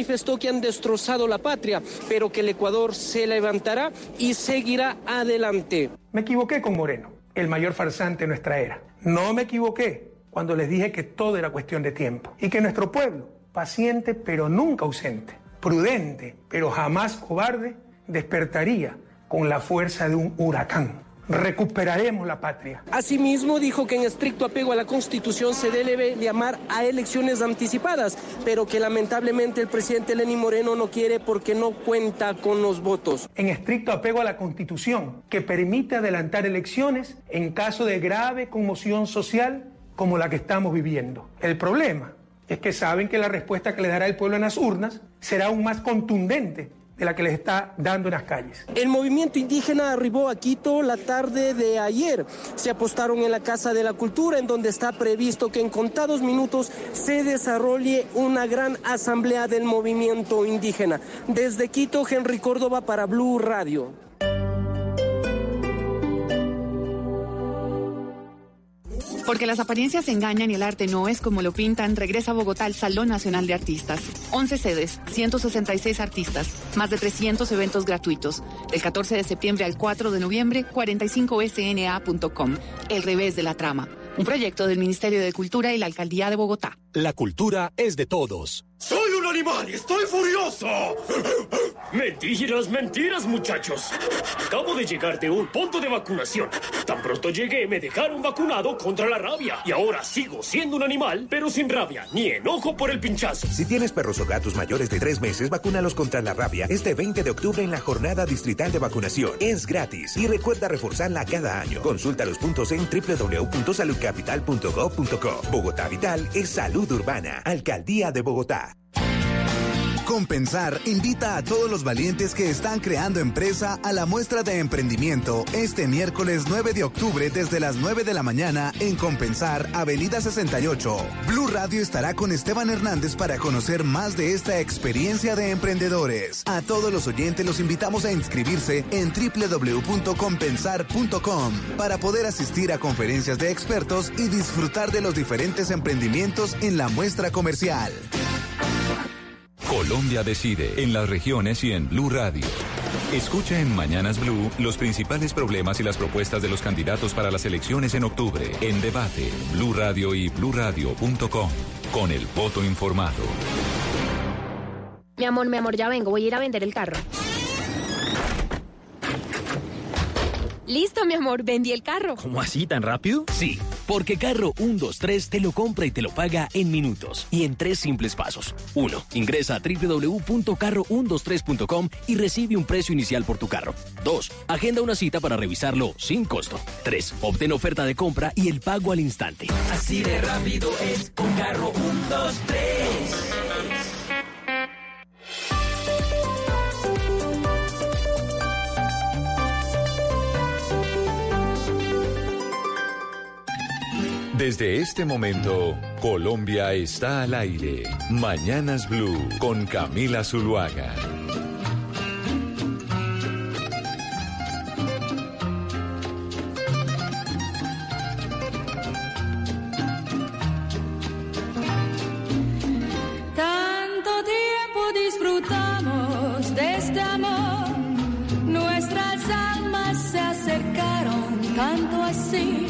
manifestó que han destrozado la patria, pero que el Ecuador se levantará y seguirá adelante. Me equivoqué con Moreno, el mayor farsante de nuestra era. No me equivoqué cuando les dije que todo era cuestión de tiempo y que nuestro pueblo, paciente pero nunca ausente, prudente pero jamás cobarde, despertaría con la fuerza de un huracán recuperaremos la patria. Asimismo, dijo que en estricto apego a la Constitución se debe llamar a elecciones anticipadas, pero que lamentablemente el presidente Lenín Moreno no quiere porque no cuenta con los votos. En estricto apego a la Constitución, que permite adelantar elecciones en caso de grave conmoción social como la que estamos viviendo. El problema es que saben que la respuesta que le dará el pueblo en las urnas será aún más contundente de la que les está dando en las calles. El movimiento indígena arribó a Quito la tarde de ayer. Se apostaron en la Casa de la Cultura, en donde está previsto que en contados minutos se desarrolle una gran asamblea del movimiento indígena. Desde Quito, Henry Córdoba para Blue Radio. Porque las apariencias engañan y el arte no es como lo pintan, regresa a Bogotá el Salón Nacional de Artistas. 11 sedes, 166 artistas, más de 300 eventos gratuitos. Del 14 de septiembre al 4 de noviembre, 45sna.com. El revés de la trama. Un proyecto del Ministerio de Cultura y la Alcaldía de Bogotá. La cultura es de todos. ¡Soy un animal y estoy furioso! Mentiras, mentiras, muchachos. Acabo de llegar de un punto de vacunación. Tan pronto llegué, me dejaron vacunado contra la rabia. Y ahora sigo siendo un animal, pero sin rabia, ni enojo por el pinchazo. Si tienes perros o gatos mayores de tres meses, vacúnalos contra la rabia este 20 de octubre en la jornada distrital de vacunación. Es gratis y recuerda reforzarla cada año. Consulta los puntos en www.saludcapital.gov.co. Bogotá Vital es salud urbana. Alcaldía de Bogotá. back. Compensar invita a todos los valientes que están creando empresa a la muestra de emprendimiento este miércoles 9 de octubre desde las 9 de la mañana en Compensar, Avenida 68. Blue Radio estará con Esteban Hernández para conocer más de esta experiencia de emprendedores. A todos los oyentes los invitamos a inscribirse en www.compensar.com para poder asistir a conferencias de expertos y disfrutar de los diferentes emprendimientos en la muestra comercial. Colombia decide en las regiones y en Blue Radio. Escucha en Mañanas Blue los principales problemas y las propuestas de los candidatos para las elecciones en octubre. En debate, Blue Radio y bluradio.com. Con el voto informado. Mi amor, mi amor, ya vengo. Voy a ir a vender el carro. Listo, mi amor, vendí el carro. ¿Cómo así, tan rápido? Sí, porque Carro 123 te lo compra y te lo paga en minutos y en tres simples pasos. 1. Ingresa a www.carro123.com y recibe un precio inicial por tu carro. 2. Agenda una cita para revisarlo sin costo. 3. Obtén oferta de compra y el pago al instante. Así de rápido es con Carro 123. Desde este momento, Colombia está al aire. Mañanas Blue con Camila Zuluaga. Tanto tiempo disfrutamos de este amor, nuestras almas se acercaron tanto así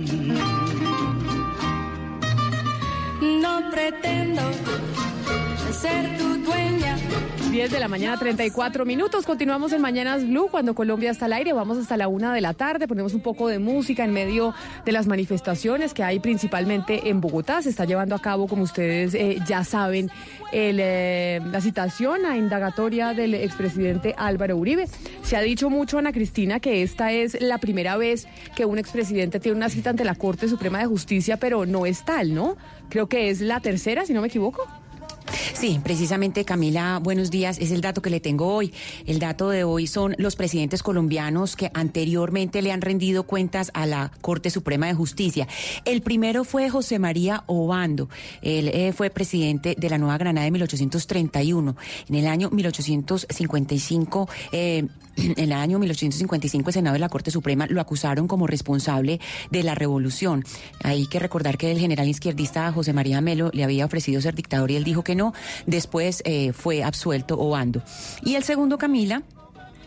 No pretendo ser tu dueña. 10 de la mañana, 34 minutos. Continuamos en Mañanas Blue cuando Colombia está al aire. Vamos hasta la una de la tarde. Ponemos un poco de música en medio de las manifestaciones que hay principalmente en Bogotá. Se está llevando a cabo, como ustedes eh, ya saben, eh, la citación a indagatoria del expresidente Álvaro Uribe. Se ha dicho mucho, Ana Cristina, que esta es la primera vez que un expresidente tiene una cita ante la Corte Suprema de Justicia, pero no es tal, ¿no? Creo que es la tercera, si no me equivoco. Sí, precisamente Camila, buenos días. Es el dato que le tengo hoy. El dato de hoy son los presidentes colombianos que anteriormente le han rendido cuentas a la Corte Suprema de Justicia. El primero fue José María Obando. Él eh, fue presidente de la Nueva Granada en 1831. En el año 1855, eh, en el año 1855 el Senado de la Corte Suprema lo acusaron como responsable de la revolución. Hay que recordar que el general izquierdista José María Melo le había ofrecido ser dictador y él dijo que no. Después eh, fue absuelto Obando. Y el segundo, Camila,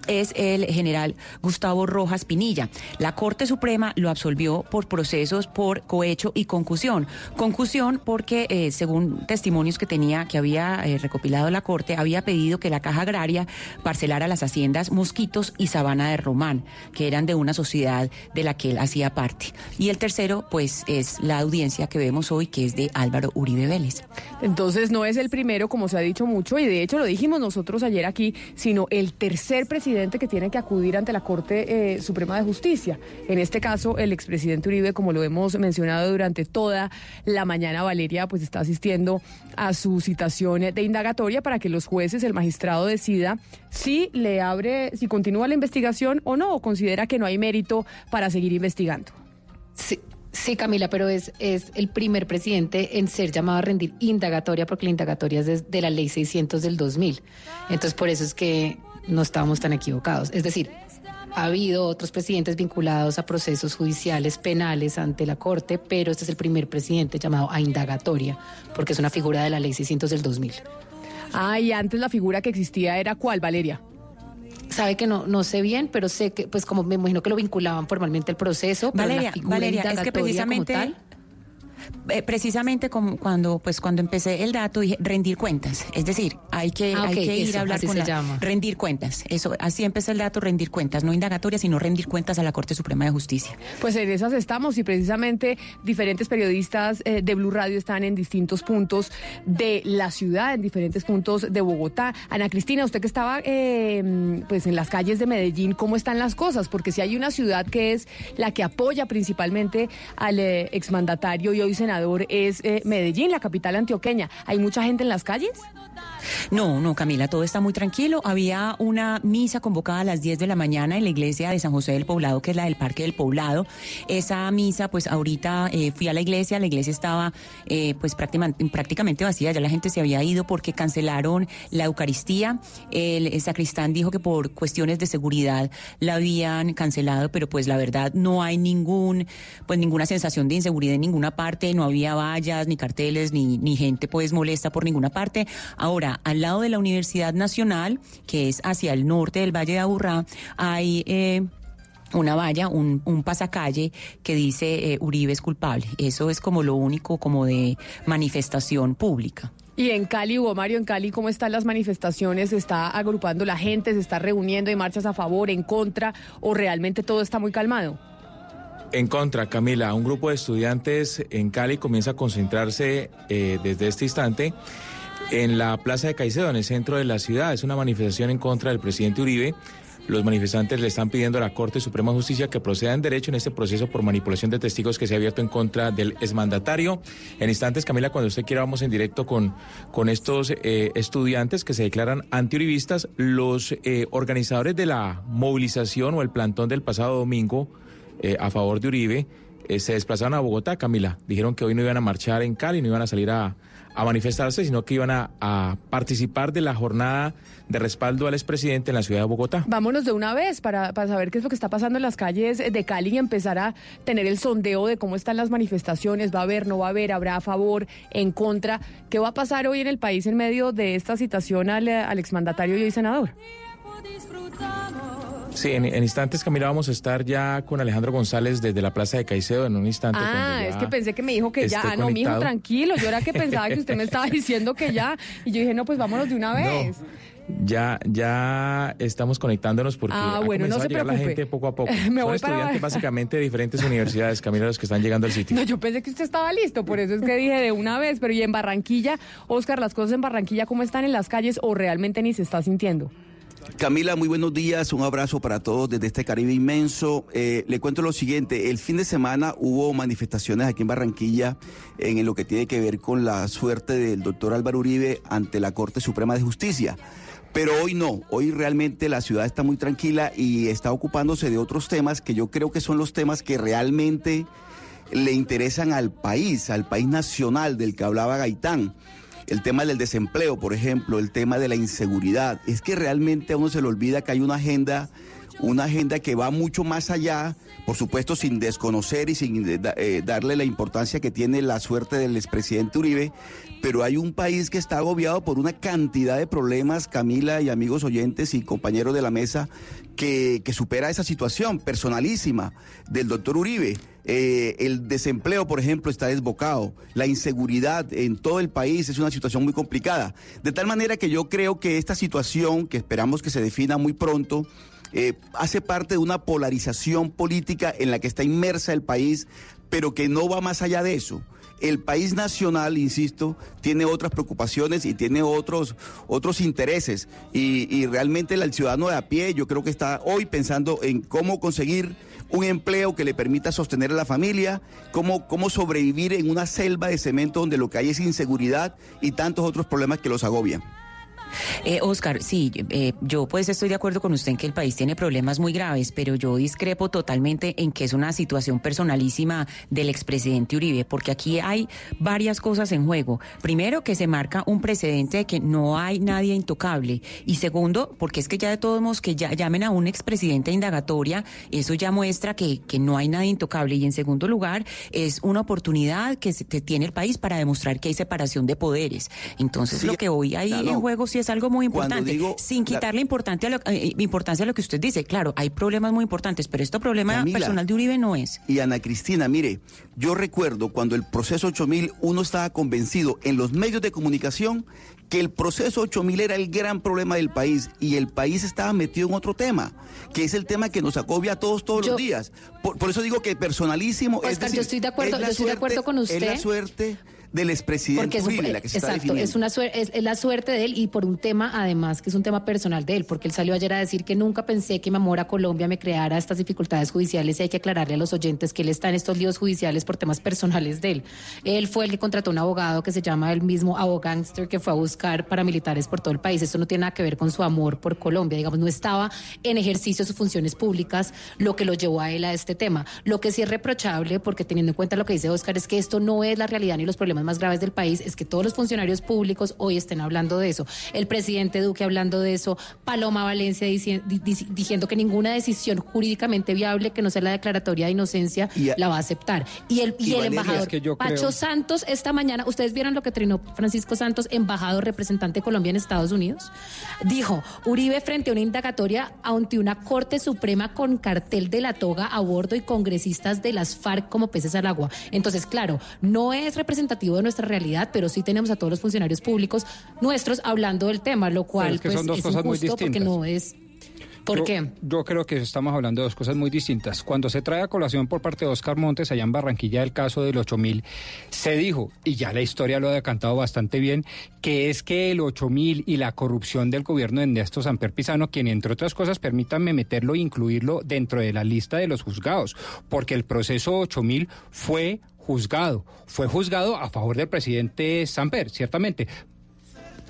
es el general Gustavo Rojas Pinilla. La Corte Suprema lo absolvió por procesos por cohecho y concusión. Concusión porque, eh, según testimonios que tenía, que había eh, recopilado la Corte, había pedido que la Caja Agraria parcelara las haciendas Mosquitos y Sabana de Román, que eran de una sociedad de la que él hacía parte. Y el tercero, pues, es la audiencia que vemos hoy, que es de Álvaro Uribe Vélez. Entonces, no es el primero, como se ha dicho mucho, y de hecho lo dijimos nosotros ayer aquí, sino el tercer presidente que tiene que acudir ante la Corte eh, Suprema de Justicia. En este caso, el expresidente Uribe, como lo hemos mencionado durante toda la mañana, Valeria, pues está asistiendo a su citación de indagatoria para que los jueces, el magistrado decida si le abre, si continúa la investigación o no, o considera que no hay mérito para seguir investigando. Sí. Camila, pero es, es el primer presidente en ser llamado a rendir indagatoria, porque la indagatoria es de, la ley 600 del 2000. Entonces, por eso es que no estábamos tan equivocados. Es decir, ha habido otros presidentes vinculados a procesos judiciales penales ante la Corte, pero este es el primer presidente llamado a indagatoria, porque es una figura de la ley 600 del 2000. Ah, y antes la figura que existía era cuál, Valeria? Sabe que no, no sé bien, pero sé que, pues como me imagino que lo vinculaban formalmente al proceso. Valeria, Valeria, es que precisamente eh, precisamente como cuando pues cuando empecé el dato dije rendir cuentas, es decir, hay que, ah, hay que ir a hablar con la, llama. rendir cuentas. Eso así empecé el dato rendir cuentas, no indagatoria, sino rendir cuentas a la Corte Suprema de Justicia. Pues en esas estamos y precisamente diferentes periodistas eh, de Blue Radio están en distintos puntos de la ciudad, en diferentes puntos de Bogotá. Ana Cristina, usted que estaba eh, pues en las calles de Medellín, ¿cómo están las cosas? Porque si hay una ciudad que es la que apoya principalmente al exmandatario y hoy senador es eh, Medellín, la capital antioqueña. ¿Hay mucha gente en las calles? No, no, Camila, todo está muy tranquilo. Había una misa convocada a las 10 de la mañana en la iglesia de San José del Poblado, que es la del Parque del Poblado. Esa misa, pues ahorita eh, fui a la iglesia, la iglesia estaba eh, pues prácticamente, prácticamente vacía, ya la gente se había ido porque cancelaron la Eucaristía. El, sacristán dijo que por cuestiones de seguridad la habían cancelado, pero pues la verdad no hay ningún, pues ninguna sensación de inseguridad en ninguna parte, no había vallas, ni carteles, ni, ni gente pues molesta por ninguna parte. Ahora, al lado de la Universidad Nacional, que es hacia el norte del Valle de Aburrá, hay... Eh, una valla, un, pasacalle que dice eh, Uribe es culpable. Eso es como lo único como de manifestación pública. Y en Cali, Hugo Mario, en Cali, ¿cómo están las manifestaciones? ¿Se está agrupando la gente? ¿Se está reuniendo? ¿Hay marchas a favor, en contra? ¿O realmente todo está muy calmado? En contra, Camila, un grupo de estudiantes en Cali comienza a concentrarse eh, desde este instante en la Plaza de Caicedo, en el centro de la ciudad. Es una manifestación en contra del presidente Uribe. Los manifestantes le están pidiendo a la Corte Suprema de Justicia que proceda en derecho en este proceso por manipulación de testigos que se ha abierto en contra del exmandatario. En instantes, Camila, cuando usted quiera, vamos en directo con, con estos eh, estudiantes que se declaran antiuribistas. Los eh, organizadores de la movilización o el plantón del pasado domingo eh, a favor de Uribe se desplazaron a Bogotá, Camila. Dijeron que hoy no iban a marchar en Cali, no iban a salir a a manifestarse, sino que iban a, participar de la jornada de respaldo al expresidente en la ciudad de Bogotá. Vámonos de una vez para, para, saber qué es lo que está pasando en las calles de Cali y empezar a tener el sondeo de cómo están las manifestaciones, va a haber, no va a haber, habrá a favor, en contra. ¿Qué va a pasar hoy en el país en medio de esta citación al, al exmandatario y hoy senador? Sí, en, instantes, Camila, vamos a estar ya con Alejandro González desde la Plaza de Caicedo en un instante. Ah, es que pensé que me dijo que ya. Ah, no, mijo, tranquilo. Yo era que pensaba que usted me estaba diciendo que ya. Y yo dije, no, pues vámonos de una vez. Ya, ya estamos conectándonos porque ah, bueno, no se llegar la gente poco a poco. me Son estudiantes básicamente de diferentes universidades, Camila, los que están llegando al sitio. No, yo pensé que usted estaba listo, por eso es que dije de una vez. Pero y en Barranquilla, Oscar, las cosas en Barranquilla, ¿cómo están en las calles o realmente ni se está sintiendo? Camila, muy buenos días, un abrazo para todos desde este Caribe inmenso. Eh, le cuento lo siguiente, el fin de semana hubo manifestaciones aquí en Barranquilla en lo que tiene que ver con la suerte del doctor Álvaro Uribe ante la Corte Suprema de Justicia. Pero hoy no, hoy realmente la ciudad está muy tranquila y está ocupándose de otros temas que yo creo que son los temas que realmente le interesan al país, al país nacional del que hablaba Gaitán el tema del desempleo, por ejemplo, el tema de la inseguridad. Es que realmente a uno se le olvida que hay una agenda, una agenda que va mucho más allá, por supuesto sin desconocer y sin eh, eh, darle la importancia que tiene la suerte del expresidente Uribe, pero hay un país que está agobiado por una cantidad de problemas, Camila y amigos oyentes y compañeros de la mesa, que, supera esa situación personalísima del doctor Uribe. Eh, el desempleo, por ejemplo, está desbocado. La inseguridad en todo el país es una situación muy complicada. De tal manera que yo creo que esta situación, que esperamos que se defina muy pronto, eh, hace parte de una polarización política en la que está inmersa el país, pero que no va más allá de eso el país nacional, insisto, tiene otras preocupaciones y tiene otros, otros intereses. Y, realmente el ciudadano de a pie, yo creo que está hoy pensando en cómo conseguir un empleo que le permita sostener a la familia, cómo, cómo sobrevivir en una selva de cemento donde lo que hay es inseguridad y tantos otros problemas que los agobian. Eh, Oscar, sí, eh, yo pues estoy de acuerdo con usted en que el país tiene problemas muy graves, pero yo discrepo totalmente en que es una situación personalísima del expresidente Uribe, porque aquí hay varias cosas en juego. Primero, que se marca un precedente de que no hay nadie intocable. Y segundo, porque es que ya de todos modos que ya llamen a un expresidente indagatoria, eso ya muestra que, que no hay nadie intocable. Y en segundo lugar, es una oportunidad que, se, tiene el país para demostrar que hay separación de poderes. Entonces, lo que hoy hay en juego sí es algo muy importante. sin quitarle importancia a lo, eh, importancia a lo que usted dice. Claro, hay problemas muy importantes, pero esto problema personal de Uribe no es. Y Ana Cristina, mire, yo recuerdo cuando el proceso 8000 uno estaba convencido en los medios de comunicación que el proceso 8000 era el gran problema del país y el país estaba metido en otro tema, que es el tema que nos agobia a todos todos los días. Por, eso digo que personalísimo es yo estoy de acuerdo, yo estoy de acuerdo con usted. Es la suerte del expresidente Uribe, la que se exacto, está es, una es, la suerte de él y por un tema además que es un tema personal de él, porque él salió ayer a decir que nunca pensé que mi amor a Colombia me creara estas dificultades judiciales y hay que aclararle a los oyentes que él está en estos líos judiciales por temas personales de él. Él fue el que contrató un abogado que se llama el mismo abogánster que fue a buscar paramilitares por todo el país. Esto no tiene nada que ver con su amor por Colombia, digamos, no estaba en ejercicio de sus funciones públicas lo que lo llevó a él a este tema. Lo que sí es reprochable, porque teniendo en cuenta lo que dice Oscar, es que esto no es la realidad ni los problemas más graves del país es que todos los funcionarios públicos hoy estén hablando de eso. El presidente Duque hablando de eso, Paloma Valencia diciendo que ninguna decisión jurídicamente viable que no sea la declaratoria de inocencia la va a aceptar. Y el, y, el embajador Pacho Santos esta mañana, ustedes vieron lo que trinó Francisco Santos, embajador representante de Colombia en Estados Unidos, dijo, Uribe frente a una indagatoria ante una Corte Suprema con cartel de la toga a bordo y congresistas de las FARC como peces al agua. Entonces, claro, no es representativo de nuestra realidad, pero sí tenemos a todos los funcionarios públicos nuestros hablando del tema, lo cual es, pues, son dos cosas muy distintas. porque no es ¿Por qué? Yo creo que estamos hablando de dos cosas muy distintas. Cuando se trae a colación por parte de Oscar Montes allá en Barranquilla el caso del 8000, se dijo, y ya la historia lo ha decantado bastante bien, que es que el 8000 y la corrupción del gobierno de Ernesto Samper Pizano, quien entre otras cosas, permítanme meterlo e incluirlo dentro de la lista de los juzgados, porque el proceso 8000 fue juzgado. Fue juzgado a favor del presidente Samper, ciertamente.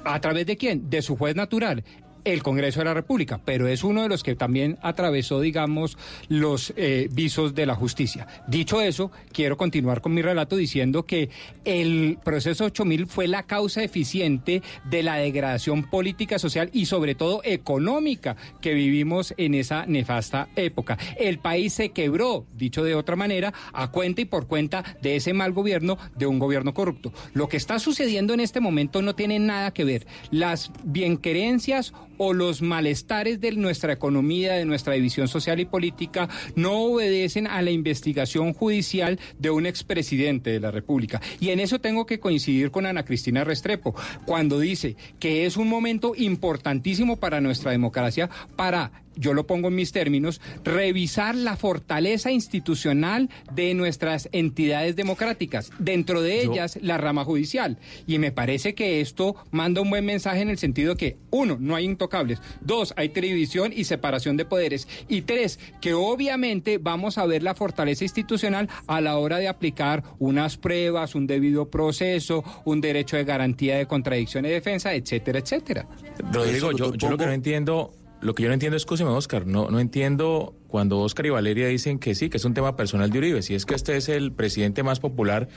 ¿A través de quién? De su juez natural el Congreso de la República, pero es uno de los que también atravesó, digamos, los eh, visos de la justicia. Dicho eso, quiero continuar con mi relato diciendo que el proceso 8000 fue la causa eficiente de la degradación política, social y sobre todo económica que vivimos en esa nefasta época. El país se quebró, dicho de otra manera, a cuenta y por cuenta de ese mal gobierno, de un gobierno corrupto. Lo que está sucediendo en este momento no tiene nada que ver. Las bienquerencias o los malestares de nuestra economía, de nuestra división social y política, no obedecen a la investigación judicial de un expresidente de la República. Y en eso tengo que coincidir con Ana Cristina Restrepo, cuando dice que es un momento importantísimo para nuestra democracia para yo lo pongo en mis términos, revisar la fortaleza institucional de nuestras entidades democráticas, dentro de ellas la rama judicial. Y me parece que esto manda un buen mensaje en el sentido de que, uno, no hay intocables. Dos, hay televisión y separación de poderes. Y tres, que obviamente vamos a ver la fortaleza institucional a la hora de aplicar unas pruebas, un debido proceso, un derecho de garantía de contradicción y defensa, etcétera, etcétera. Rodrigo, yo, yo lo que no entiendo, lo que yo no entiendo, escúcheme, Oscar, no, no entiendo cuando Oscar y Valeria dicen que sí, que es un tema personal de Uribe. Si es que este es el presidente más popular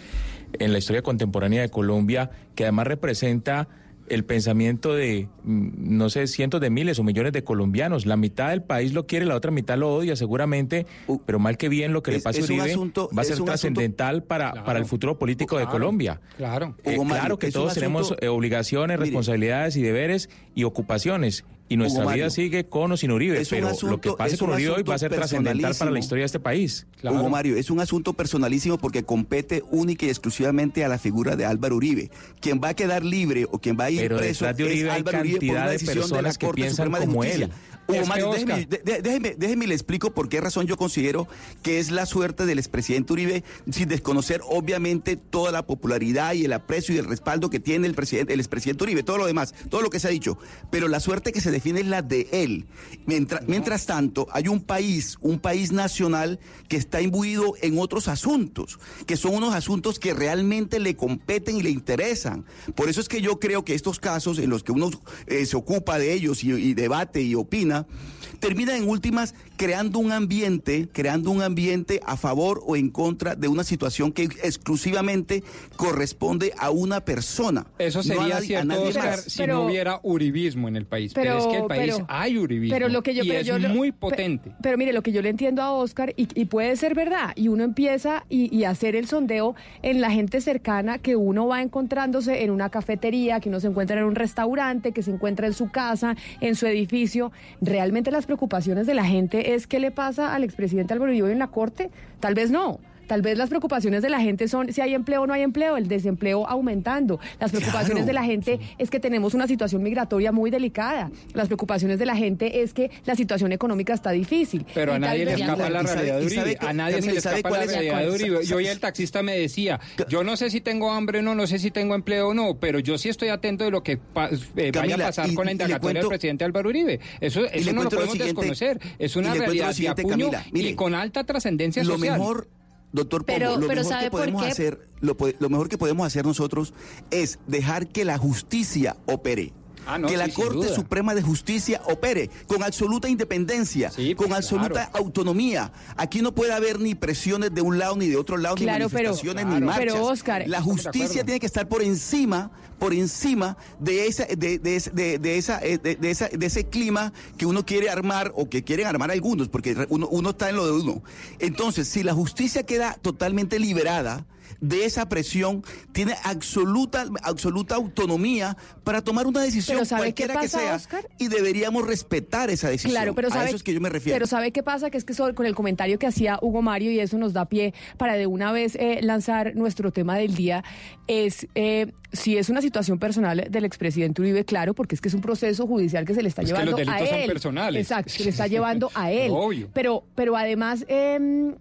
en la historia contemporánea de Colombia, que además representa el pensamiento de, mm, no sé, cientos de miles o millones de colombianos. La mitad del país lo quiere, la otra mitad lo odia seguramente, pero mal que bien lo que le es- pasa a es un Uribe asunto- va a es ser un trascendental para, Claro. para el futuro político de Colombia. Claro. Eh, Hugo Mario, claro que es todos tenemos eh, obligaciones, Mire. responsabilidades y deberes y ocupaciones. Y nuestra Hugo vida Mario, sigue con o sin Uribe, es un pero lo asunto- que pase es con Uribe hoy va a ser trascendental para la personalísimo. historia de este país. Hugo Mario, es un asunto personalísimo porque compete única y exclusivamente a la figura de Álvaro Uribe. Quien va a quedar libre o quien va a ir Pero preso de es Uribe hay Álvaro Uribe por una de decisión de la Corte piensan Suprema de Justicia. él. Hugo Mario, déjeme, le explico por qué razón yo considero que es la suerte del expresidente Uribe, sin desconocer obviamente toda la popularidad y el aprecio y el respaldo que tiene el presidente, el expresidente Uribe, todo lo demás, todo lo que se ha dicho. Pero la suerte que se define es la de él. Mientras, mientras tanto, hay un país, un país nacional que está imbuido en otros asuntos, que son unos asuntos que realmente le competen y le interesan. Por eso es que yo creo que estos casos en los que uno eh, se ocupa de ellos y, y debate y opina, Argentina terminan en últimas creando un ambiente, creando un ambiente a favor o en contra de una situación que exclusivamente corresponde a una persona. Eso no a sería a cierto, nadie Oscar, más. si Pero- no hubiera uribismo en el país. Pero, Pero- es que el país pero- hay uribismo. Pero lo que yo, y pero es yo lo- muy potente. Pero, mire, lo que yo le entiendo a Oscar, y, y puede ser verdad, y uno empieza y, y hacer el sondeo en la gente cercana que uno va encontrándose en una cafetería, que uno se encuentra en un restaurante, que se encuentra en su casa, en su edificio. Realmente las preocupaciones de la gente es qué le pasa al expresidente Álvaro Uribe en la corte. Tal vez no. Tal vez las preocupaciones de la gente son si hay empleo o no hay empleo, el desempleo aumentando. Las preocupaciones Claro. de la gente es que tenemos una situación migratoria muy delicada. Las preocupaciones de la gente es que la situación económica está difícil. Pero a nadie le vez- escapa la realidad de Uribe. que- A nadie se le ¿sabe escapa la realidad de Uribe. Y hoy el taxista me decía, yo no sé si tengo hambre o no, no sé si tengo empleo o no, pero yo sí estoy atento de lo que pa- eh, vaya a pasar y- con la indagatoria del presidente Álvaro Uribe. Eso, eso no lo podemos siguiente- desconocer. Es una realidad de apuño Camila. Mire, y con alta trascendencia lo social. mejor, doctor Pombo, Pero- lo pero mejor ¿sabe que podemos hacer, lo, mejor que podemos hacer nosotros es dejar que la justicia opere. Ah, no, que la sí, Corte duda. Suprema de Justicia opere con absoluta independencia, Sí, con pues, absoluta claro. autonomía. Aquí no puede haber ni presiones de un lado ni de otro lado, Claro, ni pero- manifestaciones claro. ni marchas. Pero, Oscar, la justicia tiene que estar por encima, por encima de esa, de, de, ese- de, de esa, eh, de, de esa, de ese clima que uno quiere armar o que quieren armar algunos, porque uno, uno está en lo de uno. Entonces, si la justicia queda totalmente liberada de esa presión, tiene absoluta, absoluta autonomía para tomar una decisión Pero ¿sabe qué cualquiera que sea Oscar? y deberíamos respetar esa decisión. Claro, pero A sabe, eso es que yo me refiero. Pero ¿sabe qué pasa? Que es que con el comentario que hacía Hugo Mario, y eso nos da pie para de una vez eh, lanzar nuestro tema del día, es eh, si es una situación personal del expresidente Uribe, claro, porque es que es un proceso judicial que se le está Es que llevando los delitos a son él. personales. Exacto, se le está llevando a él. Obvio. Pero, pero además... em,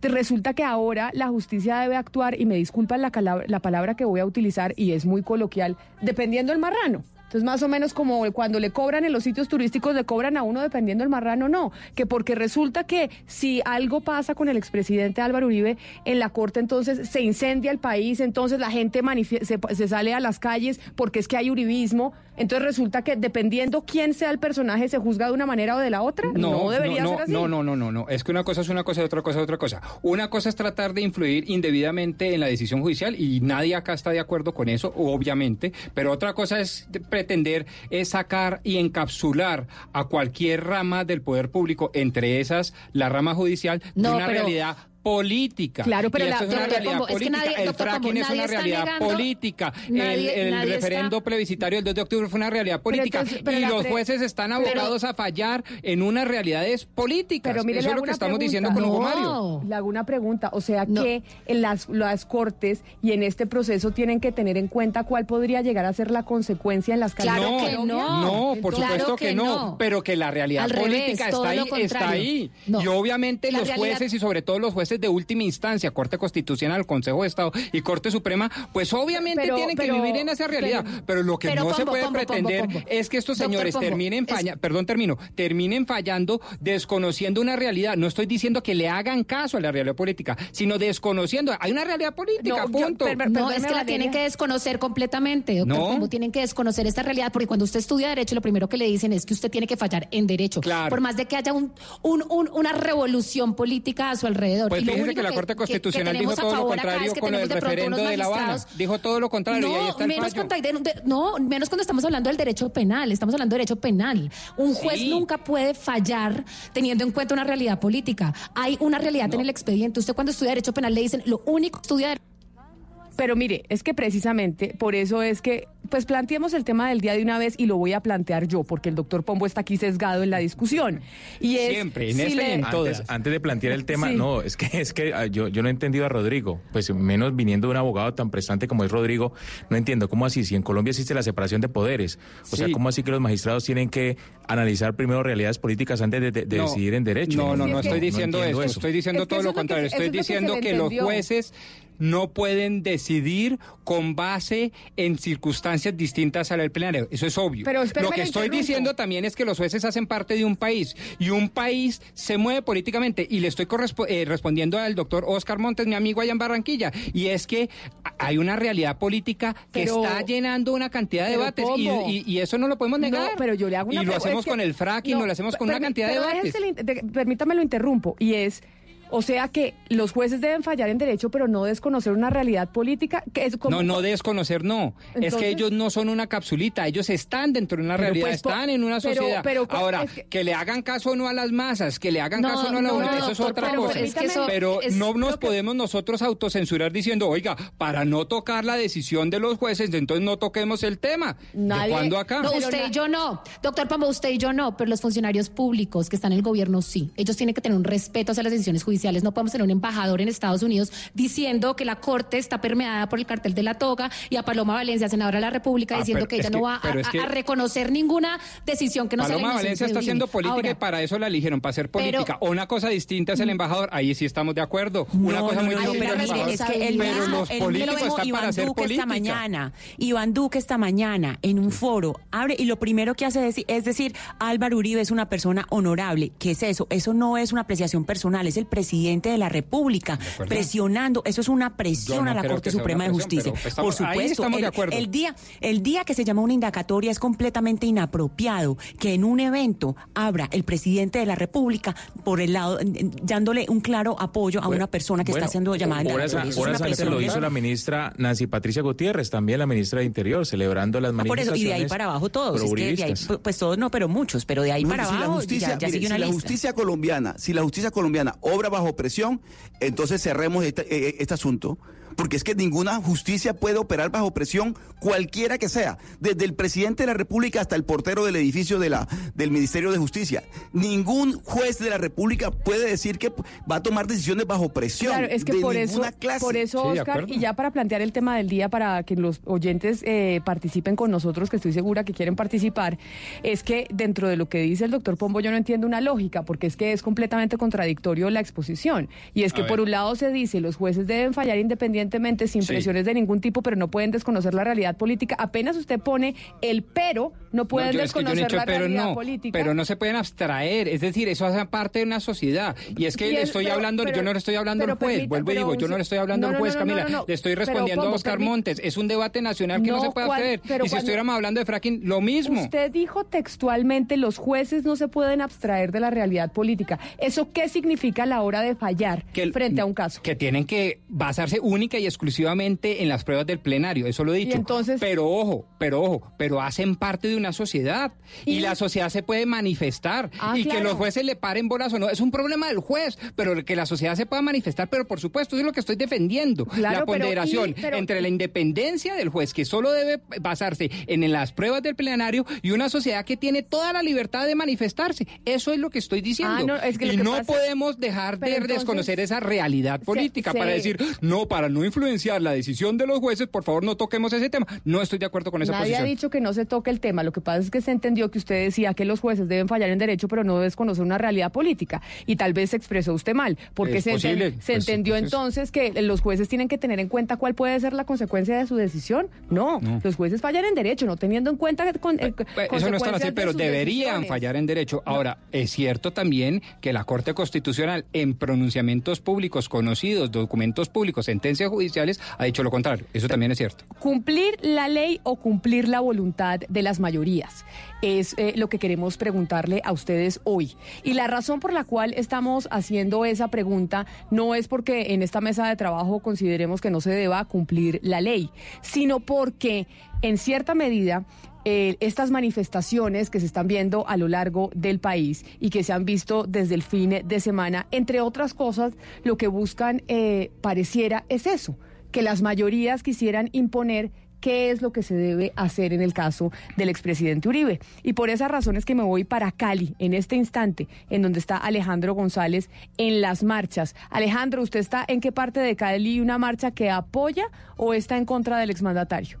te resulta que ahora la justicia debe actuar, y me disculpan la, la palabra que voy a utilizar, y es muy coloquial, dependiendo del marrano. Entonces, más o menos como cuando le cobran en los sitios turísticos, le cobran a uno dependiendo del marrano, no. Que porque resulta que si algo pasa con el expresidente Álvaro Uribe en la corte, entonces se incendia el país, entonces la gente se, se sale a las calles porque es que hay uribismo. Entonces resulta que dependiendo quién sea el personaje, se juzga de una manera o de la otra. No, debería no, ser así. No, no, no, no, no. Es que una cosa es una cosa y otra cosa es otra cosa. Una cosa es tratar de influir indebidamente en la decisión judicial y nadie acá está de acuerdo con eso, obviamente. Pero otra cosa es pretender es sacar y encapsular a cualquier rama del poder público, entre esas la rama judicial, No, de una pero- realidad política. Claro, pero y la- esto es una realidad Pombo, es que política. nadie- el fracking es una realidad negando- política. nadie- el el nadie está- referendo plebiscitario del 2 de octubre fue una realidad política. entonces- pero y los pre- jueces están pero- abocados a fallar en unas realidades políticas. Pero mire, Eso es lo que estamos pregunta. diciendo con Hugo No. Mario. Le hago una pregunta, o sea No. que en las, las cortes y en este proceso tienen que tener en cuenta cuál podría llegar a ser la consecuencia en las Claro calles. que no. No, por Claro supuesto que que, no, pero que la realidad Al política está ahí, está ahí. No. Y obviamente La los realidad- jueces y sobre todo los jueces jueces de última instancia, Corte Constitucional, Consejo de Estado y Corte Suprema, pues obviamente Pero- tienen que vivir en esa realidad. Pero, pero- lo que pero, no se puede Pombo, pretender Pombo. es que estos señores terminen es- falla, perdón, termino, terminen fallando, desconociendo una realidad. No estoy diciendo que le hagan caso a la realidad política, sino desconociendo. Hay una realidad política, No, yo- punto. per- per- no, es que la tienen que desconocer completamente, doctor. No. Pombo, tienen que desconocer esta realidad, porque cuando usted estudia Derecho, lo primero que le dicen es que usted tiene que fallar en Derecho. Claro. Por más de que haya un, un- un- una revolución política a su alrededor. Pues Y fíjese que la Corte Constitucional que dijo todo lo contrario con el tenemos de pronto referendo unos de La Habana. magistrados- Dijo todo lo contrario y ahí No, está el menos, fallo. con- de- de- no, menos cuando estamos hablando del derecho penal, estamos hablando de derecho penal. Un juez Sí. nunca puede fallar teniendo en cuenta una realidad política. Hay una realidad en el expediente. Usted cuando estudia derecho penal le dicen, lo único que estudia Pero mire, es que precisamente por eso es que, pues planteemos el tema del día de una vez y lo voy a plantear yo, porque el doctor Pombo está aquí sesgado en la discusión. Y es, Siempre, si le- Antes, antes de plantear el tema, Sí. no, es que es que ah, yo, yo no he entendido a Rodrigo, pues menos viniendo de un abogado tan prestante como es Rodrigo, no entiendo cómo así, si en Colombia existe la separación de poderes, o sea, cómo así que los magistrados tienen que analizar primero realidades políticas antes de, de- de No, decidir en derecho. No, no, no, estoy diciendo esto, eso. estoy diciendo Es que todo lo contrario, estoy que diciendo que, los jueces no pueden decidir con base en circunstancias distintas a la del plenario, eso es obvio. Pero lo que estoy diciendo también es que los jueces hacen parte de un país y un país se mueve políticamente y le estoy eh, respondiendo al doctor Oscar Montes, mi amigo allá en Barranquilla, y es que hay una realidad política que Pero- está llenando una cantidad de debates y, ¿cómo? y- y eso no lo podemos No, negar. pero yo le hago una y lo hacemos con el fracking, no, lo hacemos con una cantidad de debates. déjese de- permítame lo interrumpo, y es... O sea que los jueces deben fallar en derecho, pero no desconocer una realidad política. Que es como, No, no desconocer, no. es que ellos no son una capsulita, ellos están dentro de una Pero realidad, pues, están en una pero- sociedad. pero cu- Ahora, es que... que- le hagan caso o no a las masas, que le hagan No, caso o no a la no, eso es otra pero cosa. es que eso pero es no nos que- podemos nosotros autocensurar diciendo, oiga, para no tocar la decisión de los jueces, entonces no toquemos el tema. Nadie- ¿De cuándo acá? No, Pero usted na- y yo no. Doctor Pombo, usted y yo no, pero los funcionarios públicos que están en el gobierno sí. Ellos tienen que tener un respeto hacia las decisiones judiciales. No podemos tener un embajador en Estados Unidos diciendo que la Corte está permeada por el cartel de la toga y a Paloma Valencia, senadora de la República, Ah, diciendo que ella que- no va a, pero es que- a reconocer ninguna decisión que no sea la Paloma Valencia está haciendo política Ahora, y para eso la eligieron, para hacer política. Pero- una cosa distinta es el embajador, ahí sí estamos de acuerdo. una No, cosa no, muy no, distinta pero es el mire, embajador. es que el pero los el políticos están para Iván hacer Duque política. esta mañana, Iván Duque esta mañana en un foro abre y lo primero que hace es, es decir, Álvaro Uribe es una persona honorable. ¿Qué es eso? Eso no es una apreciación personal, es el presidente de la República presionando, eso es una presión no a la Corte Suprema una de presión, Justicia. pero pues estamos- Por ahí supuesto, estamos de el, el día el día que se llama una indagatoria es completamente inapropiado que en un evento abra el presidente de la República por el lado en- en- dándole un claro apoyo a una persona que Bueno, está siendo llamada Horas, indagatoria. Eso es presión. lo hizo la ministra Nancy Patricia Gutiérrez, también la ministra de Interior, celebrando las Ah, por eso, manifestaciones. y de ahí para abajo todos. Es que de ahí, pues todos no, pero muchos, pero de ahí No, para si la abajo justicia, ya, ya mire, sigue una si la lista. justicia colombiana, si la justicia colombiana obra bajo presión, entonces cerremos este, eh, este asunto. Porque es que ninguna justicia puede operar bajo presión, cualquiera que sea, desde el presidente de la República hasta el portero del edificio de la, del Ministerio de Justicia. Ningún juez de la República puede decir que va a tomar decisiones bajo presión. Claro, es que de por eso, ninguna clase. por eso, Oscar, y ya para plantear el tema del día, para que los oyentes eh, participen con nosotros, que estoy segura que quieren participar, es que dentro de lo que dice el doctor Pombo yo no entiendo una lógica, porque es que es completamente contradictorio la exposición. Y es A que por un lado se dice, los jueces deben fallar independientemente, sin Sí. presiones de ningún tipo, pero no pueden desconocer la realidad política. Apenas usted pone el pero, no pueden No, yo- es que yo no he desconocer la pero realidad no, política. Pero no se pueden abstraer, es decir, eso hace parte de una sociedad. Y es que Y le es- estoy pero- hablando, pero- yo no le estoy hablando al juez, permita- vuelvo y digo, yo no le estoy hablando al juez, Camila, le estoy respondiendo a Oscar Montes. Es un debate nacional que no, se puede ¿cuál? hacer. Pero Y si estuviéramos hablando de fracking, lo mismo. Usted dijo textualmente, los jueces no se pueden abstraer de la realidad política. ¿Eso qué significa a la hora de fallar Que el- frente a un caso? que tienen que basarse única y exclusivamente en las pruebas del plenario, eso lo he dicho. entonces- pero ojo, pero ojo, pero hacen parte de una sociedad y, Y- la sociedad se puede manifestar Ah, y que los jueces le paren bolas o no, es un problema del juez, pero que la sociedad se pueda manifestar, pero por supuesto, eso es lo que estoy defendiendo, Claro, la pero ponderación y- pero- entre la independencia del juez que solo debe basarse en las pruebas del plenario y una sociedad que tiene toda la libertad de manifestarse. Eso es lo que estoy diciendo. Ah, no, es que lo y que no pasa- podemos dejar de entonces- desconocer esa realidad política se- para decir, no, para no no influenciar la decisión de los jueces, por favor no toquemos ese tema. No estoy de acuerdo con esa Nadie posición. ha dicho que no se toque el tema. Lo que pasa es que se entendió que usted decía que los jueces deben fallar en derecho, pero no desconocer una realidad política. Y tal vez se expresó usted mal, porque Es se, enten- se pues, entendió entonces- entonces que los jueces tienen que tener en cuenta cuál puede ser la consecuencia de su decisión. No, No. los jueces fallan en derecho, no teniendo en cuenta que con, eh, Pues, Eso no están así, pero deberían decisiones. fallar en derecho. Ahora, es cierto también que la Corte Constitucional, en pronunciamientos públicos conocidos, documentos públicos, sentencias judiciales, ha dicho lo contrario. Eso también es cierto. Cumplir la ley o cumplir la voluntad de las mayorías es eh, lo que queremos preguntarle a ustedes hoy. Y la razón por la cual estamos haciendo esa pregunta no es porque en esta mesa de trabajo consideremos que no se deba cumplir la ley, sino porque en cierta medida eh, estas manifestaciones que se están viendo a lo largo del país y que se han visto desde el fin de semana, entre otras cosas, lo que buscan eh, pareciera es eso, que las mayorías quisieran imponer qué es lo que se debe hacer en el caso del expresidente Uribe. Y por esas razones que me voy para Cali en este instante, en donde está Alejandro González en las marchas. Alejandro, ¿usted está en qué parte de Cali una marcha que apoya o está en contra del exmandatario?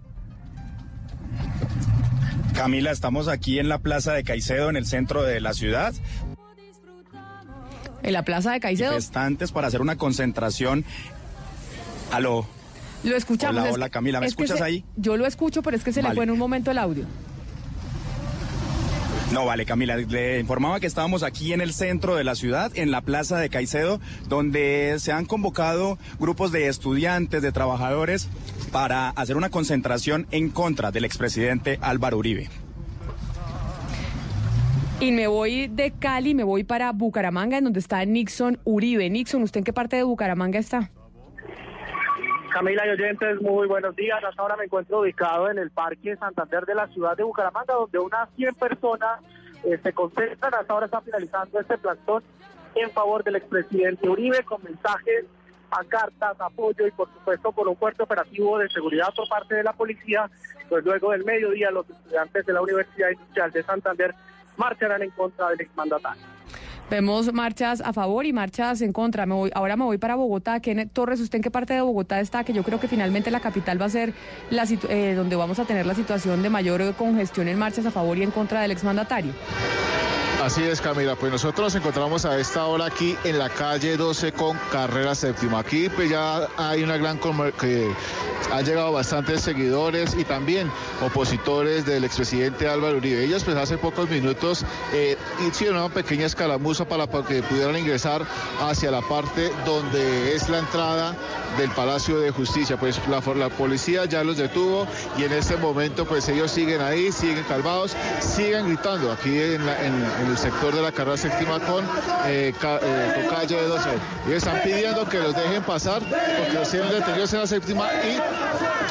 Camila, estamos aquí en la Plaza de Caicedo, en el centro de la ciudad. En la plaza de Caicedo. Manifestantes para hacer una concentración. Aló. Lo escuchamos. Hola, hola, Camila, ¿me es escuchas se- ahí? Yo lo escucho, pero es que se le fue en un momento el audio. No, vale, Camila, le informaba que estábamos aquí en el centro de la ciudad, en la Plaza de Caicedo, donde se han convocado grupos de estudiantes, de trabajadores, para hacer una concentración en contra del expresidente Álvaro Uribe. Y me voy de Cali, me voy para Bucaramanga, en donde está Nixon Uribe. Nixon, ¿usted en qué parte de Bucaramanga está? Camila y oyentes, muy buenos días. Hasta ahora me encuentro ubicado en el Parque Santander de la ciudad de Bucaramanga, donde unas 100 personas eh, se concentran. Hasta ahora está finalizando este plantón en favor del expresidente Uribe con mensajes, a cartas, apoyo y por supuesto con un fuerte operativo de seguridad por parte de la policía. Pues luego del mediodía los estudiantes de la Universidad Industrial de Santander marcharán en contra del exmandatario. Vemos marchas a favor y marchas en contra. Me voy, ahora me voy para Bogotá. ¿Quién- Torres, ¿usted en qué parte de Bogotá está? Que yo creo que finalmente la capital va a ser la eh, donde vamos a tener la situación de mayor eh, congestión en marchas a favor y en contra del exmandatario. Así es, Camila. Pues nosotros nos encontramos a esta hora aquí en la calle 12 con carrera séptima. Aquí pues ya hay una gran que han llegado bastantes seguidores y también opositores del expresidente Álvaro Uribe. Ellos pues hace pocos minutos eh, hicieron una pequeña escaramuza para que pudieran ingresar hacia la parte donde es la entrada del Palacio de Justicia. Pues la, policía ya los detuvo y en este momento pues ellos siguen ahí, siguen calmados, siguen gritando aquí en, la- en el sector de la carrera séptima con, eh, ca- eh, calle 12. Ellos están pidiendo que los dejen pasar porque los tienen detenidos en la séptima y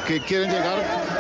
que quieren llegar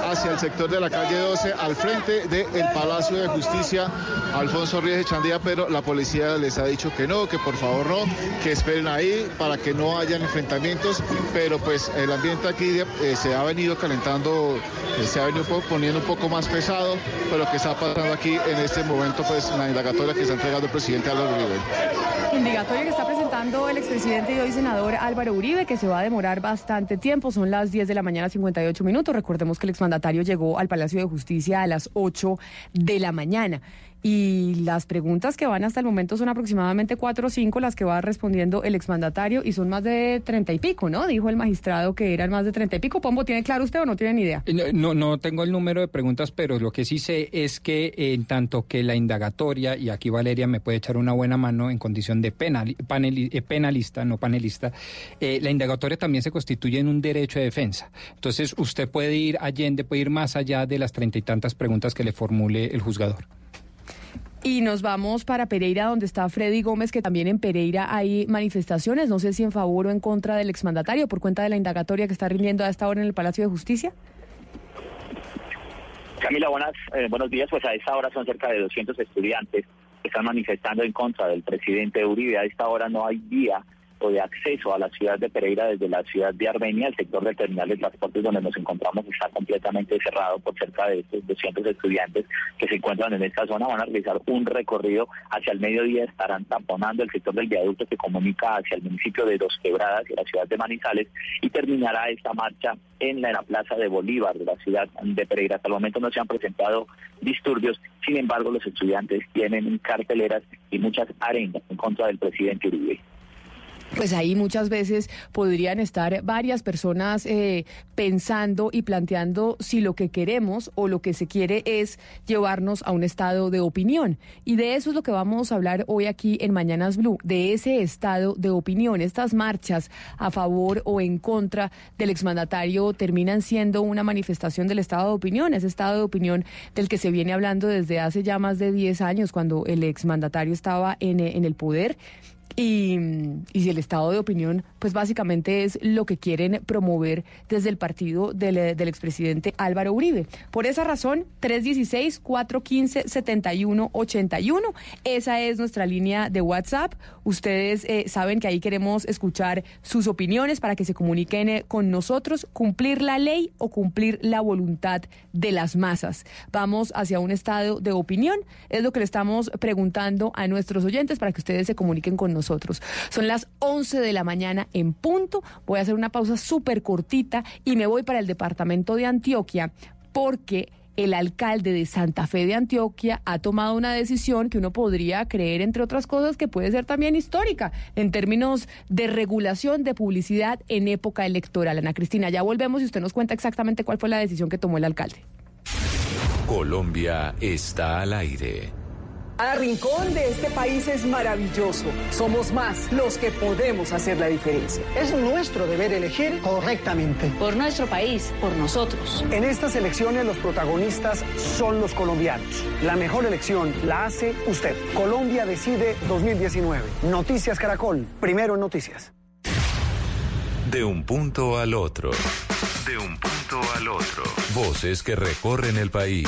hacia el sector de la calle 12 al frente del Palacio de Justicia Alfonso Ríos Echandía, pero la policía les ha dicho que no, que por favor no, que esperen ahí para que no hayan enfrentamientos, pero pues el ambiente aquí eh, se ha venido calentando, eh, se ha venido poniendo un poco más pesado, pero lo que está pasando aquí en este momento pues en la indagatoria que está entregando el presidente Álvaro Uribe. Indagatoria que está presentando el expresidente y hoy senador Álvaro Uribe, que se va a demorar bastante tiempo. Son las 10 de la mañana, 58 minutos. Recordemos que el exmandatario llegó al Palacio de Justicia a las 8 de la mañana. Y las preguntas que van hasta el momento son aproximadamente cuatro o cinco las que va respondiendo el exmandatario y son más de treinta y pico, ¿no? Dijo el magistrado que eran más de treinta y pico. Pombo, ¿tiene claro usted o no tiene ni idea? Eh, No, no tengo el número de preguntas, pero lo que sí sé es que en tanto que la indagatoria, y aquí Valeria me puede echar una buena mano en condición de penal, eh, penalista, no panelista, eh, la indagatoria también se constituye en un derecho de defensa. Entonces usted puede ir allende, puede ir más allá de las treinta y tantas preguntas que le formule el juzgador. Y nos vamos para Pereira, donde está Freddy Gómez, que también en Pereira hay manifestaciones, no sé si en favor o en contra del exmandatario, por cuenta de la indagatoria que está rindiendo a esta hora en el Palacio de Justicia. Camila, buenas, eh, buenos días. Pues a esta hora son cerca de 200 estudiantes que están manifestando en contra del presidente Uribe. A esta hora no hay vía o de acceso a la ciudad de Pereira desde la ciudad de Armenia. El sector del terminal de transportes donde nos encontramos está completamente cerrado por cerca de estos 200 estudiantes que se encuentran en esta zona. Van a realizar un recorrido hacia el mediodía, estarán tamponando el sector del viaducto que comunica hacia el municipio de Dos Quebradas y la ciudad de Manizales y terminará esta marcha en la, en la plaza de Bolívar de la ciudad de Pereira. Hasta el momento no se han presentado disturbios, sin embargo los estudiantes tienen carteleras y muchas arengas en contra del presidente Uribe pues ahí muchas veces podrían estar varias personas eh, pensando y planteando si lo que queremos o lo que se quiere es llevarnos a un estado de opinión. Y de eso es lo que vamos a hablar hoy aquí en Mañanas Blue, de ese estado de opinión. Estas marchas a favor o en contra del exmandatario terminan siendo una manifestación del estado de opinión, ese estado de opinión del que se viene hablando desde hace ya más de 10 años, cuando el exmandatario estaba en, en el poder y, si el estado de opinión, pues básicamente es lo que quieren promover desde el partido del, del expresidente Álvaro Uribe. Por esa razón, 316-415-7181. Esa es nuestra línea de WhatsApp. Ustedes eh, saben que ahí queremos escuchar sus opiniones para que se comuniquen eh, con nosotros, cumplir la ley o cumplir la voluntad de las masas. Vamos hacia un estado de opinión. Es lo que le estamos preguntando a nuestros oyentes para que ustedes se comuniquen con nosotros nosotros. Son las 11 de la mañana en punto. Voy a hacer una pausa súper cortita y me voy para el departamento de Antioquia porque el alcalde de Santa Fe de Antioquia ha tomado una decisión que uno podría creer, entre otras cosas, que puede ser también histórica en términos de regulación de publicidad en época electoral. Ana Cristina, ya volvemos y usted nos cuenta exactamente cuál fue la decisión que tomó el alcalde. Colombia está al aire. Cada rincón de este país es maravilloso. Somos más los que podemos hacer la diferencia. Es nuestro deber elegir correctamente. Por nuestro país, por nosotros. En estas elecciones los protagonistas son los colombianos. La mejor elección la hace usted. Colombia decide 2019. Noticias Caracol. Primero en noticias. De un punto al otro. De un punto al otro. Voces que recorren el país.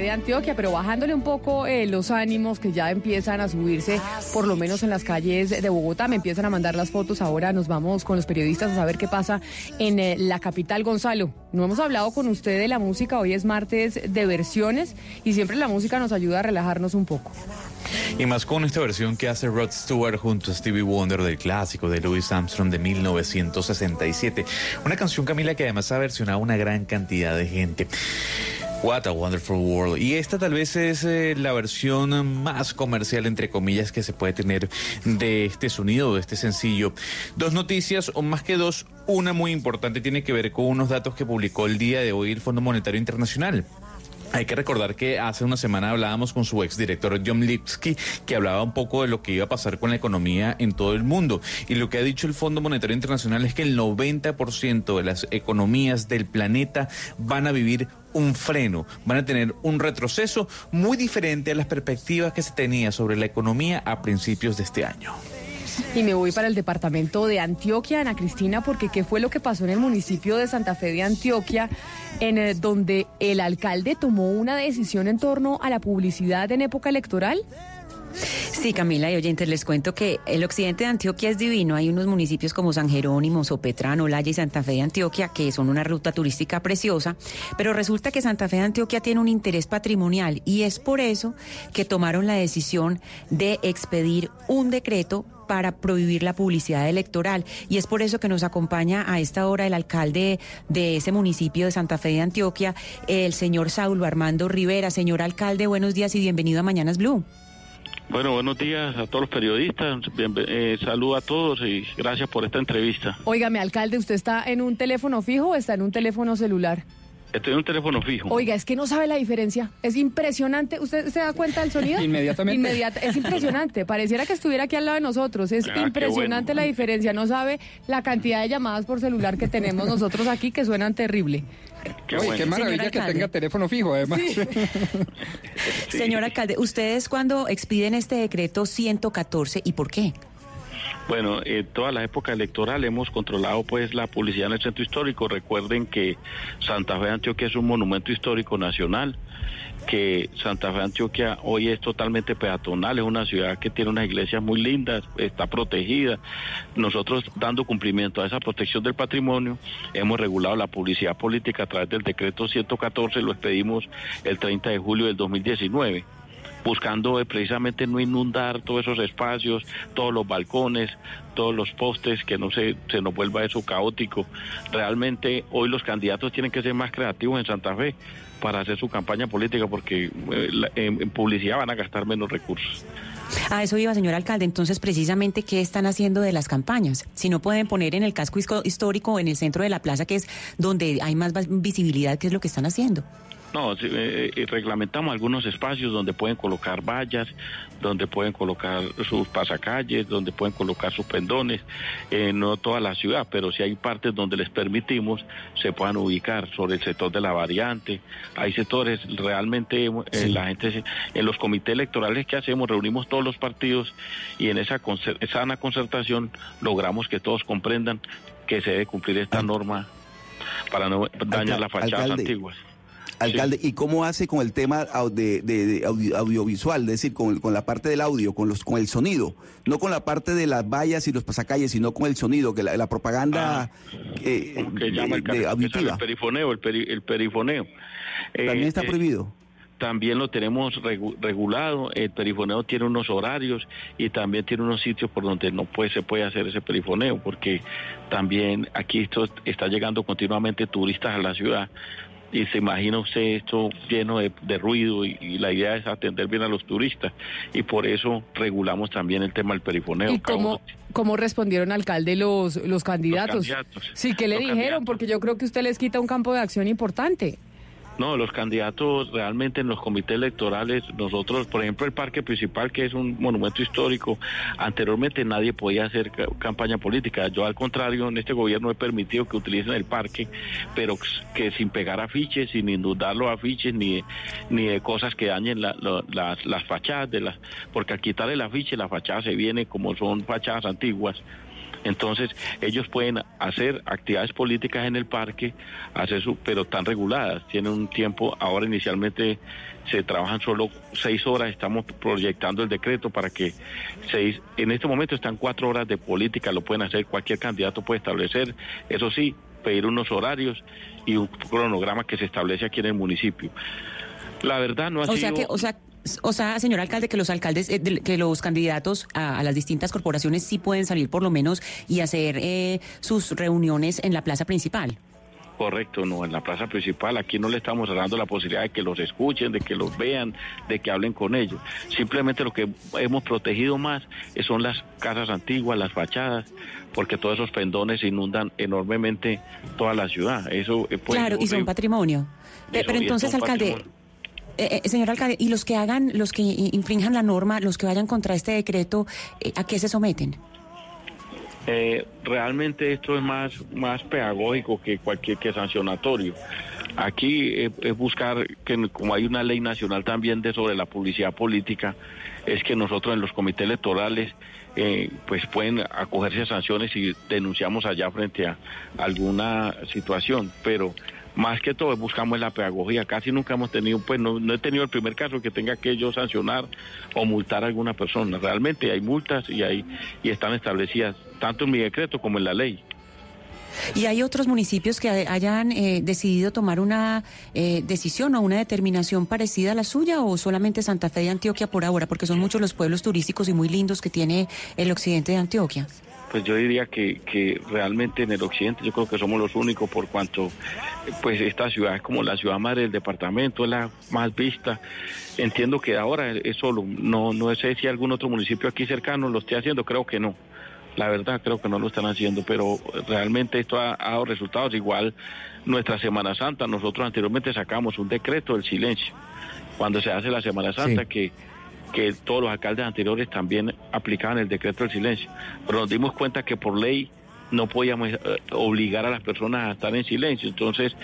De Antioquia, pero bajándole un poco eh, los ánimos que ya empiezan a subirse, por lo menos en las calles de Bogotá. Me empiezan a mandar las fotos. Ahora nos vamos con los periodistas a saber qué pasa en eh, la capital. Gonzalo, no hemos hablado con usted de la música. Hoy es martes de versiones y siempre la música nos ayuda a relajarnos un poco. Y más con esta versión que hace Rod Stewart junto a Stevie Wonder del clásico de Louis Armstrong de 1967. Una canción, Camila, que además ha versionado una gran cantidad de gente. What a Wonderful World. Y esta tal vez es eh, la versión más comercial, entre comillas, que se puede tener de este sonido, de este sencillo. Dos noticias, o más que dos, una muy importante tiene que ver con unos datos que publicó el día de hoy el Fondo Monetario Internacional. Hay que recordar que hace una semana hablábamos con su exdirector John Lipsky, que hablaba un poco de lo que iba a pasar con la economía en todo el mundo. Y lo que ha dicho el Fondo Monetario Internacional es que el 90% de las economías del planeta van a vivir un freno, van a tener un retroceso muy diferente a las perspectivas que se tenía sobre la economía a principios de este año. Y me voy para el departamento de Antioquia, Ana Cristina, porque ¿qué fue lo que pasó en el municipio de Santa Fe de Antioquia, en el, donde el alcalde tomó una decisión en torno a la publicidad en época electoral? Sí, Camila y oyentes, les cuento que el occidente de Antioquia es divino. Hay unos municipios como San Jerónimo, Sopetrán, Olaya y Santa Fe de Antioquia que son una ruta turística preciosa, pero resulta que Santa Fe de Antioquia tiene un interés patrimonial y es por eso que tomaron la decisión de expedir un decreto para prohibir la publicidad electoral. Y es por eso que nos acompaña a esta hora el alcalde de ese municipio de Santa Fe de Antioquia, el señor Saulo Armando Rivera. Señor alcalde, buenos días y bienvenido a Mañanas Blue. Bueno, buenos días a todos los periodistas. Eh, saludo a todos y gracias por esta entrevista. Óigame, alcalde, ¿usted está en un teléfono fijo o está en un teléfono celular? Estoy en un teléfono fijo. Oiga, es que no sabe la diferencia. Es impresionante. ¿Usted se da cuenta del sonido? Inmediatamente. Inmediata. Es impresionante. Pareciera que estuviera aquí al lado de nosotros. Es Ah, impresionante bueno. la diferencia. No sabe la cantidad de llamadas por celular que tenemos nosotros aquí que suenan terrible. Qué Oye, bueno. qué maravilla Señor que alcalde. tenga teléfono fijo, además. Señor alcalde, ¿ustedes cuándo expiden este decreto 114 y por qué? Bueno, en toda la época electoral hemos controlado pues la publicidad en el centro histórico. Recuerden que Santa Fe de Antioquia es un monumento histórico nacional, que Santa Fe de Antioquia hoy es totalmente peatonal, es una ciudad que tiene unas iglesias muy lindas, está protegida. Nosotros dando cumplimiento a esa protección del patrimonio, hemos regulado la publicidad política a través del decreto 114, lo expedimos el 30 de julio del 2019 buscando eh, precisamente no inundar todos esos espacios, todos los balcones, todos los postes, que no se, se nos vuelva eso caótico. Realmente hoy los candidatos tienen que ser más creativos en Santa Fe para hacer su campaña política porque eh, en, publicidad van a gastar menos recursos. A eso iba, señor alcalde. Entonces, precisamente, ¿qué están haciendo de las campañas? Si no pueden poner en el casco histórico, en el centro de la plaza, que es donde hay más visibilidad, ¿qué es lo que están haciendo? No, sí, eh, eh, reglamentamos algunos espacios donde pueden colocar vallas, donde pueden colocar sus pasacalles, donde pueden colocar sus pendones, eh, no toda la ciudad, pero sí hay partes donde les permitimos se puedan ubicar sobre el sector de la variante. Hay sectores realmente eh, la gente en los comités electorales que hacemos reunimos todos los partidos y en esa concer- sana concertación logramos que todos comprendan que se debe cumplir esta norma para no dañar las fachadas antiguas. Alcalde, ¿y cómo hace con el tema de, de- de audio- audiovisual? Es decir, con, con la parte del audio, con los con el sonido. No con la parte de las vallas y los pasacalles, sino con el sonido, que la, la propaganda eh, que llama el, de- auditiva. el perifoneo, el, peri- el perifoneo. Eh, También está eh, prohibido. También lo tenemos regu- regulado. El perifoneo tiene unos horarios y también tiene unos sitios por donde no puede, se puede hacer ese perifoneo, porque también aquí esto está llegando continuamente turistas a la ciudad. Y se imagina usted esto lleno de, de ruido y, y la idea es atender bien a los turistas y por eso regulamos también el tema del perifoneo. ¿Y cómo, cómo respondieron, alcalde, los, los candidatos? candidatos. Sí, ¿qué le Los dijeron? candidatos. Porque yo creo que usted les quita un campo de acción importante. No, los candidatos realmente en los comités electorales, nosotros, por ejemplo, el parque principal, que es un monumento histórico, anteriormente nadie podía hacer ca- campaña política. Yo, al contrario, en este gobierno he permitido que utilicen el parque, pero que sin pegar afiches, sin inundar los afiches, ni, ni de cosas que dañen las, las fachadas, de las, porque al quitar el afiche, la fachada se viene como son fachadas antiguas. Entonces, ellos pueden hacer actividades políticas en el parque, hacer su, pero tan reguladas. Tienen un tiempo, ahora inicialmente se trabajan solo seis horas, estamos proyectando el decreto para que seis, en este momento están cuatro horas de política, lo pueden hacer, cualquier candidato puede establecer, eso sí, pedir unos horarios y un cronograma que se establece aquí en el municipio. La verdad no ha O sea sido... que, o sea, o sea, señor alcalde, que los alcaldes, eh, que los candidatos a, a las distintas corporaciones sí pueden salir por lo menos y hacer eh, sus reuniones en la plaza principal. Correcto, no, en la plaza principal aquí no le estamos dando la posibilidad de que los escuchen, de que los vean, de que hablen con ellos. Simplemente lo que hemos protegido más eh, son las casas antiguas, las fachadas, porque todos esos pendones inundan enormemente toda la ciudad. Eso puede claro, y son patrimonio. Eso, pero entonces, alcalde, patrimonio. Eh, eh, señor alcalde, y los que hagan, los que infrinjan la norma, los que vayan contra este decreto, eh, ¿a qué se someten? Eh, realmente esto es más, más pedagógico que cualquier que sancionatorio. Aquí es buscar que como hay una ley nacional también de sobre la publicidad política, es que nosotros en los comités electorales eh, pues pueden acogerse a sanciones y denunciamos allá frente a alguna situación, pero más que todo buscamos la pedagogía. Casi nunca hemos tenido, pues no, no he tenido el primer caso que tenga que yo sancionar o multar a alguna persona. Realmente hay multas y hay y están establecidas tanto en mi decreto como en la ley. ¿Y hay otros municipios que hayan eh, decidido tomar una eh, decisión o una determinación parecida a la suya o solamente Santa Fe de Antioquia por ahora? Porque son muchos los pueblos turísticos y muy lindos que tiene el occidente de Antioquia. Pues yo diría que, que realmente en el occidente yo creo que somos los únicos por cuanto pues esta ciudad es como la ciudad madre del departamento, es la más vista. Entiendo que ahora es solo, no, no sé si algún otro municipio aquí cercano lo esté haciendo, creo que no. La verdad creo que no lo están haciendo, pero realmente esto ha, ha dado resultados. Igual nuestra Semana Santa, nosotros anteriormente sacamos un decreto del silencio. Cuando se hace la Semana Santa, que que todos los alcaldes anteriores también aplicaban el decreto del silencio. Pero nos dimos cuenta que por ley no podíamos eh, obligar a las personas a estar en silencio. Entonces,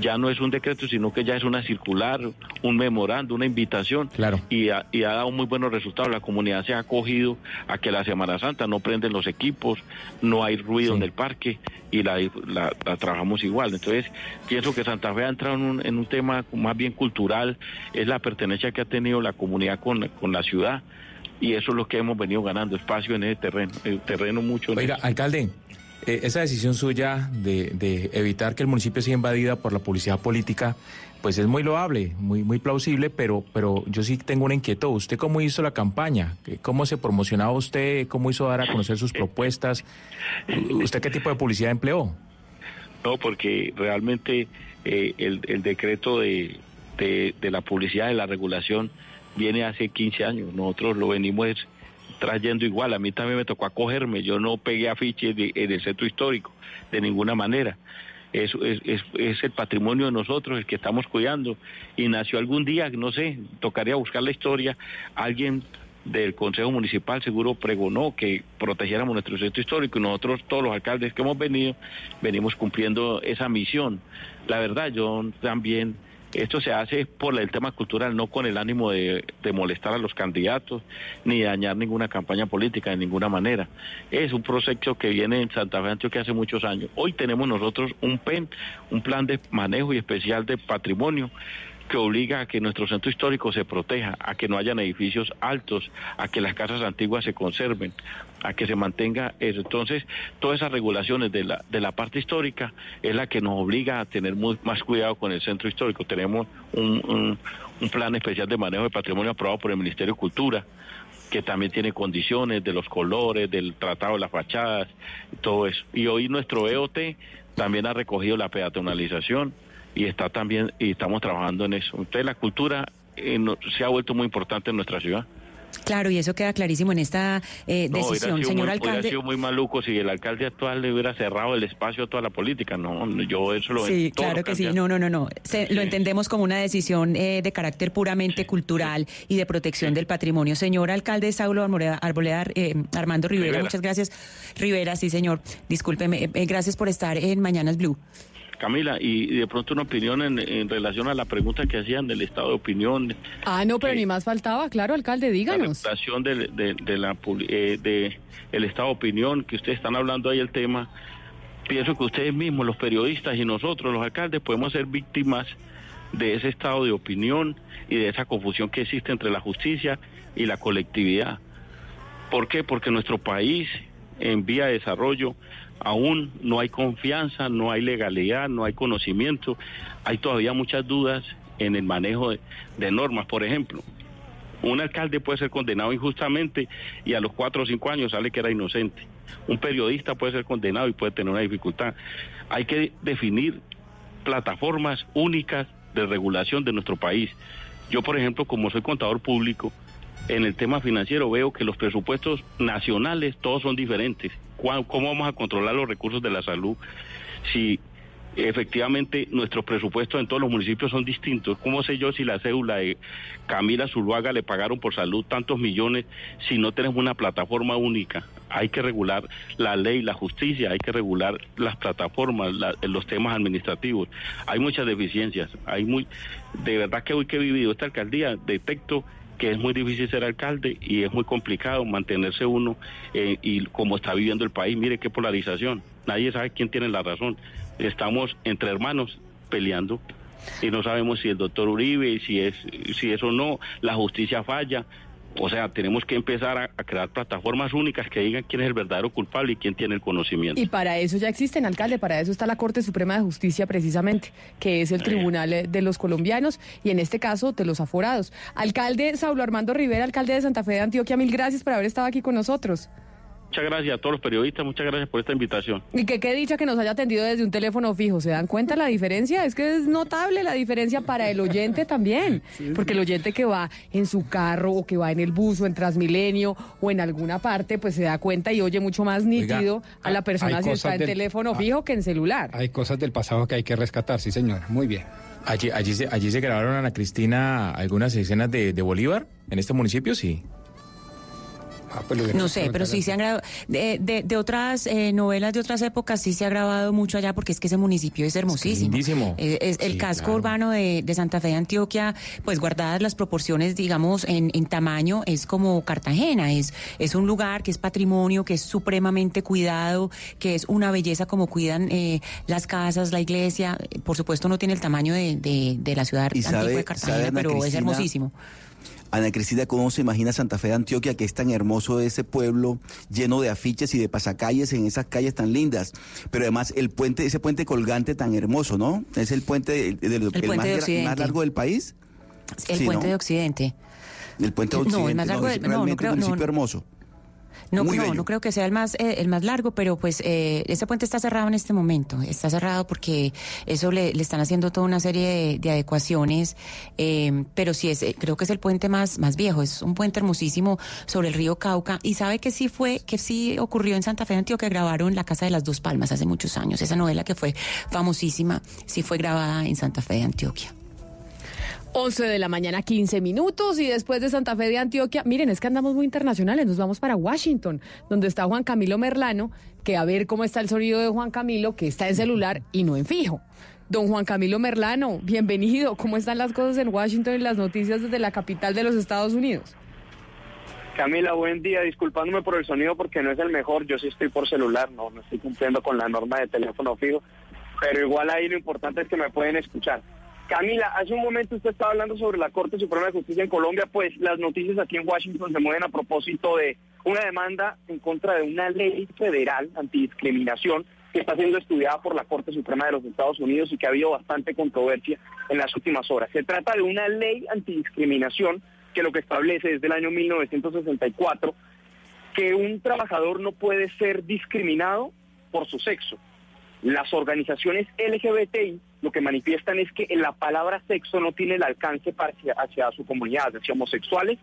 ya no es un decreto, sino que ya es una circular, un memorando, una invitación. Claro. Y ha, y ha dado muy buenos resultados. La comunidad se ha acogido a que la Semana Santa no prenden los equipos, no hay ruido en el parque y la, la- la trabajamos igual. Entonces, pienso que Santa Fe ha entrado en un, en un tema más bien cultural, es la pertenencia que ha tenido la comunidad con, con la ciudad. Y eso es lo que hemos venido ganando, espacio en ese terreno, el terreno mucho. Oiga, alcalde, eh, esa decisión suya de, de evitar que el municipio sea invadida por la publicidad política, pues es muy loable, muy, muy plausible, pero, pero yo sí tengo una inquietud. ¿Usted cómo hizo la campaña? ¿Cómo se promocionaba usted? ¿Cómo hizo dar a conocer sus propuestas? ¿Usted qué tipo de publicidad empleó? No, porque realmente eh, el, el decreto de, de, de la publicidad, de la regulación, viene hace 15 años. Nosotros lo venimos trayendo igual. A mí también me tocó acogerme. Yo no pegué afiches de- en el centro histórico de ninguna manera. Es, es, es el patrimonio de nosotros el que estamos cuidando. Y nació algún día, no sé, tocaría buscar la historia, alguien del Consejo Municipal seguro pregonó que protegiéramos nuestro centro histórico y nosotros, todos los alcaldes que hemos venido, venimos cumpliendo esa misión. La verdad, yo también, esto se hace por el tema cultural, no con el ánimo de, molestar a los candidatos ni dañar ninguna campaña política de ninguna manera. Es un proyecto que viene en Santa Fe Antioquia hace muchos años. Hoy tenemos nosotros un PEN, un plan de manejo y especial de patrimonio que obliga a que nuestro centro histórico se proteja, a que no hayan edificios altos, a que las casas antiguas se conserven, a que se mantenga eso. Entonces, todas esas regulaciones de la, de la parte histórica es la que nos obliga a tener más cuidado con el centro histórico. Tenemos un, un- un plan especial de manejo de patrimonio aprobado por el Ministerio de Cultura, que también tiene condiciones de los colores, del tratado de las fachadas, todo eso. Y hoy nuestro EOT también ha recogido la peatonalización y está también y estamos trabajando en eso. Entonces la cultura eh, no- se ha vuelto muy importante en nuestra ciudad. Claro, y eso queda clarísimo en esta eh, No, hubiera decisión, señor muy, hubiera alcalde. sido muy maluco si el alcalde actual le hubiera cerrado el espacio a toda la política. No, yo eso lo Sí, claro que sí. No, no, no, no. Se- Lo entendemos como una decisión eh, de carácter puramente cultural y de protección del patrimonio. Señor alcalde Saulo Arboleda, Arboleda, eh, Armando Rivera, Rivera. muchas gracias. Rivera, sí, señor. Discúlpeme. eh, eh, gracias por estar en Mañanas Blue. Camila, y, y de pronto una opinión en, en relación a la pregunta que hacían del estado de opinión, Ah, no, pero ni más faltaba. Claro, alcalde, la díganos. reputación de, de, de la publi- eh, de el estado de opinión que ustedes están hablando ahí el tema pienso que ustedes mismos los periodistas y nosotros los alcaldes podemos ser víctimas de ese estado de opinión y de esa confusión que existe entre la justicia y la colectividad ¿por qué? porque nuestro país en vía de desarrollo aún no hay confianza, no hay legalidad, no hay conocimiento, hay todavía muchas dudas en el manejo de, normas, por ejemplo. Un alcalde puede ser condenado injustamente y a los cuatro o cinco años sale que era inocente. Un periodista puede ser condenado y puede tener una dificultad. Hay que definir plataformas únicas de regulación de nuestro país. Yo, por ejemplo, como soy contador público, en el tema financiero veo que los presupuestos nacionales todos son diferentes. ¿Cuá- ¿Cómo vamos a controlar los recursos de la salud si efectivamente nuestros presupuestos en todos los municipios son distintos? ¿Cómo sé yo si la cédula de Camila Zuluaga le pagaron por salud tantos millones si no tenemos una plataforma única? Hay que regular la ley, la justicia, hay que regular las plataformas, la- los temas administrativos. Hay muchas deficiencias. Hay muy, de verdad que hoy que he vivido esta alcaldía detecto que es muy difícil ser alcalde y es muy complicado mantenerse uno eh, y como está viviendo el país, mire qué polarización, nadie sabe quién tiene la razón, estamos entre hermanos peleando y no sabemos si el doctor Uribe, si es, si eso no, la justicia falla, o sea, tenemos que empezar a, a crear plataformas únicas que digan quién es el verdadero culpable y quién tiene el conocimiento. Y para eso ya existen, alcalde, para eso está la Corte Suprema de Justicia precisamente, que es el tribunal eh, de los colombianos y en este caso de los aforados. Alcalde Saulo Armando Rivera, alcalde de Santa Fe de Antioquia, mil gracias por haber estado aquí con nosotros. Muchas gracias a todos los periodistas, muchas gracias por esta invitación. Y que qué dicha que nos haya atendido desde un teléfono fijo. ¿Se dan cuenta la diferencia? Es que es notable la diferencia para el oyente también. Porque el oyente que va en su carro o que va en el bus o en Transmilenio o en alguna parte, pues se da cuenta y oye mucho más nítido a la persona si está en del- teléfono fijo que en celular. Hay cosas del pasado que hay que rescatar, sí, señor. Muy bien. Allí, allí, se, allí se grabaron, Ana Cristina, algunas escenas de, de Bolívar, en este municipio, sí. Ah, pues No sé, pero sí se han grabado. De, de, de otras eh, novelas de otras épocas sí se ha grabado mucho allá porque es que ese municipio es hermosísimo. Eh, es el Sí, casco claro. urbano de, de Santa Fe de Antioquia, pues guardadas las proporciones, digamos, en, en tamaño, es como Cartagena. Es, es un lugar que es patrimonio, que es supremamente cuidado, que es una belleza como cuidan eh, las casas, la iglesia. Por supuesto, no tiene el tamaño de, de, de la ciudad antigua sabe- de Cartagena, pero es hermosísimo. Ana Cristina, ¿cómo se imagina Santa Fe de Antioquia, que es tan hermoso ese pueblo lleno de afiches y de pasacalles en esas calles tan lindas? Pero además el puente, ese puente colgante tan hermoso, ¿no? Es el puente, de- de- de- el puente más, de Occidente. más largo del país. El Sí, puente ¿no? de Occidente. El puente de No, el Occidente. más largo es del- no, creo- un municipio hermoso. No, Muy no, bello. no creo que sea el más eh, el más largo, pero pues eh, ese puente está cerrado en este momento. Está cerrado porque eso le, le están haciendo toda una serie de, de adecuaciones, eh, pero sí es, eh, creo que es el puente más más viejo. Es un puente hermosísimo sobre el río Cauca y sabe que sí fue, que sí ocurrió en Santa Fe de Antioquia, grabaron La Casa de las Dos Palmas hace muchos años. Esa novela que fue famosísima, sí fue grabada en Santa Fe de Antioquia. 11 de la mañana, 15 minutos y después de Santa Fe de Antioquia, miren, es que andamos muy internacionales, nos vamos para Washington, donde está Juan Camilo Merlano, que a ver cómo está el sonido de Juan Camilo, que está en celular y no en fijo. Don Juan Camilo Merlano, bienvenido. ¿Cómo están las cosas en Washington y las noticias desde la capital de los Estados Unidos? Camila, buen día. Disculpándome por el sonido porque no es el mejor. Yo sí estoy por celular, no, no estoy cumpliendo con la norma de teléfono fijo. Pero igual ahí lo importante es que me pueden escuchar. Camila, hace un momento usted estaba hablando sobre la Corte Suprema de Justicia en Colombia, pues las noticias aquí en Washington se mueven a propósito de una demanda en contra de una ley federal antidiscriminación que está siendo estudiada por la Corte Suprema de los Estados Unidos y que ha habido bastante controversia en las últimas horas. Se trata de una ley antidiscriminación que lo que establece desde el año 1964 que un trabajador no puede ser discriminado por su sexo. Las organizaciones LGBTI lo que manifiestan es que la palabra sexo no tiene el alcance hacia, hacia su comunidad, hacia homosexuales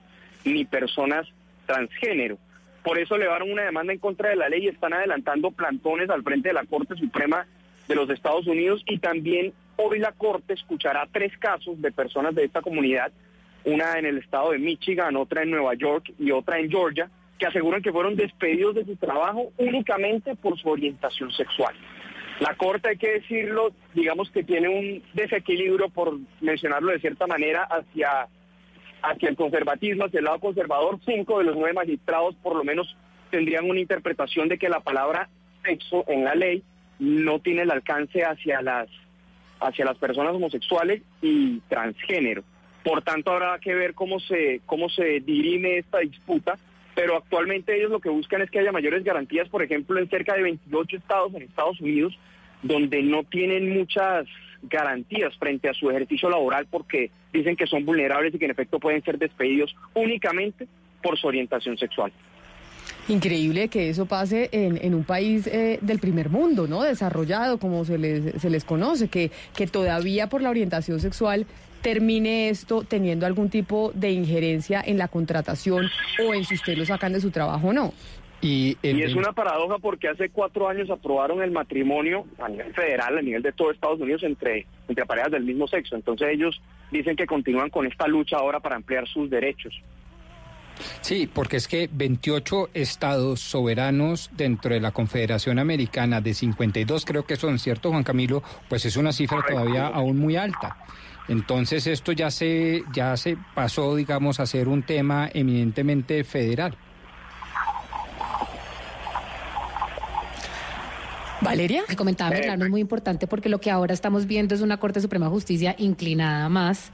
ni personas transgénero. Por eso elevaron una demanda en contra de la ley y están adelantando plantones al frente de la Corte Suprema de los Estados Unidos y también hoy la Corte escuchará tres casos de personas de esta comunidad, una en el estado de Michigan, otra en Nueva York y otra en Georgia, que aseguran que fueron despedidos de su trabajo únicamente por su orientación sexual. La Corte, hay que decirlo, digamos que tiene un desequilibrio, por mencionarlo de cierta manera, hacia, hacia el conservatismo, hacia el lado conservador. Cinco de los nueve magistrados por lo menos tendrían una interpretación de que la palabra sexo en la ley no tiene el alcance hacia las, hacia las personas homosexuales y transgénero. Por tanto, habrá que ver cómo se, cómo se dirime esta disputa, pero actualmente ellos lo que buscan es que haya mayores garantías, por ejemplo, en cerca de 28 estados en Estados Unidos, donde no tienen muchas garantías frente a su ejercicio laboral porque dicen que son vulnerables y que en efecto pueden ser despedidos únicamente por su orientación sexual. Increíble que eso pase en, en un país eh, del primer mundo, ¿no? Desarrollado, como se les, se les conoce, que, que todavía por la orientación sexual termine esto teniendo algún tipo de injerencia en la contratación o en si usted lo sacan de su trabajo o no. Y, y es una paradoja porque hace cuatro años aprobaron el matrimonio a nivel federal, a nivel de todo Estados Unidos, entre, entre parejas del mismo sexo. Entonces ellos dicen que continúan con esta lucha ahora para ampliar sus derechos. Sí, porque es que 28 estados soberanos dentro de la Confederación Americana de 52 creo que son, ¿cierto, Juan Camilo? Pues es una cifra todavía aún muy alta. Entonces esto ya se ya se pasó, digamos, a ser un tema eminentemente federal. Valeria. Que comentaba Merlano es muy importante porque lo que ahora estamos viendo es una Corte Suprema de Justicia inclinada más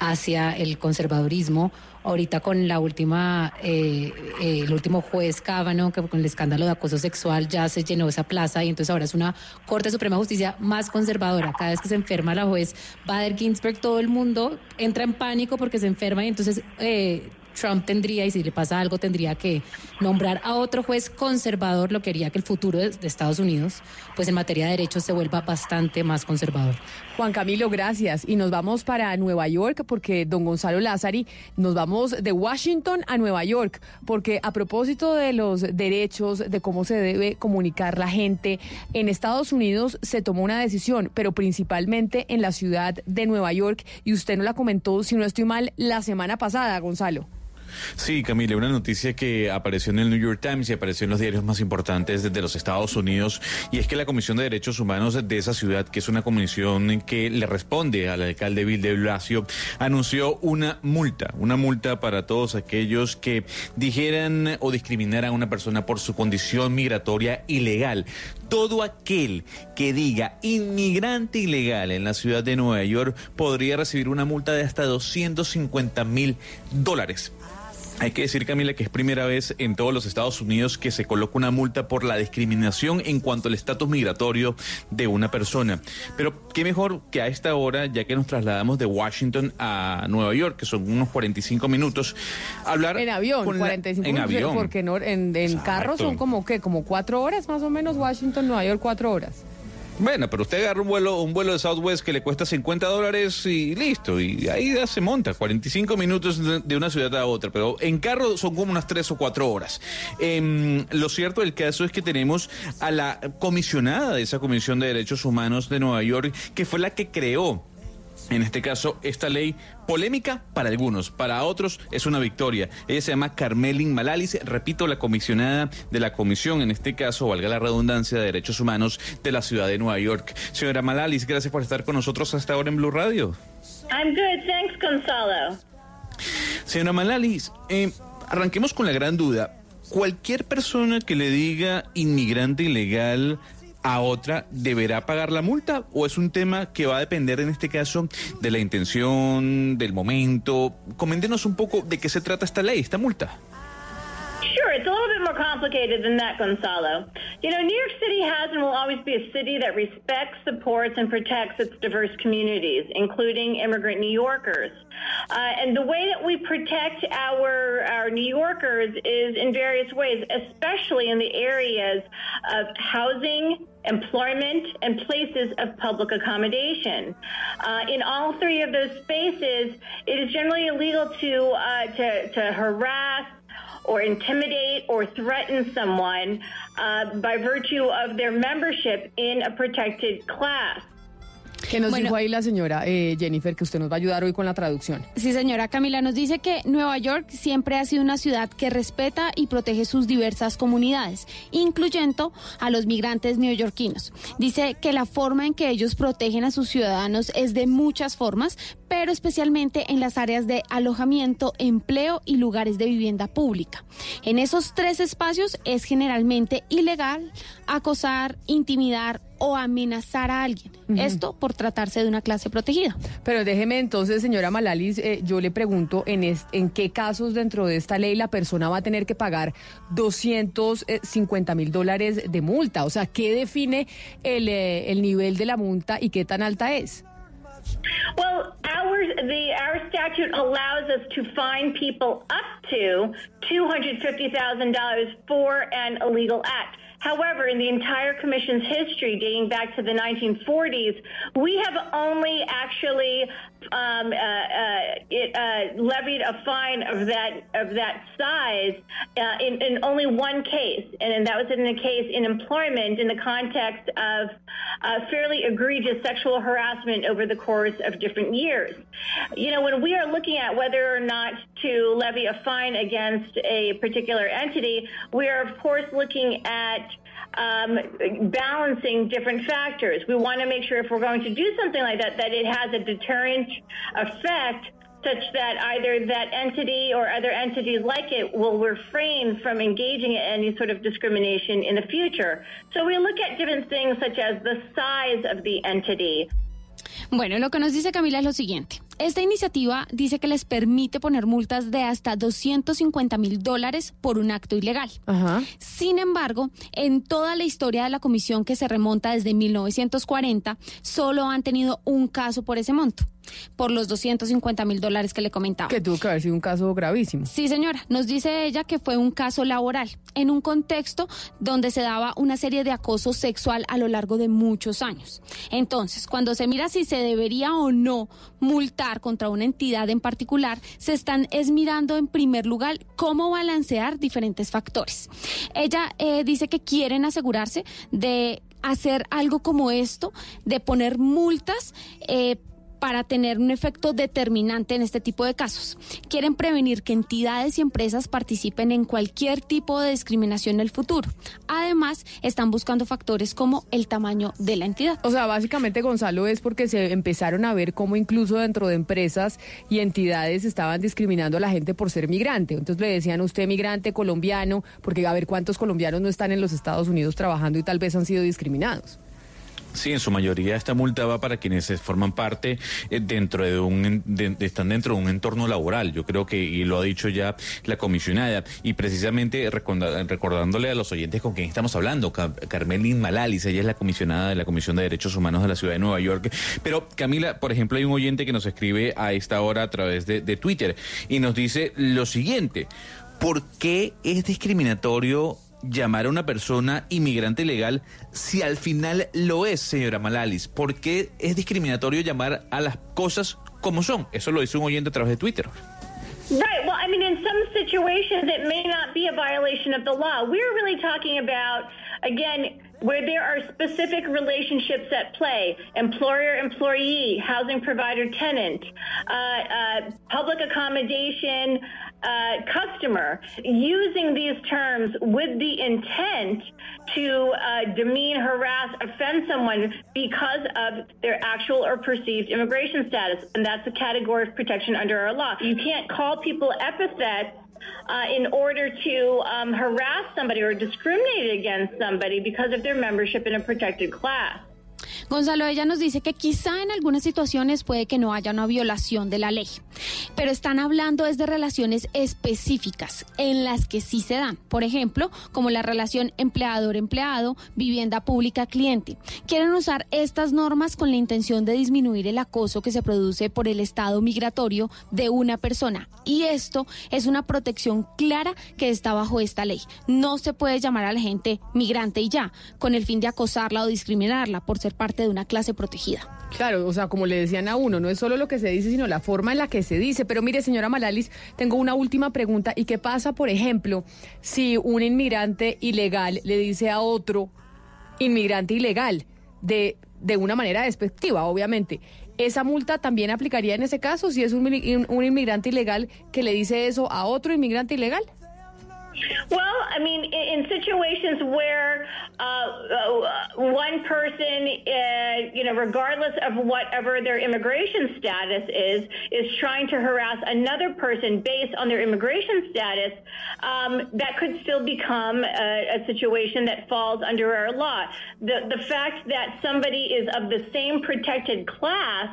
hacia el conservadurismo. Ahorita con la última, eh, eh, el último juez Cábano, que con el escándalo de acoso sexual ya se llenó esa plaza y entonces ahora es una Corte Suprema de Justicia más conservadora. Cada vez que se enferma la juez Bader Ginsburg, todo el mundo entra en pánico porque se enferma y entonces eh, Trump tendría, y si le pasa algo, tendría que nombrar a otro juez conservador, lo que haría que el futuro de, Estados Unidos, pues en materia de derechos, se vuelva bastante más conservador. Juan Camilo, gracias. Y nos vamos para Nueva York porque don Gonzalo Lázari, nos vamos de Washington a Nueva York porque a propósito de los derechos, de cómo se debe comunicar la gente, en Estados Unidos se tomó una decisión, pero principalmente en la ciudad de Nueva York y usted nos la comentó, si no estoy mal, la semana pasada, Gonzalo. Sí, Camila, una noticia que apareció en el New York Times y apareció en los diarios más importantes de los Estados Unidos, y es que la Comisión de Derechos Humanos de esa ciudad, que es una comisión que le responde al alcalde Bill de Blasio, anunció una multa, una multa para todos aquellos que dijeran o discriminaran a una persona por su condición migratoria ilegal. Todo aquel que diga inmigrante ilegal en la ciudad de Nueva York podría recibir una multa de hasta 250 mil dólares. Hay que decir, Camila, que es primera vez en todos los Estados Unidos que se coloca una multa por la discriminación en cuanto al estatus migratorio de una persona. Pero qué mejor que a esta hora, ya que nos trasladamos de Washington a Nueva York, que son unos 45 minutos, hablar en avión, con la- 45 en minutos, avión. porque no, en, en carro son como que como cuatro horas más o menos, Washington, Nueva York, cuatro horas. Bueno, pero usted agarra un vuelo, un vuelo de Southwest que le cuesta 50 dólares y listo, y ahí ya se monta, 45 minutos de una ciudad a otra, pero en carro son como unas 3 o 4 horas. Em, lo cierto del caso es que tenemos a la comisionada de esa Comisión de Derechos Humanos de Nueva York, que fue la que creó en este caso, esta ley polémica para algunos, para otros es una victoria. Ella se llama Carmelin Malalis, repito, la comisionada de la comisión, en este caso, valga la redundancia, de derechos humanos de la ciudad de Nueva York. Señora Malalis, gracias por estar con nosotros hasta ahora en Blue Radio. I'm good, thanks, Gonzalo. Señora Malalis, eh, arranquemos con la gran duda. Cualquier persona que le diga inmigrante ilegal a otra deberá pagar la multa o es un tema que va a depender en este caso de la intención, del momento. Coméntenos un poco de qué se trata esta ley, esta multa. Sure, it's a little bit more complicated than that, Gonzalo. You know, New York City has and will always be a city that respects, supports, and protects its diverse communities, including immigrant New Yorkers. Uh, and the way that we protect our our New Yorkers is in various ways, especially in the areas of housing, employment, and places of public accommodation. Uh, in all three of those spaces, it is generally illegal to uh, to, to harass or intimidate or threaten someone uh, by virtue of their membership in a protected class. ¿Qué nos Bueno. dijo ahí la señora eh, Jennifer, que usted nos va a ayudar hoy con la traducción? Sí, señora Camila, nos dice que Nueva York siempre ha sido una ciudad que respeta y protege sus diversas comunidades, incluyendo a los migrantes neoyorquinos. Dice que la forma en que ellos protegen a sus ciudadanos es de muchas formas, pero especialmente en las áreas de alojamiento, empleo y lugares de vivienda pública. En esos tres espacios es generalmente ilegal acosar, intimidar o amenazar a alguien. Esto por tratarse de una clase protegida. Pero déjeme entonces, señora Malalis, eh, yo le pregunto en, es- en qué casos dentro de esta ley la persona va a tener que pagar 250 mil dólares de multa. O sea, ¿qué define el, eh, el nivel de la multa y qué tan alta es? Well, our the our statute allows us to fine people up to two hundred fifty thousand dollars for an illegal act. However, in the entire commission's history, dating back to the 1940s, we have only actually um, uh, uh, it, uh, levied a fine of that of that size uh, in, in only one case, and, that was in a case in employment in the context of uh, fairly egregious sexual harassment over the course of different years. You know, when we are looking at whether or not to levy a fine against a particular entity, we are of course looking at um, balancing different factors. We want to make sure if we're going to do something like that, that it has a deterrent effect such that either that entity or other entities like it will refrain from engaging in any sort of discrimination in the future. So we look at different things such as the size of the entity, Bueno, lo que nos dice Camila es lo siguiente. Esta iniciativa dice que les permite poner multas de hasta 250 mil dólares por un acto ilegal. Sin embargo, en toda la historia de la comisión que se remonta desde 1940, solo han tenido un caso por ese monto por los 250 mil dólares que le comentaba. Que tuvo que haber sido un caso gravísimo. Sí, señora. Nos dice ella que fue un caso laboral, en un contexto donde se daba una serie de acoso sexual a lo largo de muchos años. Entonces, cuando se mira si se debería o no multar contra una entidad en particular, se están es mirando en primer lugar cómo balancear diferentes factores. Ella eh, dice que quieren asegurarse de hacer algo como esto, de poner multas. Eh, para tener un efecto determinante en este tipo de casos. Quieren prevenir que entidades y empresas participen en cualquier tipo de discriminación en el futuro. Además, están buscando factores como el tamaño de la entidad. O sea, básicamente, Gonzalo, es porque se empezaron a ver cómo incluso dentro de empresas y entidades estaban discriminando a la gente por ser migrante. Entonces le decían usted migrante colombiano, porque a ver cuántos colombianos no están en los Estados Unidos trabajando y tal vez han sido discriminados. Sí, en su mayoría esta multa va para quienes forman parte eh, dentro de un están dentro de un entorno laboral. Yo creo que y lo ha dicho ya la comisionada y precisamente recordándole a los oyentes con quien estamos hablando, Carmelín Malalis, ella es la comisionada de la Comisión de Derechos Humanos de la Ciudad de Nueva York. Pero Camila, por ejemplo, hay un oyente que nos escribe a esta hora a través de, de Twitter y nos dice lo siguiente: ¿Por qué es discriminatorio llamar a una persona inmigrante ilegal si al final lo es, señora Malalis? ¿Por qué es discriminatorio llamar a las cosas como son? Eso lo dice un oyente a través de Twitter. Right. Well, I mean, in some situations, it may not be a violation of the law. Again, where there are specific relationships at play employer employee, housing provider tenant, uh, uh, public accommodation uh, customer, using these terms with the intent to uh, demean, harass, offend someone because of their actual or perceived immigration status. And that's a category of protection under our law. You can't call people epithets uh, in order to um, harass somebody or discriminate against somebody because of their membership in a protected class. Gonzalo, ella nos dice que quizá en algunas situaciones puede que no haya una violación de la ley, pero están hablando es de relaciones específicas en las que sí se dan. Por ejemplo, como la relación empleador-empleado, vivienda pública-cliente. Quieren usar estas normas con la intención de disminuir el acoso que se produce por el estado migratorio de una persona. Y esto es una protección clara que está bajo esta ley. No se puede llamar a la gente migrante y ya, con el fin de acosarla o discriminarla por ser parte de una clase protegida. Claro, o sea, como le decían a uno, no es solo lo que se dice, sino la forma en la que se dice. Pero mire, señora Malalis, tengo una última pregunta. ¿Y qué pasa, por ejemplo, si un inmigrante ilegal le dice a otro inmigrante ilegal de, de una manera despectiva, obviamente? ¿Esa multa también aplicaría en ese caso si es un, un inmigrante ilegal que le dice eso a otro inmigrante ilegal? I mean, in, in situations where uh, uh, one person, uh, you know, regardless of whatever their immigration status is, is trying to harass another person based on their immigration status, um, that could still become a, a situation that falls under our law. The the fact that somebody is of the same protected class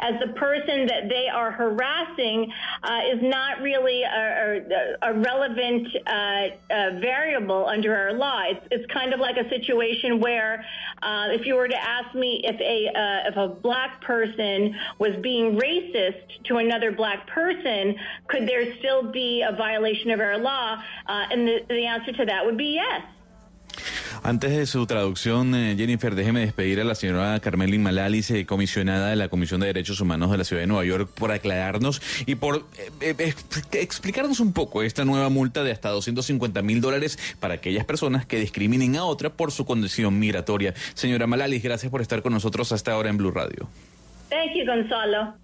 as the person that they are harassing uh, is not really a, a, a relevant uh, uh, variable under our law. It's, it's kind of like a situation where uh, if you were to ask me if a uh, if a black person was being racist to another black person, could there still be a violation of our law? And the, the answer to that would be yes. Antes de su traducción, eh, Jennifer, déjeme despedir a la señora Carmelin Malalis, eh, comisionada de la Comisión de Derechos Humanos de la Ciudad de Nueva York, por aclararnos y por eh, explicarnos un poco esta nueva multa de hasta 250 mil dólares para aquellas personas que discriminen a otra por su condición migratoria. Señora Malalis, gracias por estar con nosotros hasta ahora en Blue Radio. Thank you, Gonzalo.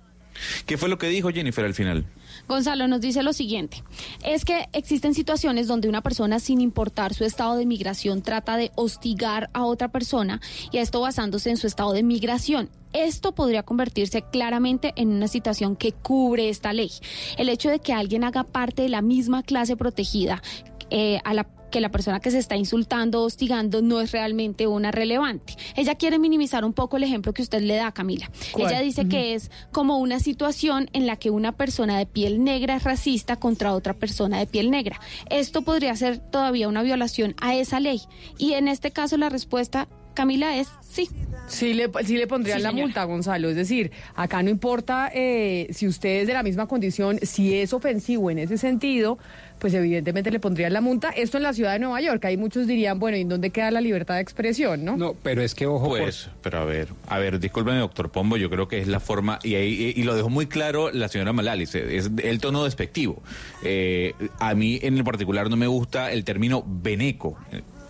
¿Qué fue lo que dijo Jennifer al final? Gonzalo nos dice lo siguiente, es que existen situaciones donde una persona sin importar su estado de migración trata de hostigar a otra persona y esto basándose en su estado de migración. Esto podría convertirse claramente en una situación que cubre esta ley. El hecho de que alguien haga parte de la misma clase protegida eh, a la que la persona que se está insultando o hostigando no es realmente una relevante. Ella quiere minimizar un poco el ejemplo que usted le da, Camila. ¿Cuál? Ella dice que es como una situación en la que una persona de piel negra es racista contra otra persona de piel negra. Esto podría ser todavía una violación a esa ley. Y en este caso la respuesta, Camila, es sí. Sí le, sí le pondrían Sí, la señora. multa, Gonzalo. Es decir, acá no importa eh, si usted es de la misma condición, si es ofensivo en ese sentido, pues evidentemente le pondrían la multa. Esto en la ciudad de Nueva York. Ahí muchos dirían, bueno, ¿y en dónde queda la libertad de expresión, no? No, pero es que ojo. Pues, pero a ver, a ver, discúlpeme, doctor Pombo, yo creo que es la forma, y, ahí- y, lo dejó muy claro la señora Malalis, es el tono despectivo. Eh, a mí en el particular no me gusta el término veneco.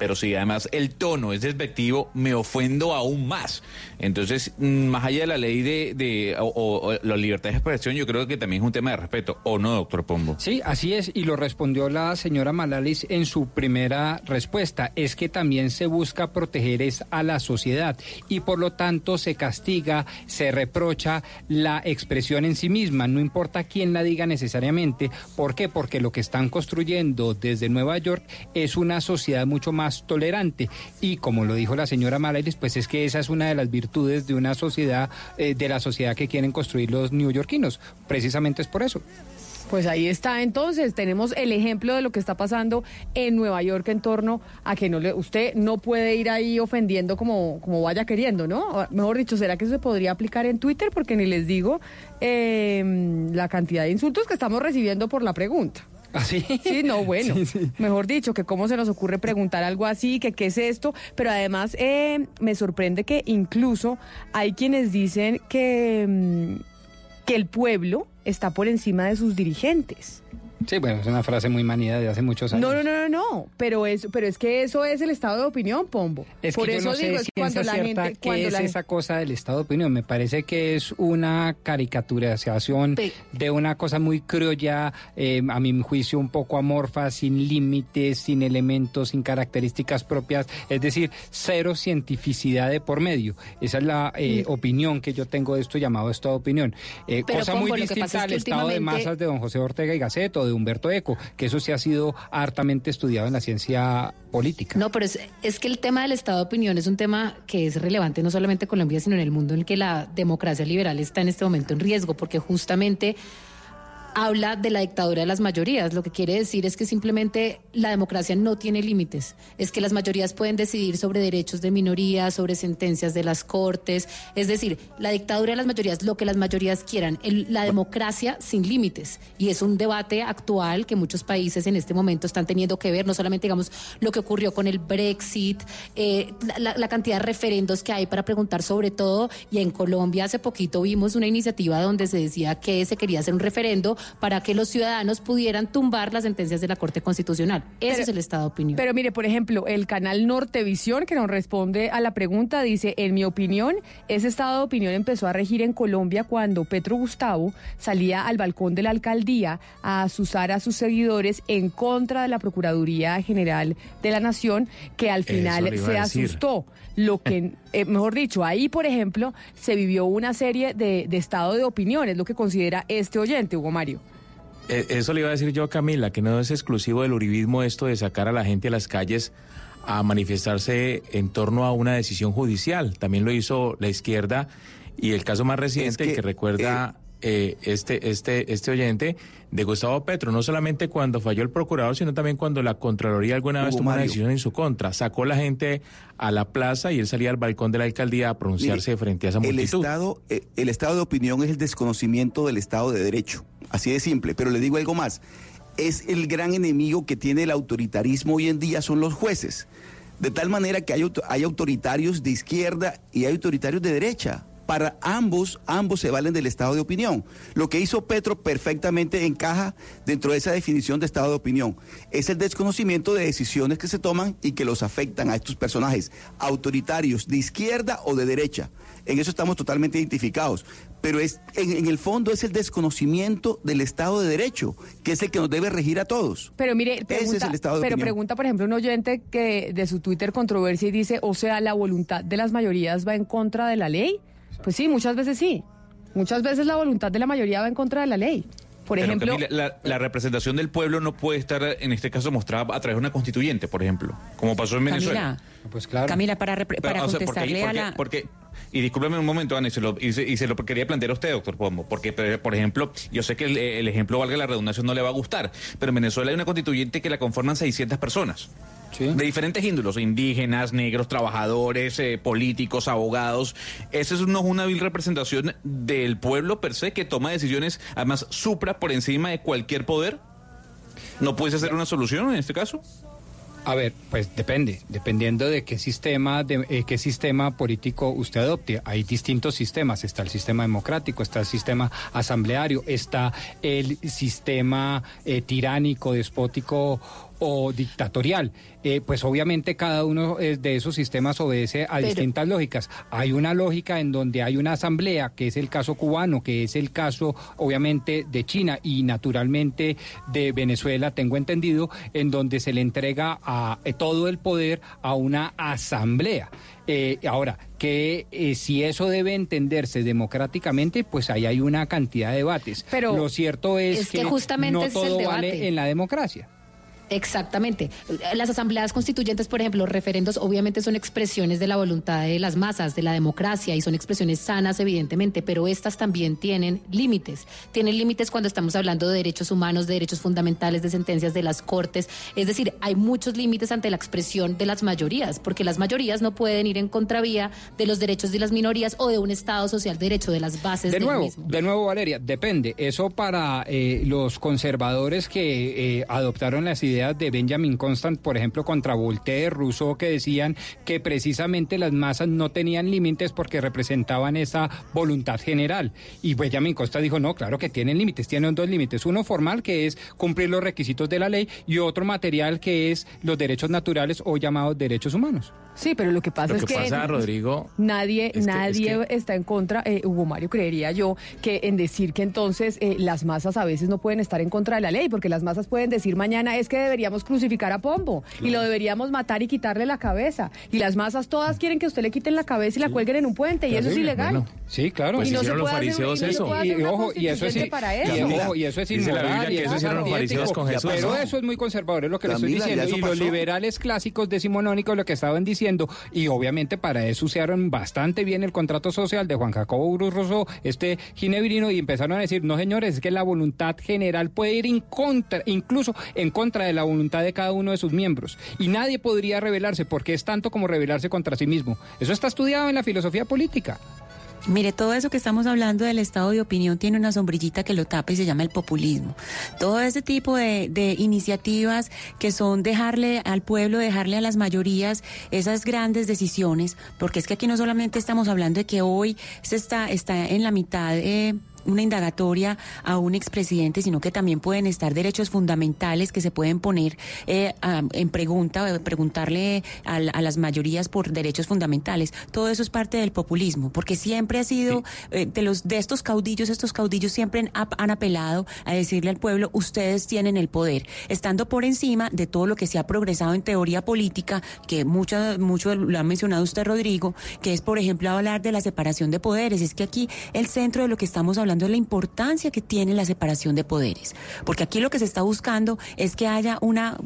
Pero si además el tono es despectivo, me ofendo aún más. Entonces, mm, más allá de la ley de, de o, o- o la libertad de expresión, yo creo que también es un tema de respeto, ¿o no, doctor Pombo? Sí, así es, y lo respondió la señora Malalis en su primera respuesta. Es que también se busca proteger es a la sociedad y por lo tanto se castiga, se reprocha la expresión en sí misma, no importa quién la diga necesariamente. ¿Por qué? Porque lo que están construyendo desde Nueva York es una sociedad mucho más tolerante y como lo dijo la señora Malalis, pues es que esa es una de las virtudes de una sociedad, eh, de la sociedad que quieren construir los neoyorquinos. Precisamente es por eso. Pues ahí está, entonces tenemos el ejemplo de lo que está pasando en Nueva York en torno a que no le, usted no puede ir ahí ofendiendo como, como vaya queriendo, ¿no? Mejor dicho, ¿será que se podría aplicar en Twitter? Porque ni les digo eh, la cantidad de insultos que estamos recibiendo por la pregunta. ¿Así? Sí, no, bueno. Mejor dicho, que cómo se nos ocurre preguntar algo así, que qué es esto. Pero además eh, me sorprende que incluso hay quienes dicen que, mm, que el pueblo está por encima de sus dirigentes. Sí, bueno, es una frase muy manida de hace muchos años. No, no, no, no, no. Pero es, pero es que eso es el estado de opinión, Pombo. Es por que yo eso no sé digo, es cuando la gente, qué cuando es la esa cosa del estado de opinión. Me parece que es una caricaturización de una cosa muy criolla, eh, a mi juicio un poco amorfa, sin límites, sin elementos, sin características propias. Es decir, cero cientificidad de por medio. Esa es la eh, opinión que yo tengo de esto llamado estado de opinión. Eh, Pero, cosa Pombo, muy distinta es al que estado de masas de don José Ortega y Gasset o de Humberto Eco, que eso sí ha sido hartamente estudiado en la ciencia política. No, pero es, es que el tema del estado de opinión es un tema que es relevante no solamente en Colombia, sino en el mundo en el que la democracia liberal está en este momento en riesgo, porque justamente habla de la dictadura de las mayorías. Lo que quiere decir es que simplemente la democracia no tiene límites. Es que las mayorías pueden decidir sobre derechos de minorías, sobre sentencias de las cortes. Es decir, la dictadura de las mayorías, lo que las mayorías quieran. La democracia sin límites. Y es un debate actual que muchos países en este momento están teniendo que ver, no solamente, digamos, lo que ocurrió con el Brexit, eh, la cantidad de referendos que hay para preguntar sobre todo. Y en Colombia hace poquito vimos una iniciativa donde se decía que se quería hacer un referendo para que los ciudadanos pudieran tumbar las sentencias de la Corte Constitucional. Ese Pero- es el estado de opinión. Pero mire, por ejemplo, el canal Nortevisión, que nos responde a la pregunta, dice, en mi opinión, ese estado de opinión empezó a regir en Colombia cuando Petro Gustavo salía al balcón de la alcaldía a asusar a sus seguidores en contra de la Procuraduría General de la Nación, que al final se asustó. Lo que, eh, mejor dicho, ahí, por ejemplo, se vivió una serie de, de estado de opinión, es lo que considera este oyente, Hugo Mario. Eh, Eso le iba a decir yo a Camila, que no es exclusivo del uribismo esto de sacar a la gente a las calles a manifestarse en torno a una decisión judicial. También lo hizo la izquierda y el caso más reciente, el que recuerda eh, este, este, este oyente, de Gustavo Petro, no solamente cuando falló el procurador, sino también cuando la Contraloría alguna vez tomó una decisión en su contra. Sacó la gente a la plaza y él salía al balcón de la alcaldía a pronunciarse Mire, frente a esa el multitud. estado, eh, el estado de opinión es el desconocimiento del Estado de Derecho. Así de simple. Pero le digo algo más. Es el gran enemigo que tiene el autoritarismo hoy en día son los jueces. De tal manera que hay, hay autoritarios de izquierda y hay autoritarios de derecha. Para ambos, ambos se valen del estado de opinión. Lo que hizo Petro perfectamente encaja dentro de esa definición de estado de opinión. Es el desconocimiento de decisiones que se toman y que los afectan a estos personajes autoritarios de izquierda o de derecha. En eso estamos totalmente identificados. Pero es, en, en el fondo es el desconocimiento del Estado de Derecho, que es el que nos debe regir a todos. Pero mire, Ese es el estado de pero opinión. pregunta, por ejemplo, un oyente que de su Twitter controversia y dice, o sea, la voluntad de las mayorías va en contra de la ley. Pues sí, muchas veces sí. Muchas veces la voluntad de la mayoría va en contra de la ley. Por Pero, ejemplo, Camila, la, la representación del pueblo no puede estar, en este caso, mostrada a través de una constituyente, por ejemplo, como pasó en Venezuela. Camila, Pues claro. Camila, para, repre- Pero, para o sea, porque a porque- la... porque- y discúlpeme un momento, Ana, y se, lo, y, se, y se lo quería plantear a usted, doctor Pombo, porque, pero, por ejemplo, yo sé que el, el ejemplo, valga la redundancia, no le va a gustar, pero en Venezuela hay una constituyente que la conforman 600 personas. De diferentes índolos, indígenas, negros, trabajadores, eh, políticos, abogados. Esa es no una vil representación del pueblo per se que toma decisiones, además, supra por encima de cualquier poder. ¿No puede ser una solución en este caso? A ver, pues depende, dependiendo de qué sistema, de eh, qué sistema político usted adopte. Hay distintos sistemas. Está el sistema democrático, está el sistema asambleario, está el sistema eh, tiránico, despótico o dictatorial. Eh, pues obviamente cada uno eh, de esos sistemas obedece a Pero- distintas lógicas. Hay una lógica en donde hay una asamblea, que es el caso cubano, que es el caso obviamente de China y naturalmente de Venezuela, tengo entendido, en donde se le entrega a, eh, todo el poder a una asamblea. Eh, ahora, que eh, si eso debe entenderse democráticamente, pues ahí hay una cantidad de debates. Pero lo cierto es, es que justamente no ese es el todo vale en la democracia. Exactamente. Las asambleas constituyentes, por ejemplo, los referendos, obviamente son expresiones de la voluntad de las masas, de la democracia, y son expresiones sanas, evidentemente, pero estas también tienen límites. Tienen límites cuando estamos hablando de derechos humanos, de derechos fundamentales, de sentencias de las cortes. Es decir, hay muchos límites ante la expresión de las mayorías, porque las mayorías no pueden ir en contravía de los derechos de las minorías o de un Estado social de derecho, de las bases De del nuevo, mismo. de nuevo, Valeria, depende. Eso para eh, los conservadores que eh, adoptaron las ideas de Benjamin Constant, por ejemplo, contra Voltaire, Rousseau, que decían que precisamente las masas no tenían límites porque representaban esa voluntad general. Y Benjamin Constant dijo, no, claro que tienen límites, tienen dos límites. Uno formal, que es cumplir los requisitos de la ley, y otro material, que es los derechos naturales o llamados derechos humanos. Sí, pero lo que pasa Lo es que que pasa, Rodrigo, nadie, es que- nadie es está en contra, eh, Hugo Mario, creería yo, que en decir que entonces eh, las masas a veces no pueden estar en contra de la ley, porque las masas pueden decir mañana es que deberíamos crucificar a Pombo y lo deberíamos matar y quitarle la cabeza. Y las masas todas quieren que usted le quiten la cabeza y la cuelguen en un puente, y eso es ilegal. Bueno, sí, claro. Pues Y no se los hacer- fariseos y eso. Y, ojo, y eso es, para y, eso. ojo, y eso es inmoral. Biblia que y eso es hicieron los antiético. fariseos con Jesús, Pero eso es muy conservador, es lo que le estoy ¿ya diciendo. Y los liberales clásicos decimonónicos lo que estaban diciendo, y obviamente para eso usaron bastante bien el contrato social de Juan Jacobo Cruz Rousseau, este ginebrino, y empezaron a decir, no señores, es que la voluntad general puede ir en contra, incluso en contra de la voluntad de cada uno de sus miembros. Y nadie podría rebelarse, porque es tanto como rebelarse contra sí mismo. Eso está estudiado en la filosofía política. Mire, todo eso que estamos hablando del estado de opinión tiene una sombrillita que lo tapa y se llama el populismo. Todo ese tipo de, de iniciativas que son dejarle al pueblo, dejarle a las mayorías esas grandes decisiones, porque es que aquí no solamente estamos hablando de que hoy se está, está en la mitad eh, una indagatoria a un expresidente, sino que también pueden estar derechos fundamentales que se pueden poner eh, a- en pregunta, eh, preguntarle a, a las mayorías por derechos fundamentales. Todo eso es parte del populismo, porque siempre ha sido eh, de los de estos caudillos, estos caudillos siempre han apelado a decirle al pueblo, ustedes tienen el poder, estando por encima de todo lo que se ha progresado en teoría política, que mucho, mucho lo ha mencionado usted, Rodrigo, que es, por ejemplo, hablar de la separación de poderes. Es que aquí el centro de lo que estamos hablando la importancia que tiene la separación de poderes. Porque aquí lo que se está buscando es que haya una,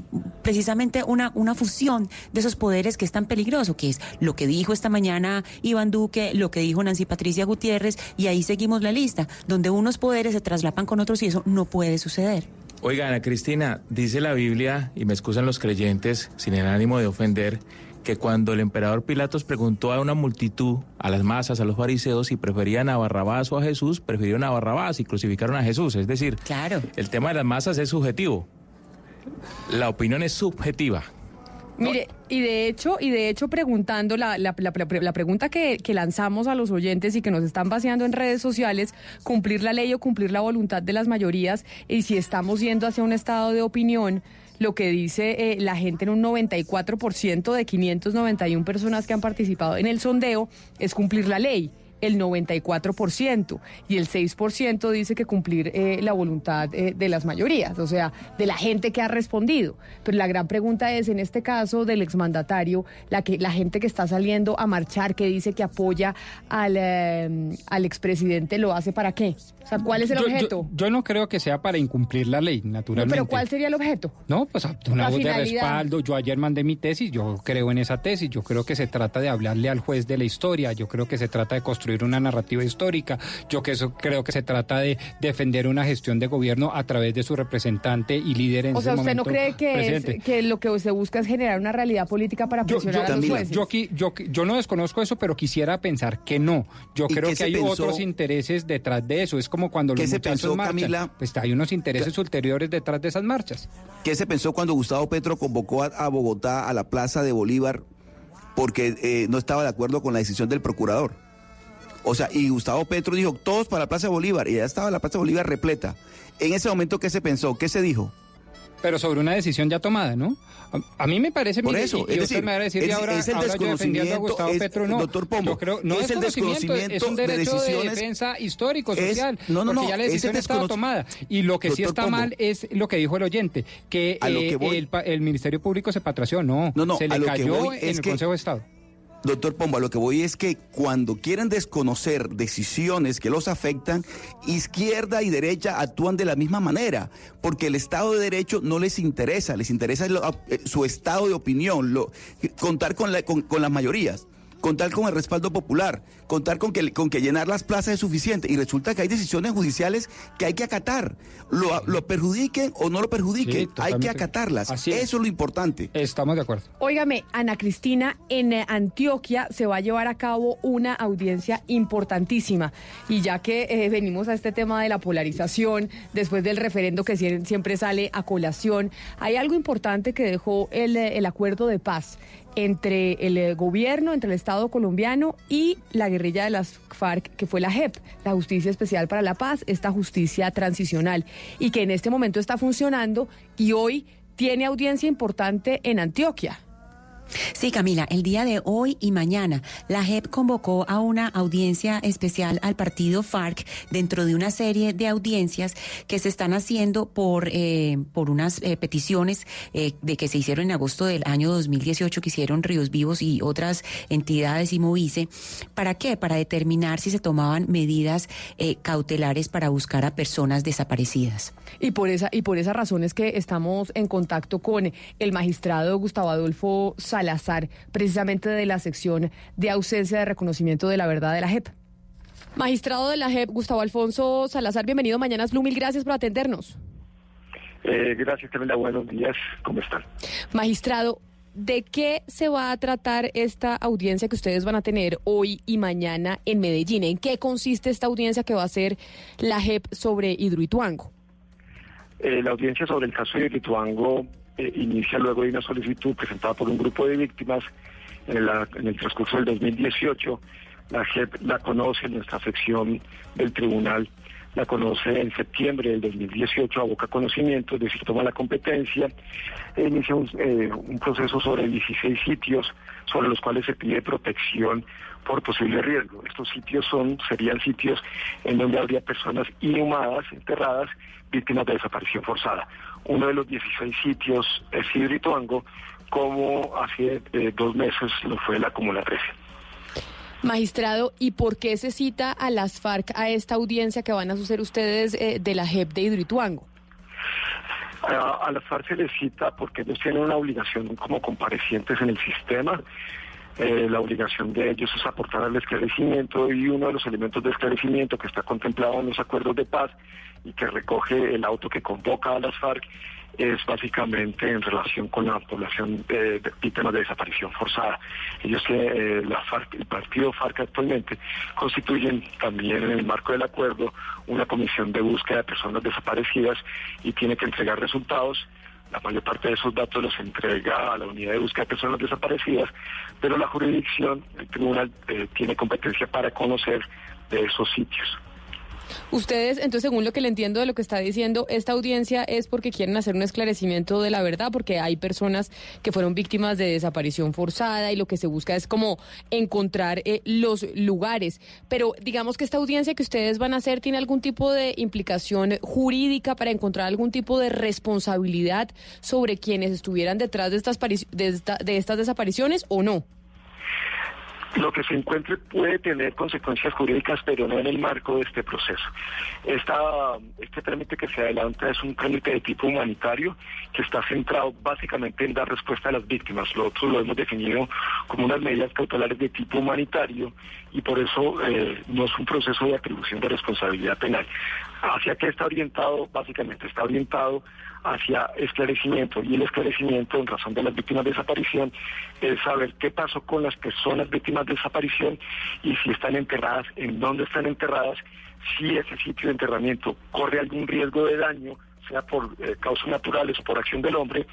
precisamente una, una fusión de esos poderes que es tan peligroso, que es lo que dijo esta mañana Iván Duque, lo que dijo Nancy Patricia Gutiérrez, y ahí seguimos la lista, donde unos poderes se traslapan con otros y eso no puede suceder. Oiga, Ana Cristina, dice la Biblia, y me excusan los creyentes, sin el ánimo de ofender, que cuando el emperador Pilatos preguntó a una multitud, a las masas, a los fariseos, si preferían a Barrabás o a Jesús, prefirieron a Barrabás y crucificaron a Jesús. Es decir, claro. el tema de las masas es subjetivo. La opinión es subjetiva. Mire, y de hecho, y de hecho preguntando la, la, la- la- la pregunta que, que lanzamos a los oyentes y que nos están vaciando en redes sociales, cumplir la ley o cumplir la voluntad de las mayorías, y si estamos yendo hacia un estado de opinión, lo que dice eh, la gente en un 94% de 591 personas que han participado en el sondeo es cumplir la ley. el 94% y el 6% dice que cumplir eh, la voluntad eh, de las mayorías, o sea, de la gente que ha respondido. Pero la gran pregunta es, en este caso del exmandatario, la, que, la gente que está saliendo a marchar, que dice que apoya al, al expresidente, ¿lo hace para qué? O sea, ¿cuál es el Yo- objeto? Yo, yo no creo que sea para incumplir la ley, No, naturalmente. pero ¿cuál sería el objeto? No, pues una La voz de respaldo. Yo ayer mandé mi tesis, yo creo en esa tesis. Yo creo que se trata de hablarle al juez de la historia. Yo creo que se trata de construir una narrativa histórica. Yo que eso creo que se trata de defender una gestión de gobierno a través de su representante y líder en O ese sea, ¿usted no momento, cree que, es, que lo que se busca es generar una realidad política para presionar yo- a los jueces? yo aquí- yo- yo no desconozco eso, pero quisiera pensar que no. Yo ¿Y creo que hay pensó? otros intereses detrás de eso. Es como cuando ¿Qué los se pensó, marchan. Camila? Pues hay unos intereses ulteriores detrás de esas marchas. ¿Qué se pensó cuando Gustavo Petro convocó a, a Bogotá a la Plaza de Bolívar porque eh, no estaba de acuerdo con la decisión del procurador? O sea, y Gustavo Petro dijo, todos para la Plaza de Bolívar, y ya estaba la Plaza de Bolívar repleta. En ese momento, ¿qué se pensó? ¿Qué se dijo? Pero sobre una decisión ya tomada, ¿no? A, a mí me parece... Por mire, eso, y- y es usted decir, me va a decir, es- ahora, es el ahora yo defendiendo a Gustavo es- Petro, no. doctor Pombo, Yo creo, no es el conocimiento, es un desconocimiento de derecho de, decisiones- defensa histórico, social, no, no, porque no, ya la decisión estaba tomada. Y lo que sí Doctor está Pombo. mal es lo que dijo el oyente, que, eh, que voy- el, el Ministerio Público se patració, no, No, no, se le cayó en el Consejo de Estado. Doctor Pombo, a lo que voy es que cuando quieren desconocer decisiones que los afectan, izquierda y derecha actúan de la misma manera, porque el Estado de Derecho no les interesa, les interesa eh, su estado de opinión, lo- contar con, la- con las mayorías, contar con el respaldo popular, contar con que, con que llenar las plazas es suficiente. Y resulta que hay decisiones judiciales que hay que acatar, lo, lo perjudiquen o no lo perjudiquen, Sí, hay que acatarlas. Así es. Eso es lo importante. Estamos de acuerdo. Óigame, Ana Cristina, en eh, Antioquia se va a llevar a cabo una audiencia importantísima. Y ya que eh, venimos a este tema de la polarización, después del referendo que sie- siempre sale a colación, hay algo importante que dejó el, eh, el acuerdo de paz entre el eh, gobierno, entre el Estado colombiano y la guerrilla de las FARC, que fue la JEP, la Justicia Especial para la Paz, esta justicia transicional, y que en este momento está funcionando y hoy tiene audiencia importante en Antioquia. Sí, Camila, el día de hoy y mañana, la JEP convocó a una audiencia especial al partido FARC dentro de una serie de audiencias que se están haciendo por, eh, por unas eh, peticiones eh, de que se hicieron en agosto del año 2018, que hicieron Ríos Vivos y otras entidades y Movice. ¿Para qué? Para determinar si se tomaban medidas cautelares para buscar a personas desaparecidas. Y por esa y por esa razón es que estamos en contacto con el magistrado Gustavo Adolfo Salazar, precisamente de la sección de ausencia de reconocimiento de la verdad de la JEP. Magistrado de la JEP, Gustavo Alfonso Salazar, bienvenido a Mañanas Blue, mil gracias por atendernos. Eh, gracias, Camila. Buenos días. ¿Cómo están? Magistrado, ¿de qué se va a tratar esta audiencia que ustedes van a tener hoy y mañana en Medellín? ¿En qué consiste esta audiencia que va a hacer la JEP sobre Hidroituango? Eh, la audiencia sobre el caso de Lituango eh, inicia luego de una solicitud presentada por un grupo de víctimas en, el transcurso del 2018. La JEP la conoce, nuestra sección del tribunal la conoce en septiembre del 2018, aboca conocimiento, es decir, toma la competencia, e inicia un, eh, proceso sobre 16 sitios sobre los cuales se pide protección por posible riesgo. Estos sitios son serían sitios en donde habría personas inhumadas, enterradas, víctimas de desaparición forzada. Uno de los 16 sitios es Hidroituango, como hace eh, dos meses lo fue la Comuna 13. Magistrado, ¿y por qué se cita a las FARC a esta audiencia que van a hacer ustedes eh, de la JEP de Hidroituango? A, a las FARC se les cita porque ellos tienen una obligación como comparecientes en el sistema. Eh, la obligación de ellos es aportar al esclarecimiento y uno de los elementos de esclarecimiento que está contemplado en los acuerdos de paz y que recoge el auto que convoca a las FARC es básicamente en relación con la población de, de víctimas de desaparición forzada. Ellos eh, la FARC, el partido FARC actualmente constituyen también en el marco del acuerdo una comisión de búsqueda de personas desaparecidas y tiene que entregar resultados. La mayor parte de esos datos los entrega a la unidad de búsqueda de personas desaparecidas, pero la jurisdicción, el tribunal, eh, tiene competencia para conocer de esos sitios. Ustedes, entonces, según lo que le entiendo de lo que está diciendo, esta audiencia es porque quieren hacer un esclarecimiento de la verdad, porque hay personas que fueron víctimas de desaparición forzada y lo que se busca es como encontrar eh, los lugares. Pero digamos que esta audiencia que ustedes van a hacer tiene algún tipo de implicación jurídica para encontrar algún tipo de responsabilidad sobre quienes estuvieran detrás de estas, de, de estas desapariciones o no lo que se encuentre puede tener consecuencias jurídicas, pero no en el marco de este proceso. Esta, este trámite que se adelanta es un trámite de tipo humanitario que está centrado básicamente en dar respuesta a las víctimas. Lo otro lo hemos definido como unas medidas cautelares de tipo humanitario y por eso eh, no es un proceso de atribución de responsabilidad penal. ¿Hacia qué está orientado? Básicamente está orientado hacia esclarecimiento. Y el esclarecimiento en razón de las víctimas de desaparición es saber qué pasó con las personas víctimas de desaparición y si están enterradas, en dónde están enterradas, si ese sitio de enterramiento corre algún riesgo de daño sea por eh, causas naturales o por acción del hombre,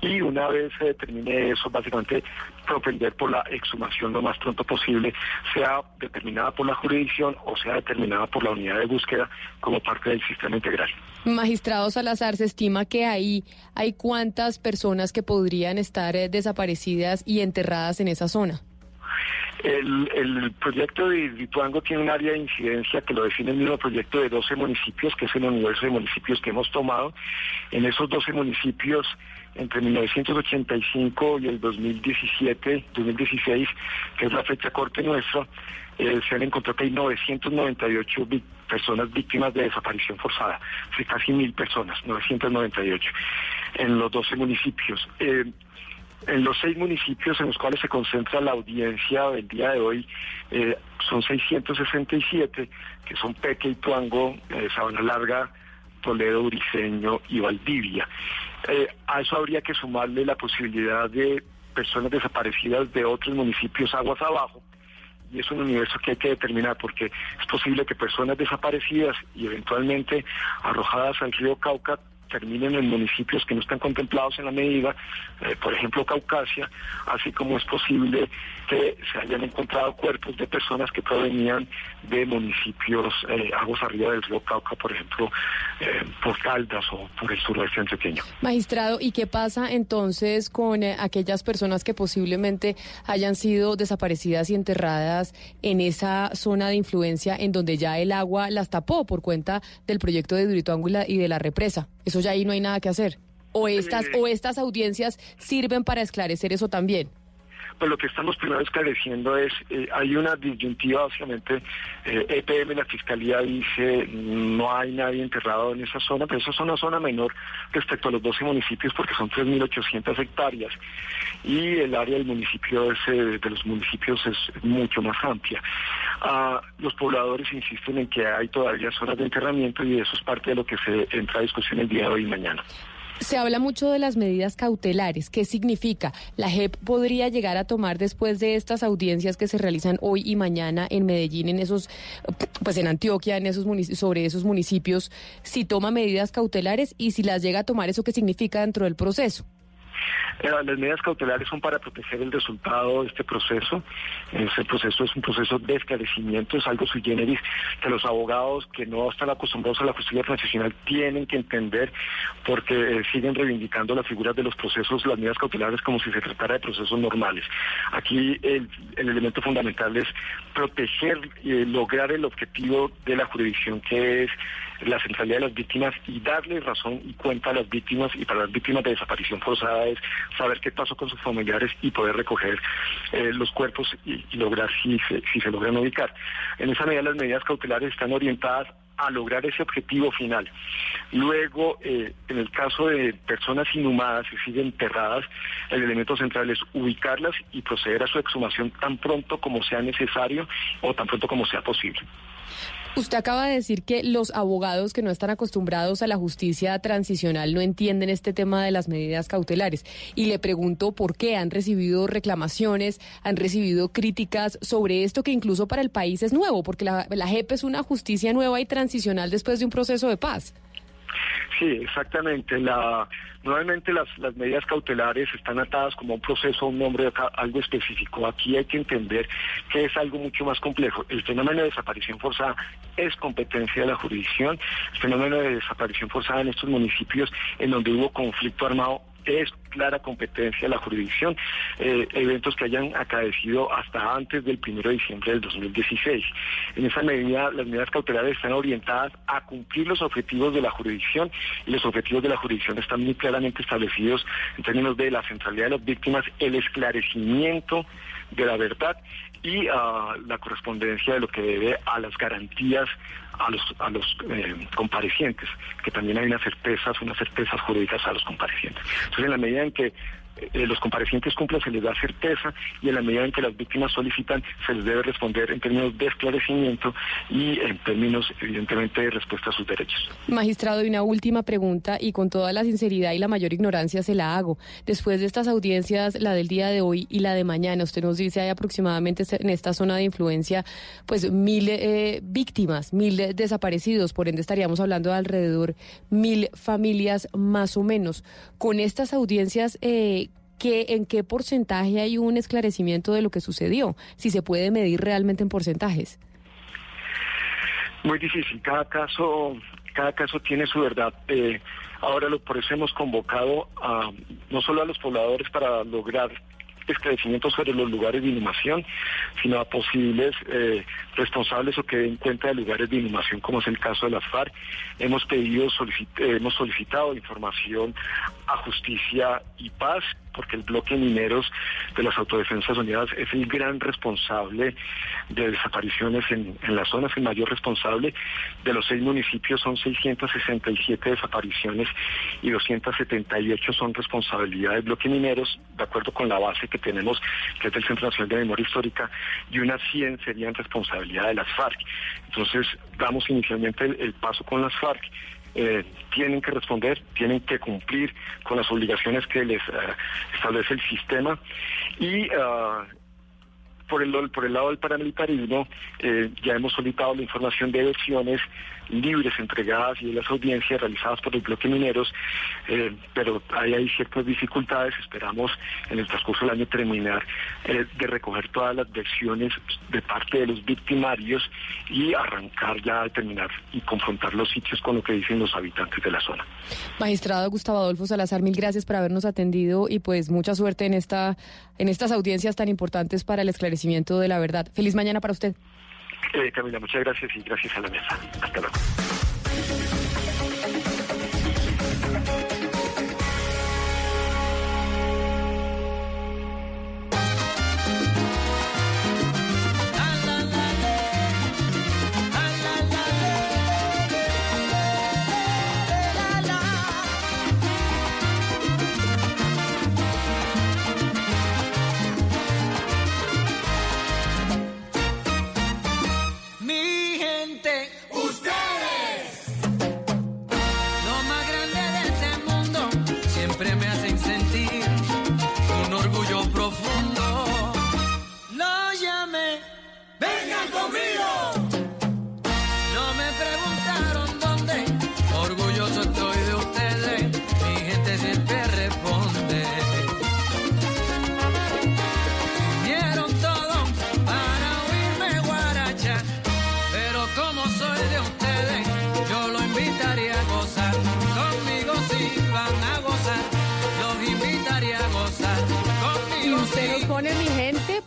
y una vez se determine eso, básicamente propender por la exhumación lo más pronto posible, sea determinada por la jurisdicción o sea determinada por la unidad de búsqueda como parte del sistema integral. Magistrado Salazar, se estima que ahí hay cuántas personas que podrían estar eh, desaparecidas y enterradas en esa zona. El, proyecto de Lituango tiene un área de incidencia que lo define el mismo proyecto de 12 municipios, que es el universo de municipios que hemos tomado. En esos 12 municipios, entre 1985 y el 2017, 2016, que es la fecha corte nuestra, eh, se han encontrado que hay 998 personas víctimas de desaparición forzada, casi mil personas, 998, en los 12 municipios. Eh, en los seis municipios en los cuales se concentra la audiencia del día de hoy eh, son 667, que son Peque y Tuango, eh, Sabana Larga, Toledo, Uriceño y Valdivia. Eh, a eso habría que sumarle la posibilidad de personas desaparecidas de otros municipios aguas abajo. Y es un universo que hay que determinar porque es posible que personas desaparecidas y eventualmente arrojadas al río Cauca terminen en municipios que no están contemplados en la medida, eh, por ejemplo Caucasia, así como es posible que se hayan encontrado cuerpos de personas que provenían de municipios eh, aguas arriba del río Cauca, por ejemplo, eh, por Caldas o por el suroeste antioqueño. Magistrado, ¿y qué pasa entonces con aquellas personas que posiblemente hayan sido desaparecidas y enterradas en esa zona de influencia en donde ya el agua las tapó por cuenta del proyecto de Durituango y de la represa? Eso ya ahí no hay nada que hacer. O estas, o estas audiencias sirven para esclarecer eso también pues lo que estamos primero esclareciendo es, eh, hay una disyuntiva, básicamente, eh, EPM, la Fiscalía dice, no hay nadie enterrado en esa zona, pero esa es una zona menor respecto a los 12 municipios porque son 3.800 hectáreas y el área del municipio es, eh, de los municipios es mucho más amplia. Ah, los pobladores insisten en que hay todavía zonas de enterramiento y eso es parte de lo que se entra a discusión el día de hoy y mañana. Se habla mucho de las medidas cautelares. ¿Qué significa? ¿La JEP podría llegar a tomar después de estas audiencias que se realizan hoy y mañana en Medellín, en esos, pues en Antioquia, en esos sobre esos municipios, si toma medidas cautelares y si las llega a tomar, ¿eso qué significa dentro del proceso? Las medidas cautelares son para proteger el resultado de este proceso. Ese proceso es un proceso de esclarecimiento, es algo sui generis que los abogados que no están acostumbrados a la justicia transicional tienen que entender porque eh, siguen reivindicando las figuras de los procesos, las medidas cautelares como si se tratara de procesos normales. Aquí el, elemento fundamental es proteger eh, lograr el objetivo de la jurisdicción que es la centralidad de las víctimas y darle razón y cuenta a las víctimas y para las víctimas de desaparición forzada es saber qué pasó con sus familiares y poder recoger eh, los cuerpos y, lograr si se, logran ubicar. En esa medida las medidas cautelares están orientadas a lograr ese objetivo final. Luego, eh, en el caso de personas inhumadas y siguen enterradas, el elemento central es ubicarlas y proceder a su exhumación tan pronto como sea necesario o tan pronto como sea posible. Usted acaba de decir que los abogados que no están acostumbrados a la justicia transicional no entienden este tema de las medidas cautelares. Y le pregunto por qué han recibido reclamaciones, han recibido críticas sobre esto que incluso para el país es nuevo, porque la, la JEP es una justicia nueva y transicional después de un proceso de paz. Sí, exactamente. La, nuevamente las, medidas cautelares están atadas como un proceso, un nombre, algo específico. Aquí hay que entender que es algo mucho más complejo. El fenómeno de desaparición forzada es competencia de la jurisdicción. El fenómeno de desaparición forzada en estos municipios en donde hubo conflicto armado es clara competencia de la jurisdicción, eh, eventos que hayan acaecido hasta antes del 1 de diciembre del 2016. En esa medida, las medidas cautelares están orientadas a cumplir los objetivos de la jurisdicción y los objetivos de la jurisdicción están muy claramente establecidos en términos de la centralidad de las víctimas, el esclarecimiento de la verdad y uh, la correspondencia de lo que debe a las garantías a los, a los eh, comparecientes, que también hay unas certezas, unas certezas jurídicas a los comparecientes. Entonces, en la medida en que eh, los comparecientes cumplen, se les da certeza y en la medida en que las víctimas solicitan, se les debe responder en términos de esclarecimiento y en términos, evidentemente, de respuesta a sus derechos. Magistrado, y una última pregunta, y con toda la sinceridad y la mayor ignorancia se la hago. Después de estas audiencias, la del día de hoy y la de mañana, usted nos dice hay aproximadamente en esta zona de influencia, pues mil eh, víctimas, mil desaparecidos, por ende estaríamos hablando de alrededor mil familias más o menos. Con estas audiencias, eh, en qué porcentaje hay un esclarecimiento de lo que sucedió, si se puede medir realmente en porcentajes. Muy difícil, cada caso, cada caso tiene su verdad. Eh, ahora lo, por eso hemos convocado a, no solo a los pobladores para lograr esclarecimientos sobre los lugares de inhumación, sino a posibles eh, responsables o que den cuenta de lugares de inhumación, como es el caso de las FARC. Hemos pedido, hemos solicitado información a Justicia y Paz porque el bloque mineros de las Autodefensas Unidas es el gran responsable de desapariciones en, en la zona, es el mayor responsable. De los seis municipios son 667 desapariciones y 278 son responsabilidad del bloque mineros, de acuerdo con la base que tenemos, que es del Centro Nacional de Memoria Histórica, y unas 100 serían responsabilidad de las FARC. Entonces, damos inicialmente el paso con las FARC eh, tienen que responder, tienen que cumplir con las obligaciones que les eh, establece el sistema. Y ah, por el, por el lado del paramilitarismo, eh, ya hemos solicitado la información de versiones libres entregadas y de las audiencias realizadas por el bloque mineros, eh, pero ahí hay ciertas dificultades. Esperamos en el transcurso del año terminar eh, de recoger todas las versiones de parte de los victimarios y arrancar ya a determinar y confrontar los sitios con lo que dicen los habitantes de la zona. Magistrado Gustavo Adolfo Salazar, mil gracias por habernos atendido y pues mucha suerte en esta en estas audiencias tan importantes para el esclarecimiento de la verdad. Feliz mañana para usted. Eh, Camila, muchas gracias y gracias a la mesa. Hasta luego.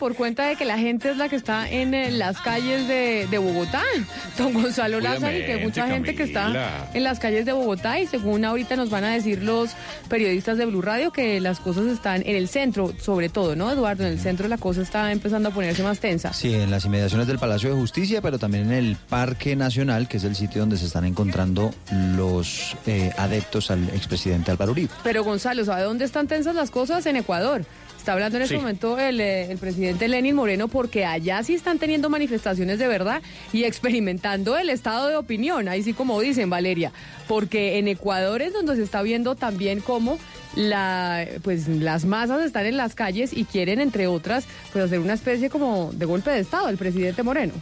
Por cuenta de que la gente es la que está en eh, las calles de, Bogotá. Don Gonzalo Lázaro y que mucha gente que está en las calles de Bogotá y según ahorita nos van a decir los periodistas de Blue Radio que las cosas están en el centro, sobre todo, ¿no, Eduardo? En el centro la cosa está empezando a ponerse más tensa. Sí, en las inmediaciones del Palacio de Justicia, pero también en el Parque Nacional, que es el sitio donde se están encontrando los eh, adeptos al expresidente Álvaro Uribe. Pero Gonzalo, ¿sabe dónde están tensas las cosas? En Ecuador. Está hablando en este momento eh, el, presidente Lenin Moreno porque allá sí están teniendo manifestaciones de verdad y experimentando el estado de opinión, ahí sí como dicen Valeria, porque en Ecuador es donde se está viendo también cómo la, pues, las masas están en las calles y quieren, entre otras, pues hacer una especie como de golpe de Estado el presidente Moreno.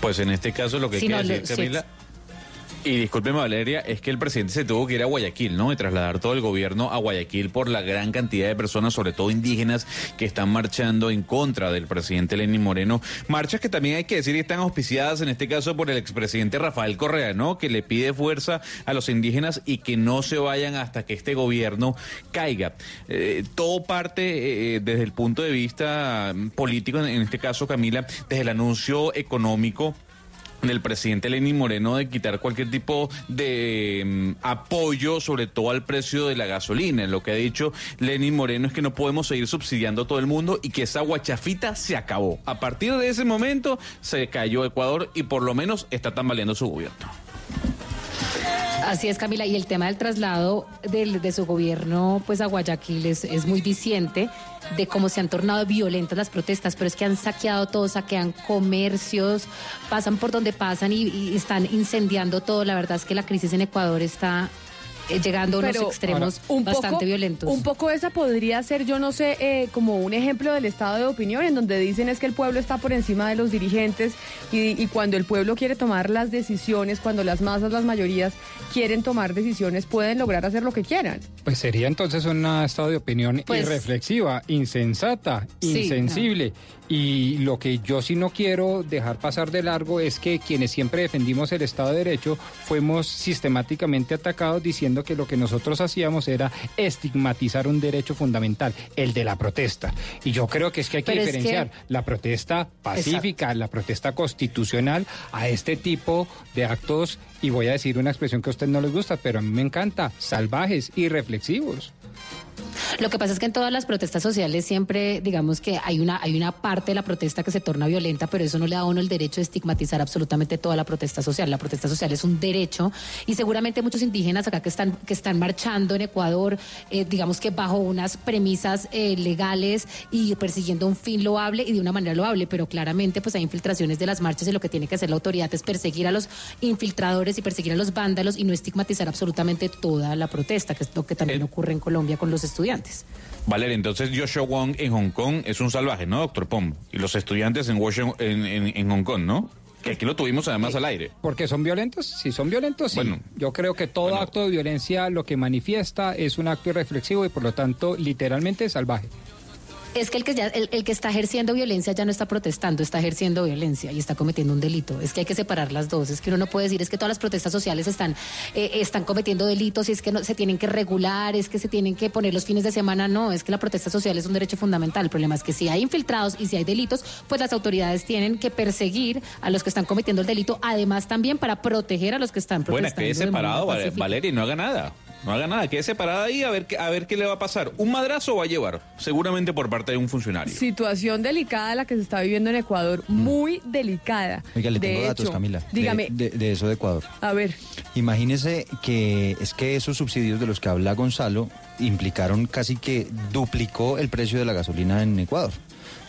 Pues en este caso lo que quiere decir, Camila... Y discúlpeme Valeria, es que el presidente se tuvo que ir a Guayaquil, ¿no? Y trasladar todo el gobierno a Guayaquil por la gran cantidad de personas, sobre todo indígenas, que están marchando en contra del presidente Lenín Moreno. Marchas que también hay que decir están auspiciadas en este caso por el expresidente Rafael Correa, ¿no? Que le pide fuerza a los indígenas y que no se vayan hasta que este gobierno caiga. Eh, todo parte eh, desde el punto de vista político, en este caso Camila, desde el anuncio económico del presidente Lenín Moreno de quitar cualquier tipo de mm, apoyo, sobre todo al precio de la gasolina. Lo que ha dicho Lenín Moreno es que no podemos seguir subsidiando a todo el mundo y que esa guachafita se acabó. A partir de ese momento se cayó Ecuador y por lo menos está tambaleando su gobierno. Así es, Camila. Y el tema del traslado de su gobierno pues, a Guayaquil es, muy diciente de cómo se han tornado violentas las protestas, pero es que han saqueado todo, saquean comercios, pasan por donde pasan y, y están incendiando todo. La verdad es que la crisis en Ecuador está eh, llegando a unos Pero, extremos un bastante poco, violentos. Un poco esa podría ser, yo no sé, eh, como un ejemplo del estado de opinión, en donde dicen es que el pueblo está por encima de los dirigentes y, y cuando el pueblo quiere tomar las decisiones, cuando las masas, las mayorías quieren tomar decisiones, pueden lograr hacer lo que quieran. Pues sería entonces un estado de opinión Pues- irreflexiva, insensata, Sí, insensible. Y lo que yo sí no quiero dejar pasar de largo es que quienes siempre defendimos el Estado de Derecho fuimos sistemáticamente atacados diciendo que lo que nosotros hacíamos era estigmatizar un derecho fundamental, el de la protesta. Y yo creo que es que hay que Pero es que- diferenciar la protesta pacífica, la protesta constitucional a este tipo de actos, y voy a decir una expresión que a usted no les gusta, pero a mí me encanta, salvajes y reflexivos. Lo que pasa es que en todas las protestas sociales siempre, digamos que hay una, hay una parte de la protesta que se torna violenta, pero eso no le da a uno el derecho de estigmatizar absolutamente toda la protesta social. La protesta social es un derecho y seguramente muchos indígenas acá que están, que están marchando en Ecuador, eh, digamos que bajo unas premisas eh, legales y persiguiendo un fin loable y de una manera loable, pero claramente pues hay infiltraciones de las marchas y lo que tiene que hacer la autoridad es perseguir a los infiltradores y perseguir a los vándalos y no estigmatizar absolutamente toda la protesta, que es lo que también ocurre en Colombia con los estudiantes. Valeria, entonces Joshua Wong en Hong Kong es un salvaje, ¿no, doctor Pom? Y los estudiantes en, Washington, en, en- en Hong Kong, ¿no? Que aquí lo tuvimos además al aire. Porque son violentos, si son violentos, sí. Bueno. Yo creo que todo acto de violencia lo que manifiesta es un acto irreflexivo y por lo tanto literalmente salvaje. Es que el que, ya, el, el que está ejerciendo violencia ya no está protestando, está ejerciendo violencia y está cometiendo un delito. Es que hay que separar las dos. Es que uno no puede decir es que todas las protestas sociales están, eh, están cometiendo delitos y es que no, se tienen que regular, es que se tienen que poner los fines de semana. No, es que la protesta social es un derecho fundamental. El problema es que si hay infiltrados y si hay delitos, pues las autoridades tienen que perseguir a los que están cometiendo el delito, además también para proteger a los que están Bueno, protestando. de manera separado. Valeria, y no haga nada. No haga nada, quede separada ahí a ver, qué- a ver qué le va a pasar. Un madrazo va a llevar, seguramente por parte de un funcionario. Situación delicada la que se está viviendo en Ecuador, muy delicada. Oiga, le De tengo datos, Camila. de- Dígame, De, de eso de Ecuador. a ver, Imagínese que es que esos subsidios de los que habla Gonzalo implicaron casi que duplicó el precio de la gasolina en Ecuador.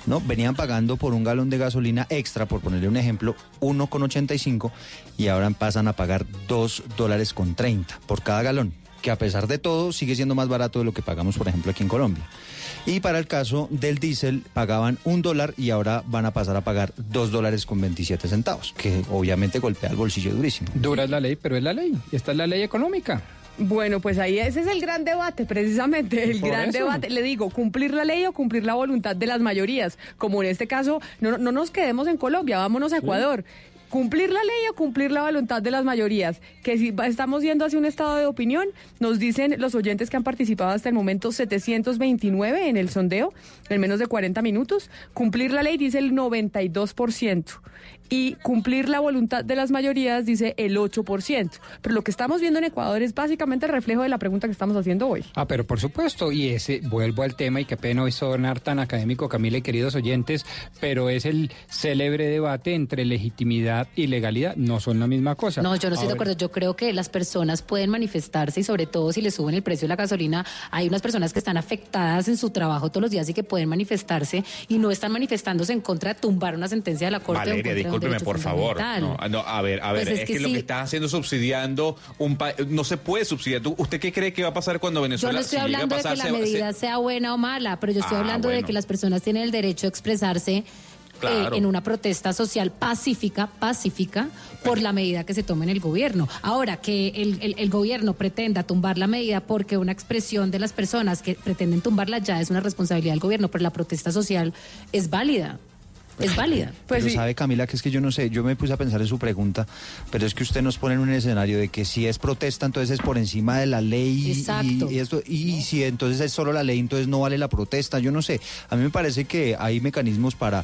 ¿no? Venían pagando por un galón de gasolina extra, por ponerle un ejemplo, 1,85 y ahora pasan a pagar 2 dólares con 30 por cada galón, que a pesar de todo sigue siendo más barato de lo que pagamos, por ejemplo, aquí en Colombia. Y para el caso del diésel pagaban un dólar y ahora van a pasar a pagar 2 dólares con 27 centavos, que obviamente golpea el bolsillo durísimo. Dura es la ley, pero es la ley. Y esta es la ley económica. Bueno, pues ahí ese es el gran debate, precisamente, el gran eso. debate. Le digo, cumplir la ley o cumplir la voluntad de las mayorías. Como en este caso, no, no nos quedemos en Colombia, vámonos a Ecuador. Cumplir la ley o cumplir la voluntad de las mayorías. Que si estamos yendo hacia un estado de opinión, nos dicen los oyentes que han participado hasta el momento 729 en el sondeo, en menos de 40 minutos. Cumplir la ley dice el 92%. Y cumplir la voluntad de las mayorías dice el 8%. Pero lo que estamos viendo en Ecuador es básicamente el reflejo de la pregunta que estamos haciendo hoy. Ah, pero por supuesto, y ese, vuelvo al tema, y qué pena hoy sonar tan académico, Camila y queridos oyentes, pero es el célebre debate entre legitimidad y legalidad, no son la misma cosa. No, yo no estoy de acuerdo. Yo creo que las personas pueden manifestarse y sobre todo si le suben el precio de la gasolina, hay unas personas que están afectadas en su trabajo todos los días y que pueden manifestarse y no están manifestándose en contra de tumbar una sentencia de la Corte. Valeria, contra de un discúlpeme, por favor. No, ah, no, a ver, a ver, Pues es, es que, que lo que está haciendo subsidiando un país, no se puede subsidiar. ¿Tú- ¿Usted qué cree que va a pasar cuando Yo Venezuela no estoy si hablando de que la medida se- sea buena o mala, pero yo estoy Ah, hablando de que las personas tienen el derecho a expresarse Claro. en una protesta social pacífica, pacífica, por la medida que se tome en el gobierno. Ahora, que el, el- el gobierno pretenda tumbar la medida porque una expresión de las personas que pretenden tumbarla ya es una responsabilidad del gobierno, pero la protesta social es válida. Es válida. pero sabe Camila que es que yo no sé, yo me puse a pensar en su pregunta, pero es que usted nos pone en un escenario de que si es protesta entonces es por encima de la ley y- Exacto. y, esto y si entonces es solo la ley entonces no vale la protesta, yo no sé. A mí me parece que hay mecanismos para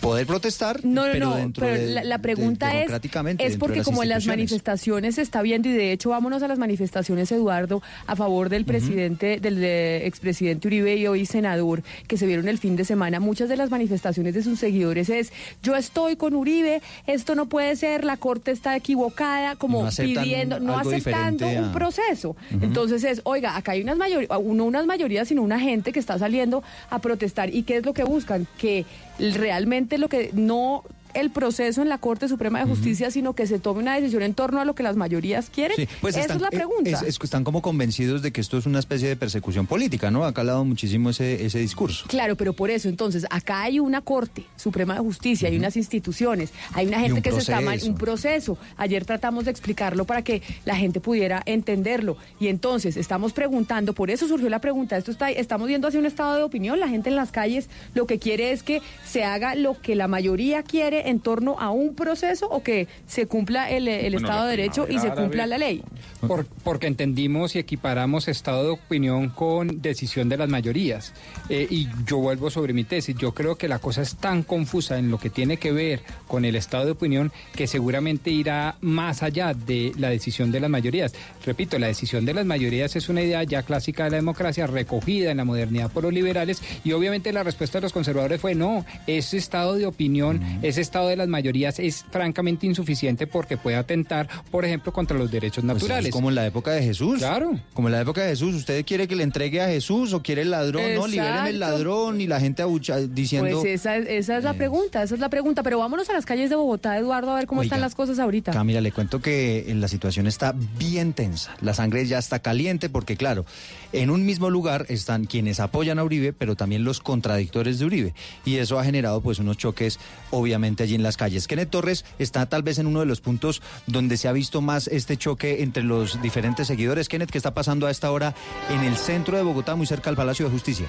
poder protestar, No, no, pero no, dentro pero de- la, la de- pregunta es, es de porque como en las manifestaciones se está viendo, y de hecho vámonos a las manifestaciones, Eduardo, a favor del presidente, del expresidente Uribe y hoy senador, que se vieron el fin de semana, muchas de las manifestaciones de sus seguidores es, yo estoy con Uribe, esto no puede ser, la corte está equivocada, como No pidiendo, no aceptando un proceso. Entonces es, oiga, acá hay unas mayorías, no unas mayorías, sino una gente que está saliendo a protestar. ¿Y qué es lo que buscan? Que realmente lo que no el proceso en la Corte Suprema de Justicia, sino que se tome una decisión en torno a lo que las mayorías quieren. Sí, pues Esa están, es la eh, pregunta. es- es que están como convencidos de que esto es una especie de persecución política, ¿no? Acá ha dado muchísimo ese, ese discurso. Claro, pero por eso, entonces, acá hay una Corte Suprema de Justicia, hay unas instituciones, hay una gente que se está mal, un proceso. Ayer tratamos de explicarlo para que la gente pudiera entenderlo. Y entonces, estamos preguntando, por eso surgió la pregunta, esto está, estamos viendo hacia un estado de opinión, la gente en las calles lo que quiere es que se haga lo que la mayoría quiere en torno a un proceso o que se cumpla el, el Bueno, Estado de Derecho y se cumpla árabe. la ley. Por- porque entendimos y equiparamos estado de opinión con decisión de las mayorías. Eh, y yo vuelvo sobre mi tesis. Yo creo que la cosa es tan confusa en lo que tiene que ver con el estado de opinión que seguramente irá más allá de la decisión de las mayorías. Repito, la decisión de las mayorías es una idea ya clásica de la democracia, recogida en la modernidad por los liberales. Y obviamente la respuesta de los conservadores fue no, ese estado de opinión, ese estado de las mayorías es francamente insuficiente porque puede atentar, por ejemplo, contra los derechos Pues naturales. es como en la época de Jesús. Claro. Como en la época de Jesús. ¿Usted quiere que le entregue a Jesús o quiere el ladrón? No, liberen el ladrón y la gente abucha, diciendo... Pues esa, es- esa es la pregunta, esa es la pregunta. Pero vámonos a las calles de Bogotá, Eduardo, a ver cómo Oiga, están las cosas ahorita. Camila, le cuento que eh, la situación está bien tensa. La sangre ya está caliente porque, claro, en un mismo lugar están quienes apoyan a Uribe, pero también los contradictores de Uribe. Y eso ha generado pues unos choques, obviamente, allí en las calles. Kenneth Torres está tal vez en uno de los puntos donde se ha visto más este choque entre los diferentes seguidores. Kenneth, ¿qué está pasando a esta hora en el centro de Bogotá, muy cerca al Palacio de Justicia?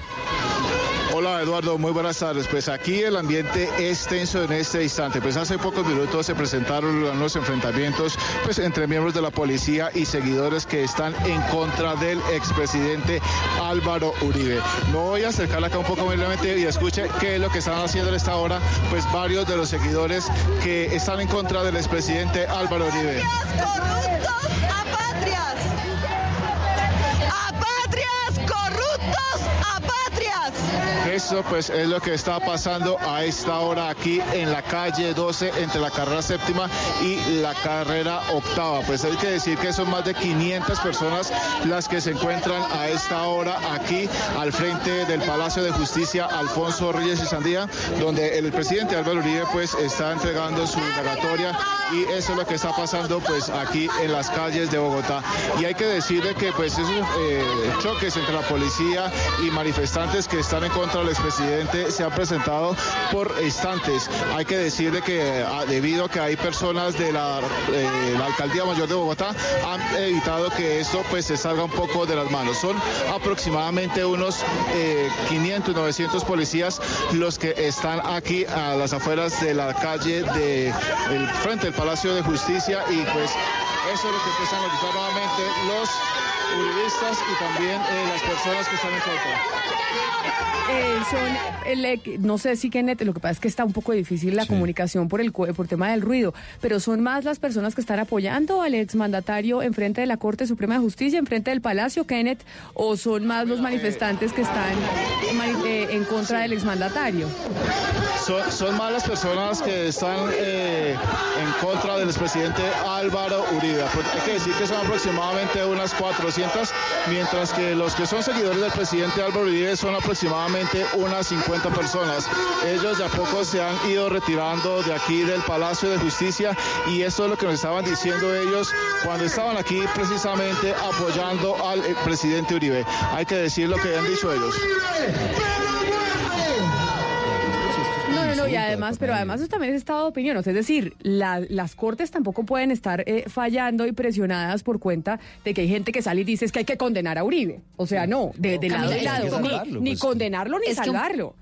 Hola Eduardo, muy buenas tardes. Pues aquí el ambiente es tenso en este instante. Pues hace pocos minutos se presentaron unos enfrentamientos pues entre miembros de la policía y seguidores que están en contra del expresidente Álvaro Uribe. Me voy a acercar acá un poco brevemente y escuche qué es lo que están haciendo en esta hora pues varios de los seguidores que están en contra del expresidente Álvaro Uribe. ¡Apatrias! Eso pues es lo que está pasando a esta hora aquí en la calle 12 entre la carrera séptima y la carrera octava. Pues hay que decir que son más de 500 personas las que se encuentran a esta hora aquí al frente del Palacio de Justicia Alfonso Reyes y Sandía, donde el presidente Álvaro Uribe pues está entregando su indagatoria y eso es lo que está pasando pues aquí en las calles de Bogotá. Y hay que decirle que pues esos eh, choques entre la policía y manifestantes que están en contra del expresidente se han presentado por instantes. Hay que decirle que ah, debido a que hay personas de la, eh, la alcaldía mayor de Bogotá han evitado que esto pues se salga un poco de las manos. Son aproximadamente unos eh, 500, 900 policías los que están aquí a las afueras de la calle de el frente del Palacio de Justicia y pues eso es lo que empiezan a gritar nuevamente los uribistas y también eh, las personas que están en contra. Eh, son, el, no sé si Kenneth, lo que pasa es que está un poco difícil la comunicación por el por tema del ruido, pero son más las personas que están apoyando al exmandatario enfrente de la Corte Suprema de Justicia, enfrente del Palacio, Kenneth, o son más los manifestantes que están eh, en contra del exmandatario. Son, son más las personas que están eh, en contra del expresidente Álvaro Uribe. Pues hay que decir que son aproximadamente unas 400, mientras que los que son seguidores del presidente Álvaro Uribe son aproximadamente unas 50 personas. Ellos de a poco se han ido retirando de aquí del Palacio de Justicia y eso es lo que nos estaban diciendo ellos cuando estaban aquí precisamente apoyando al eh, presidente Uribe. Hay que decir lo que han dicho ellos. Y además, pero además eso también es estado de opinión. O sea, es decir, la- las cortes tampoco pueden estar eh, fallando y presionadas por cuenta de que hay gente que sale y dice es que hay que condenar a Uribe. O sea, no, de, de lado que lado, ni, ni pues, condenarlo ni es que un- salvarlo.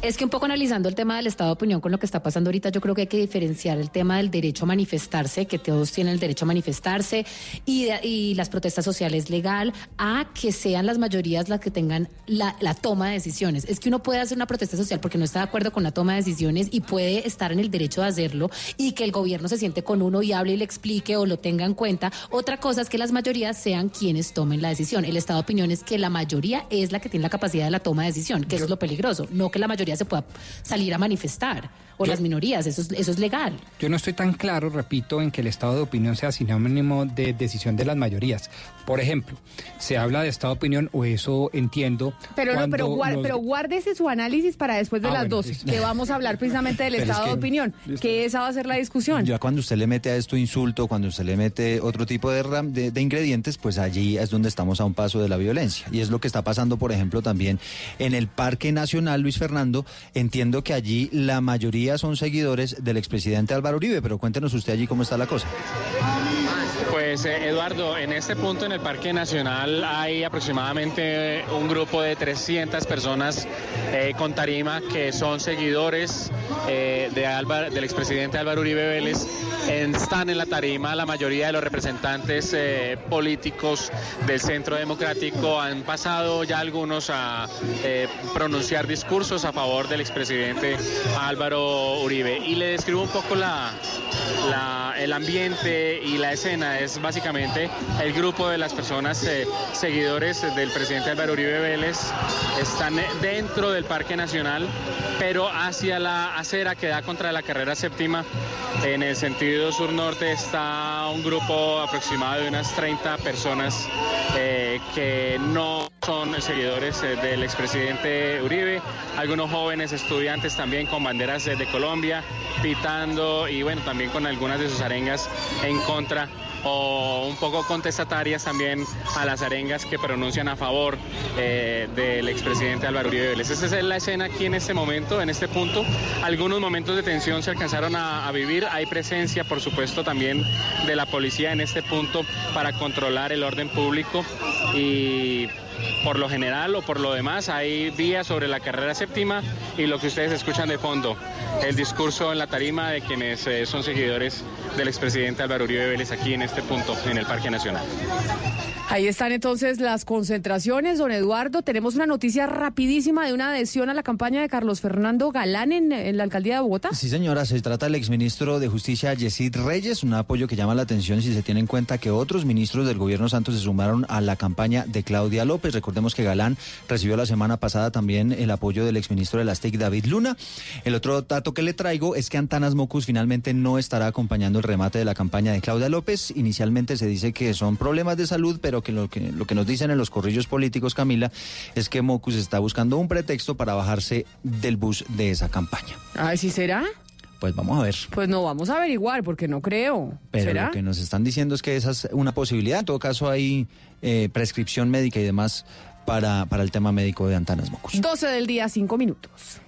Es que un poco analizando el tema del estado de opinión con lo que está pasando ahorita, yo creo que hay que diferenciar el tema del derecho a manifestarse, que todos tienen el derecho a manifestarse, y, de- y las protestas sociales legal, a que sean las mayorías las que tengan la, la toma de decisiones. Es que uno puede hacer una protesta social porque no está de acuerdo con la toma de decisiones y puede estar en el derecho de hacerlo y que el gobierno se siente con uno y hable y le explique o lo tenga en cuenta. Otra cosa es que las mayorías sean quienes tomen la decisión. El estado de opinión es que la mayoría es la que tiene la capacidad de la toma de decisión, que eso es lo peligroso, no que la mayoría se pueda salir a manifestar o Yo- las minorías, eso es, eso es legal. Yo no estoy tan claro, repito, en que el estado de opinión sea sinónimo de decisión de las mayorías. Por ejemplo, se habla de estado de opinión, o eso entiendo. Pero no, pero, guar- los- pero guárdese su análisis para después de Ah, las bueno, 12, listo. que vamos a hablar precisamente del Pero es estado de que- opinión, que esa va a ser la discusión. Ya cuando usted le mete a esto insulto, cuando usted le mete otro tipo de, ram- de, de ingredientes, pues allí es donde estamos a un paso de la violencia. Y es lo que está pasando, por ejemplo, también en el Parque Nacional Luis Fernando. Entiendo que allí la mayoría son seguidores del expresidente Álvaro Uribe, pero cuéntenos usted allí cómo está la cosa. Pues eh, Eduardo, en este punto en el Parque Nacional hay aproximadamente un grupo de 300 personas eh, con tarima que son seguidores eh, de Álvaro- del expresidente Álvaro Uribe Vélez. Están en la tarima la mayoría de los representantes políticos del Centro Democrático. Han pasado ya algunos a pronunciar discursos a favor del expresidente Álvaro Uribe. Y le describo un poco la- el ambiente y la escena es básicamente el grupo de las personas eh, seguidores del presidente Álvaro Uribe Vélez. Están dentro del Parque Nacional, pero hacia la acera que da contra la carrera séptima, en el sentido sur-norte está un grupo aproximado de unas 30 personas eh, que no son seguidores eh, del expresidente Uribe, algunos jóvenes estudiantes también con banderas eh, de Colombia, pitando y bueno, también con algunas de sus arengas en contra o un poco contestatarias también a las arengas que pronuncian a favor eh, del expresidente Álvaro Uribe Vélez. Esta es la escena aquí en este momento, en este punto. Algunos momentos de tensión se alcanzaron a, a vivir. Hay presencia, por supuesto, también de la policía en este punto para controlar el orden público y por lo general o por lo demás hay vías sobre la carrera séptima y lo que ustedes escuchan de fondo, el discurso en la tarima de quienes eh, son seguidores del expresidente Álvaro Uribe Vélez aquí en este punto, en el Parque Nacional. Ahí están entonces las concentraciones, don Eduardo. Tenemos una noticia rapidísima de una adhesión a la campaña de Carlos Fernando Galán en, la alcaldía de Bogotá. Sí, señora, se trata del exministro de Justicia Yesid Reyes, un apoyo que llama la atención si se tiene en cuenta que otros ministros del gobierno Santos se sumaron a la campaña de Claudia López. Recordemos que Galán recibió la semana pasada también el apoyo del exministro de las TIC, David Luna. El otro dato que le traigo es que Antanas Mocus finalmente no estará acompañando el remate de la campaña de Claudia López. Inicialmente se dice que son problemas de salud, pero que lo que, lo que nos dicen en los corrillos políticos, Camila, es que Mocus está buscando un pretexto para bajarse del bus de esa campaña. Ay, ¿sí será? Pues vamos a ver. Pues no, vamos a averiguar porque no creo. Pero ¿Será? lo que nos están diciendo es que esa es una posibilidad. En todo caso, hay eh, prescripción médica y demás para, para el tema médico de Antanas Mocus. 12 del día, 5 minutos.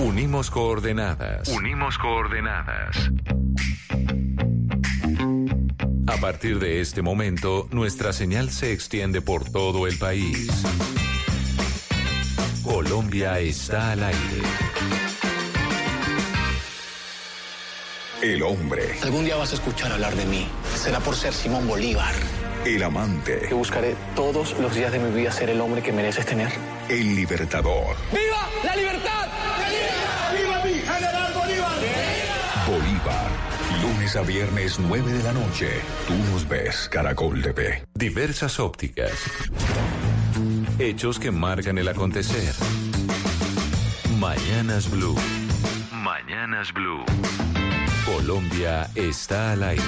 Unimos coordenadas. Unimos coordenadas. A partir de este momento, nuestra señal se extiende por todo el país. Colombia está al aire. El hombre. Algún día vas a escuchar hablar de mí. Será por ser Simón Bolívar. El amante. Que buscaré todos los días de mi vida ser el hombre que mereces tener. El libertador. ¡Viva la libertad! Viernes, 9 de la noche. Tú nos ves, Caracol TV. Diversas ópticas. Hechos que marcan el acontecer. Mañanas Blue. Mañanas Blue. Colombia está al aire.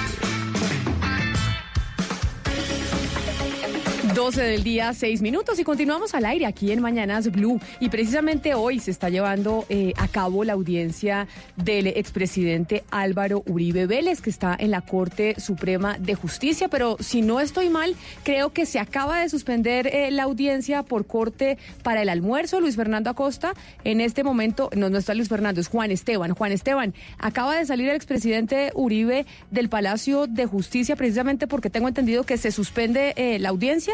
12 del día, 6 minutos y continuamos al aire aquí en Mañanas Blue. Y precisamente hoy se está llevando eh, a cabo la audiencia del expresidente Álvaro Uribe Vélez, que está en la Corte Suprema de Justicia. Pero si no estoy mal, creo que se acaba de suspender eh, la audiencia por corte para el almuerzo. Luis Fernando Acosta, en este momento, no, no está Luis Fernando, es Juan Esteban. Juan Esteban, acaba de salir el expresidente Uribe del Palacio de Justicia precisamente porque tengo entendido que se suspende eh, la audiencia.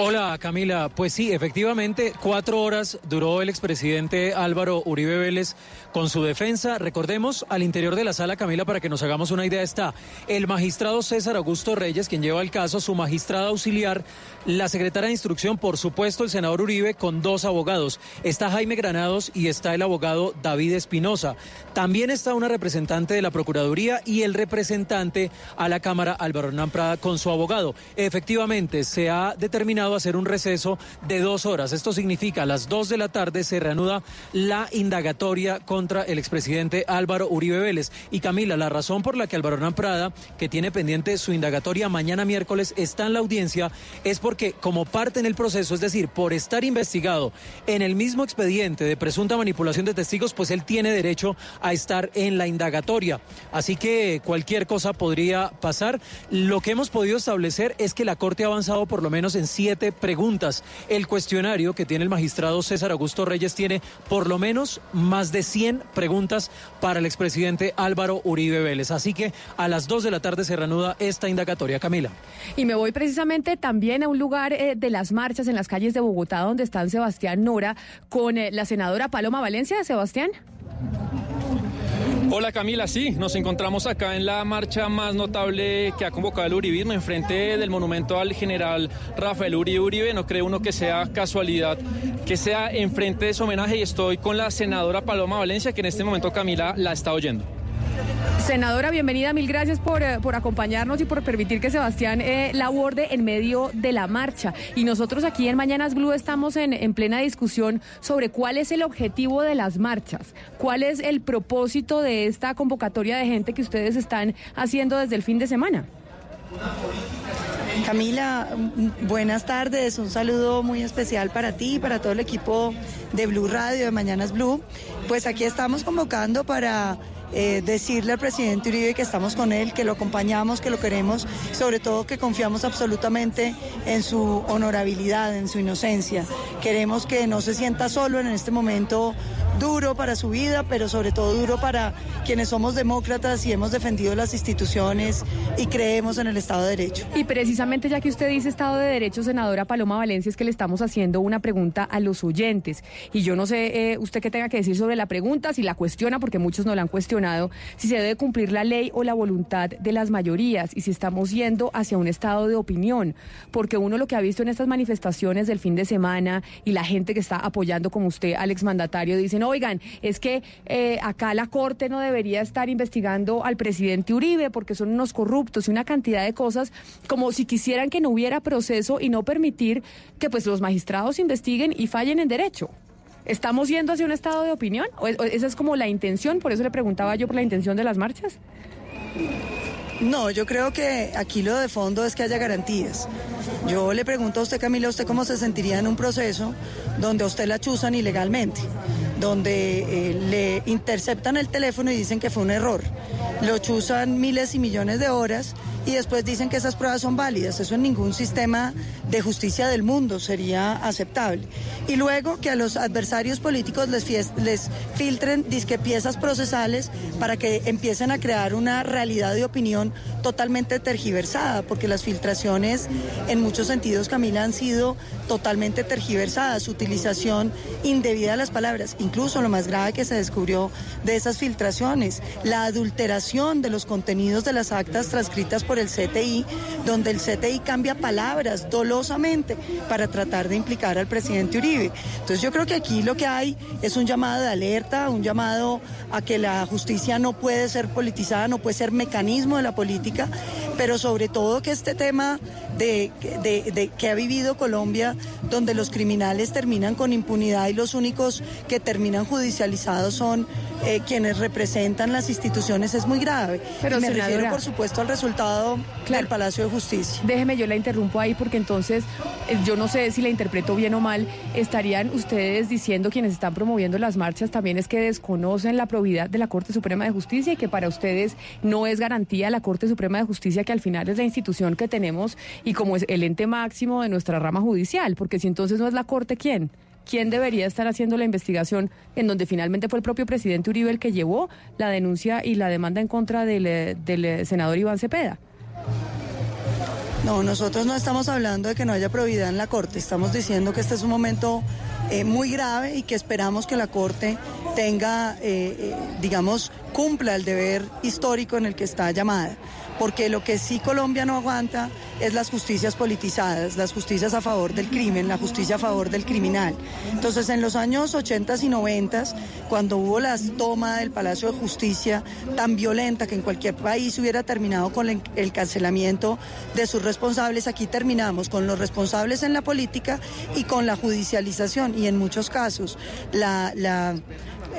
Hola Camila, pues sí, efectivamente, cuatro horas duró el expresidente Álvaro Uribe Vélez con su defensa. Recordemos, al interior de la sala, Camila, para que nos hagamos una idea, está el magistrado César Augusto Reyes, quien lleva el caso, su magistrada auxiliar, la secretaria de instrucción, por supuesto, el senador Uribe, con dos abogados. Está Jaime Granados y está el abogado David Espinosa. También está una representante de la Procuraduría y el representante a la Cámara, Álvaro Hernán Prada, con su abogado. Efectivamente, se ha determinado hacer un receso de dos horas. Esto significa a las dos de la tarde se reanuda la indagatoria contra el expresidente Álvaro Uribe Vélez. Y Camila, la razón por la que Álvaro Hernán Prada, que tiene pendiente su indagatoria mañana miércoles, está en la audiencia, es porque como parte en el proceso, es decir, por estar investigado en el mismo expediente de presunta manipulación de testigos, pues él tiene derecho a estar en la indagatoria. Así que cualquier cosa podría pasar. Lo que hemos podido establecer es que la Corte ha avanzado por lo menos en siete preguntas. El cuestionario que tiene el magistrado César Augusto Reyes tiene por lo menos más de 100 preguntas para el expresidente Álvaro Uribe Vélez. Así que a las 2 de la tarde se reanuda esta indagatoria, Camila. Y me voy precisamente también a un lugar eh, de las marchas en las calles de Bogotá donde están Sebastián Nora con eh, la senadora Paloma Valencia. Sebastián. Hola Camila, sí, nos encontramos acá en la marcha más notable que ha convocado el Uribismo, enfrente del monumento al general Rafael Uribe Uribe. No cree uno que sea casualidad que sea enfrente de su homenaje y estoy con la senadora Paloma Valencia, que en este momento Camila la está oyendo. Senadora, bienvenida, mil gracias por, eh, por acompañarnos y por permitir que Sebastián eh, la aborde en medio de la marcha. Y nosotros aquí en Mañanas Blue estamos en, en plena discusión sobre cuál es el objetivo de las marchas, cuál es el propósito de esta convocatoria de gente que ustedes están haciendo desde el fin de semana. Camila, buenas tardes. Un saludo muy especial para ti y para todo el equipo de Blue Radio, de Mañanas Blue. Pues aquí estamos convocando para eh, decirle al presidente Uribe que estamos con él, que lo acompañamos, que lo queremos, sobre todo que confiamos absolutamente en su honorabilidad, en su inocencia. Queremos que no se sienta solo en este momento duro para su vida, pero sobre todo duro para quienes somos demócratas y hemos defendido las instituciones y creemos en el Estado de Derecho. Y precisamente ya que usted dice Estado de Derecho, senadora Paloma Valencia, es que le estamos haciendo una pregunta a los oyentes. Y yo no sé eh, usted qué tenga que decir sobre la pregunta, si la cuestiona, porque muchos no la han cuestionado, si se debe cumplir la ley o la voluntad de las mayorías y si estamos yendo hacia un estado de opinión. Porque uno lo que ha visto en estas manifestaciones del fin de semana y la gente que está apoyando como usted al exmandatario dicen, oigan, es que eh, acá la Corte no debería estar investigando al presidente Uribe porque son unos corruptos y una cantidad de cosas como si quisieran que no hubiera proceso y no permitir que pues los magistrados investiguen y fallen en derecho. ¿Estamos yendo hacia un estado de opinión? ¿O esa es como la intención? Por eso le preguntaba yo por la intención de las marchas. No, yo creo que aquí lo de fondo es que haya garantías. Yo le pregunto a usted, Camila, ¿usted cómo se sentiría en un proceso donde usted la chuzan ilegalmente? donde eh, le interceptan el teléfono y dicen que fue un error. Lo chuzan miles y millones de horas y después dicen que esas pruebas son válidas. Eso en ningún sistema de justicia del mundo sería aceptable. Y luego que a los adversarios políticos les, les filtren disque piezas procesales para que empiecen a crear una realidad de opinión totalmente tergiversada, porque las filtraciones en muchos sentidos, Camila, han sido totalmente tergiversadas. Su utilización indebida de las palabras, incluso lo más grave que se descubrió de esas filtraciones, la adulteración de los contenidos de las actas transcritas por el CTI, donde el CTI cambia palabras dolosamente para tratar de implicar al presidente Uribe. Entonces yo creo que aquí lo que hay es un llamado de alerta, un llamado a que la justicia no puede ser politizada, no puede ser mecanismo de la política, pero sobre todo que este tema de, de, que ha vivido Colombia, donde los criminales terminan con impunidad y los únicos que terminan judicializados son eh, quienes representan las instituciones es muy grave. Pero, y me senadora, refiero, por supuesto, al resultado del Palacio de Justicia. Déjeme, yo la interrumpo ahí porque entonces eh, yo no sé si la interpreto bien o mal. ¿Estarían ustedes diciendo, quienes están promoviendo las marchas, también es que desconocen la probidad de la Corte Suprema de Justicia y que para ustedes no es garantía la Corte Suprema de Justicia que al final es la institución que tenemos y como es el ente máximo de nuestra rama judicial? Porque si entonces no es la Corte, ¿quién? ¿Quién debería estar haciendo la investigación en donde finalmente fue el propio presidente Uribe el que llevó la denuncia y la demanda en contra del, eh, eh, senador Iván Cepeda? No, nosotros no estamos hablando de que no haya probidad en la Corte, estamos diciendo que este es un momento eh, muy grave y que esperamos que la Corte tenga, digamos, cumpla el deber histórico en el que está llamada. Porque lo que sí Colombia no aguanta es las justicias politizadas, las justicias a favor del crimen, la justicia a favor del criminal. Entonces, en los años 80 y 90, cuando hubo la toma del Palacio de Justicia tan violenta que en cualquier país hubiera terminado con el, el cancelamiento de sus responsables, aquí terminamos con los responsables en la política y con la judicialización y en muchos casos la, la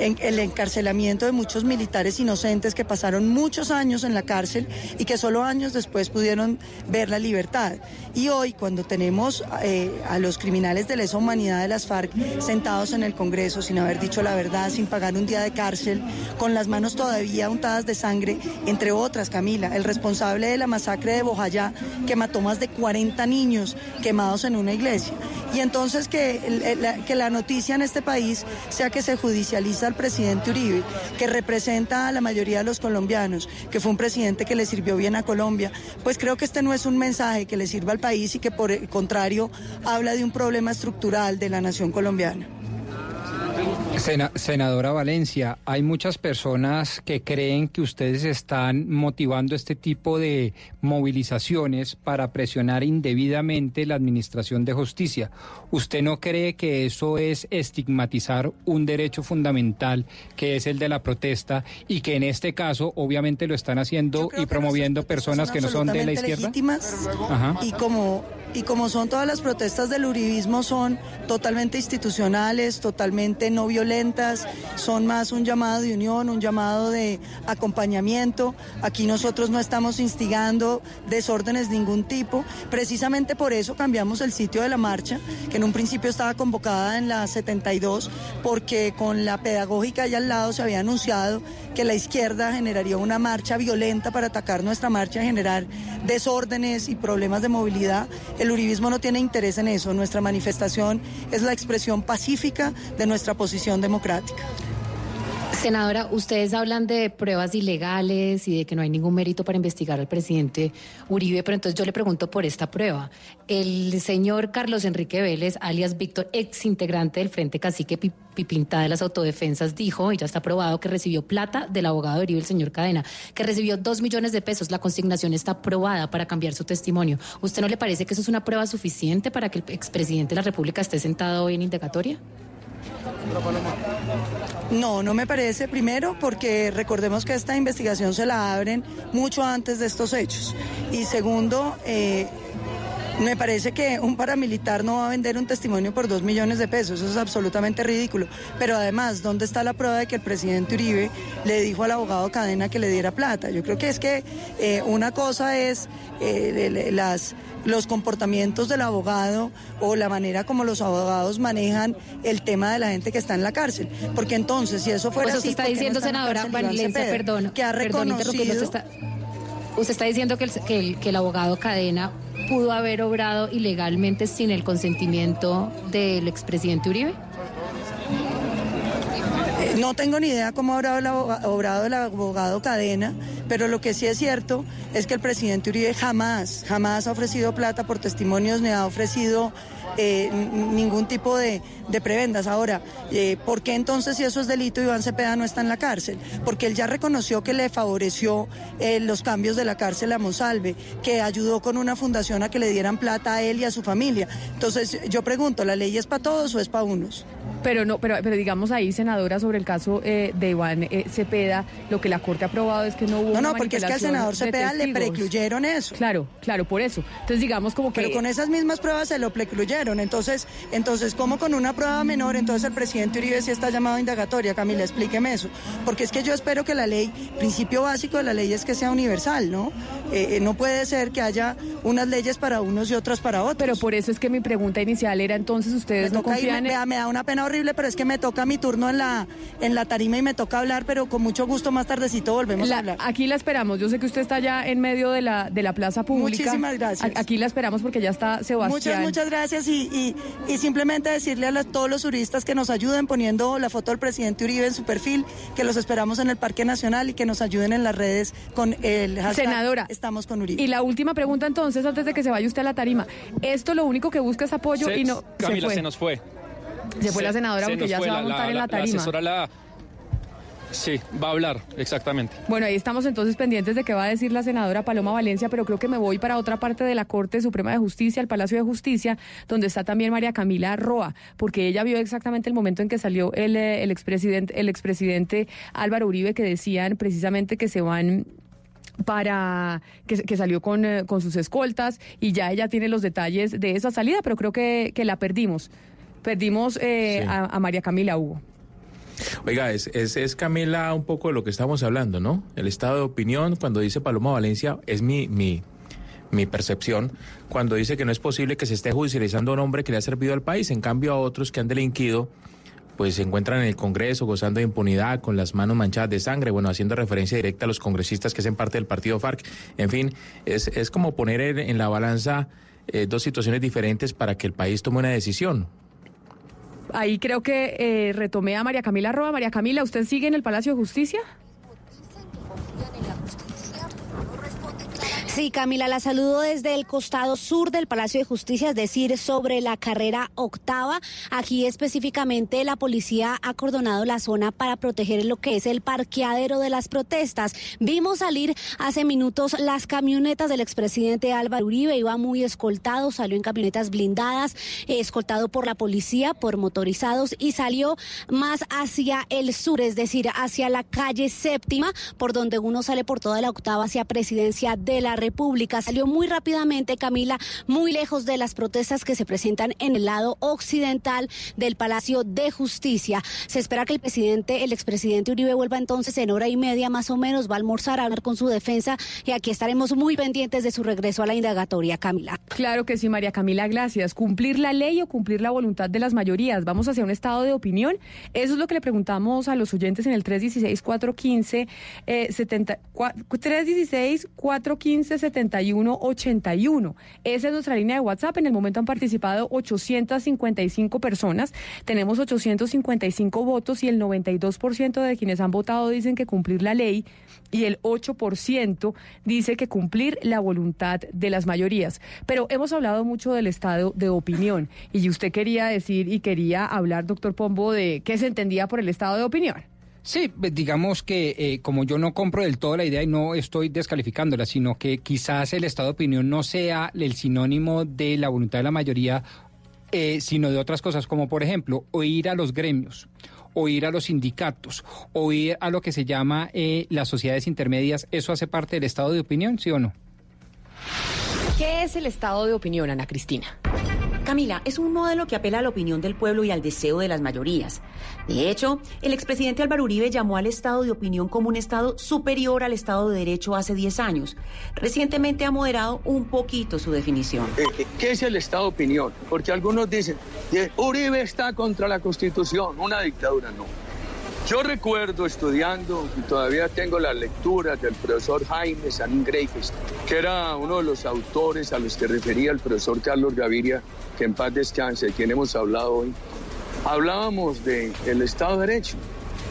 en el encarcelamiento de muchos militares inocentes que pasaron muchos años en la cárcel y que solo años después pudieron ver la libertad. Y hoy, cuando tenemos eh, a los criminales de lesa humanidad de las FARC sentados en el Congreso sin haber dicho la verdad, sin pagar un día de cárcel, con las manos todavía untadas de sangre, entre otras, Camila, el responsable de la masacre de Bojayá, que mató más de 40 niños quemados en una iglesia. Y entonces que, el- la- que la noticia en este país sea que se judicializa al presidente Uribe, que representa a la mayoría de los colombianos, que fue un presidente que le sirvió bien a Colombia, pues creo que este no es un mensaje que le sirva al país y que por el contrario habla de un problema estructural de la nación colombiana. Sena- senadora Valencia, hay muchas personas que creen que ustedes están motivando este tipo de movilizaciones para presionar indebidamente la administración de justicia. ¿Usted no cree que eso es estigmatizar un derecho fundamental que es el de la protesta y que en este caso obviamente lo están haciendo y promoviendo personas que no son de la izquierda? legítimas Ajá. y como y como son todas las protestas del uribismo son totalmente institucionales, totalmente no violentas, son más un llamado de unión, un llamado de acompañamiento. Aquí nosotros no estamos instigando desórdenes de ningún tipo. Precisamente por eso cambiamos el sitio de la marcha, que en un principio estaba convocada en la 72, porque con la pedagógica allá al lado se había anunciado que la izquierda generaría una marcha violenta para atacar nuestra marcha, generar desórdenes y problemas de movilidad. El uribismo no tiene interés en eso. Nuestra manifestación es la expresión pacífica de nuestra posición democrática. Senadora, ustedes hablan de pruebas ilegales y de que no hay ningún mérito para investigar al presidente Uribe, pero entonces yo le pregunto por esta prueba. El señor Carlos Enrique Vélez, alias Víctor, ex integrante del Frente Cacique Pi- Pipinta de las Autodefensas, dijo, y ya está probado, que recibió plata del abogado de Uribe, el señor Cadena, que recibió dos millones de pesos. La consignación está aprobada para cambiar su testimonio. ¿Usted no le parece que eso es una prueba suficiente para que el expresidente de la República esté sentado hoy en indagatoria? No, no me parece. Primero, porque recordemos que esta investigación se la abren mucho antes de estos hechos. Y segundo, eh, me parece que un paramilitar no va a vender un testimonio por dos millones de pesos. Eso es absolutamente ridículo. Pero además, ¿dónde está la prueba de que el presidente Uribe le dijo al abogado Cadena que le diera plata? Yo creo que es que eh, una cosa es eh, las los comportamientos del abogado o la manera como los abogados manejan el tema de la gente que está en la cárcel. Porque entonces, si eso fuera Pues así, está ¿por qué no diciendo, está la senadora Valencia, perdón, que ha perdón reconocido... usted está, usted está diciendo que el, que, el, que el abogado Cadena pudo haber obrado ilegalmente sin el consentimiento del expresidente Uribe. Eh, No tengo ni idea cómo aboga- obrado el abogado Cadena, pero lo que sí es cierto es que el presidente Uribe jamás, jamás ha ofrecido plata por testimonios ni ha ofrecido eh, ningún tipo de, de prebendas. Ahora, eh, ¿por qué entonces si eso es delito Iván Cepeda no está en la cárcel? Porque él ya reconoció que le favoreció eh, los cambios de la cárcel a Monsalve, que ayudó con una fundación a que le dieran plata a él y a su familia. Entonces yo pregunto, ¿la ley es para todos o es para unos? Pero no, pero, pero digamos ahí, senadora, sobre el caso eh, de Iván eh, Cepeda, lo que la Corte ha aprobado es que no hubo No, no, porque es que al senador Cepeda le precluyeron eso. Claro, claro, por eso. Entonces digamos como que... Pero con esas mismas pruebas se lo precluyeron. Entonces, entonces, ¿cómo con una prueba menor? Entonces el presidente Uribe sí está llamado a indagatoria. Camila, explíqueme eso. Porque es que yo espero que la ley, principio básico de la ley es que sea universal, ¿no? Eh, eh, no puede ser que haya unas leyes para unos y otras para otros. Pero por eso es que mi pregunta inicial era entonces ustedes no confían me, en... me da una pena horrible, pero es que me toca mi turno en la, en la tarima y me toca hablar, pero con mucho gusto más tardecito volvemos La- a hablar. aquí la esperamos. Yo sé que usted está ya en medio de la, de la plaza pública. Muchísimas gracias. A- Aquí la esperamos porque ya está Sebastián. Muchas, muchas gracias y, y, y simplemente decirle a las- todos los juristas que nos ayuden poniendo la foto del presidente Uribe en su perfil, que los esperamos en el Parque Nacional y que nos ayuden en las redes con el hashtag Senadora. Estamos con Uribe. Y la última pregunta entonces, antes de que se vaya usted a la tarima. Esto lo único que busca es apoyo y no... Camila, se nos fue. Se fue la senadora porque ya se va a montar en la tarima. asesora la... Sí, va a hablar, exactamente. Bueno, ahí estamos entonces pendientes de qué va a decir la senadora Paloma Valencia, pero creo que me voy para otra parte de la Corte Suprema de Justicia, el Palacio de Justicia, donde está también María Camila Roa, porque ella vio exactamente el momento en que salió el, eh, el expresidente, el expresidente Álvaro Uribe, que decían precisamente que se van para que, que salió con, eh, con sus escoltas y ya ella tiene los detalles de esa salida, pero creo que, que la perdimos. Perdimos eh, Sí. a, a María Camila Hugo. Oiga, es, es, es Camila un poco de lo que estamos hablando, ¿no? El estado de opinión, cuando dice Paloma Valencia, es mi, mi, mi percepción, cuando dice que no es posible que se esté judicializando a un hombre que le ha servido al país, en cambio a otros que han delinquido, pues se encuentran en el Congreso gozando de impunidad, con las manos manchadas de sangre, bueno, haciendo referencia directa a los congresistas que hacen parte del partido FARC. En fin, es, es como poner en, en la balanza eh, dos situaciones diferentes para que el país tome una decisión. Ahí creo que eh, retomé a María Camila Roa. María Camila, ¿usted sigue en el Palacio de Justicia? Sí, Camila, la saludo desde el costado sur del Palacio de Justicia, es decir, sobre la carrera octava. Aquí específicamente la policía ha acordonado la zona para proteger lo que es el parqueadero de las protestas. Vimos salir hace minutos las camionetas del expresidente Álvaro Uribe, iba muy escoltado, salió en camionetas blindadas, escoltado por la policía, por motorizados y salió más hacia el sur, es decir, hacia la calle séptima, por donde uno sale por toda la octava hacia presidencia de la República. República. Salió muy rápidamente, Camila, muy lejos de las protestas que se presentan en el lado occidental del Palacio de Justicia. Se espera que el presidente, el expresidente Uribe vuelva entonces en hora y media más o menos, va a almorzar, a hablar con su defensa y aquí estaremos muy pendientes de su regreso a la indagatoria, Camila. Claro que sí, María Camila, gracias. Cumplir la ley o cumplir la voluntad de las mayorías. Vamos hacia un estado de opinión. Eso es lo que le preguntamos a los oyentes en el 316-415-70. Eh, 316-415. 1571-81. Esa es nuestra línea de WhatsApp. En el momento han participado 855 personas. Tenemos 855 votos y el 92% de quienes han votado dicen que cumplir la ley y el 8% dice que cumplir la voluntad de las mayorías. Pero hemos hablado mucho del estado de opinión y usted quería decir y quería hablar, doctor Pombo, de qué se entendía por el estado de opinión. Sí, digamos que eh, como yo no compro del todo la idea y no estoy descalificándola, sino que quizás el estado de opinión no sea el sinónimo de la voluntad de la mayoría, eh, sino de otras cosas, como por ejemplo oír a los gremios, oír a los sindicatos, oír a lo que se llama eh, las sociedades intermedias. ¿Eso hace parte del estado de opinión, sí o no? ¿Qué es el estado de opinión, Ana Cristina? Camila, es un modelo que apela a la opinión del pueblo y al deseo de las mayorías. De hecho, el expresidente Álvaro Uribe llamó al estado de opinión como un estado superior al estado de derecho hace 10 años. Recientemente ha moderado un poquito su definición. Eh, ¿Qué es el Estado de opinión? Porque algunos dicen, eh, Uribe está contra la Constitución, una dictadura, no. Yo recuerdo estudiando, y todavía tengo las lecturas del profesor Jaime Sanín Greifes, que era uno de los autores a los que refería el profesor Carlos Gaviria, que en paz descanse, de quien hemos hablado hoy. Hablábamos del Estado de Derecho,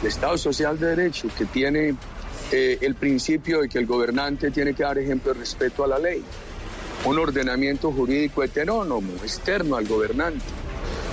el Estado Social de Derecho, que tiene eh, el principio de que el gobernante tiene que dar ejemplo de respeto a la ley un ordenamiento jurídico heterónomo, externo al gobernante.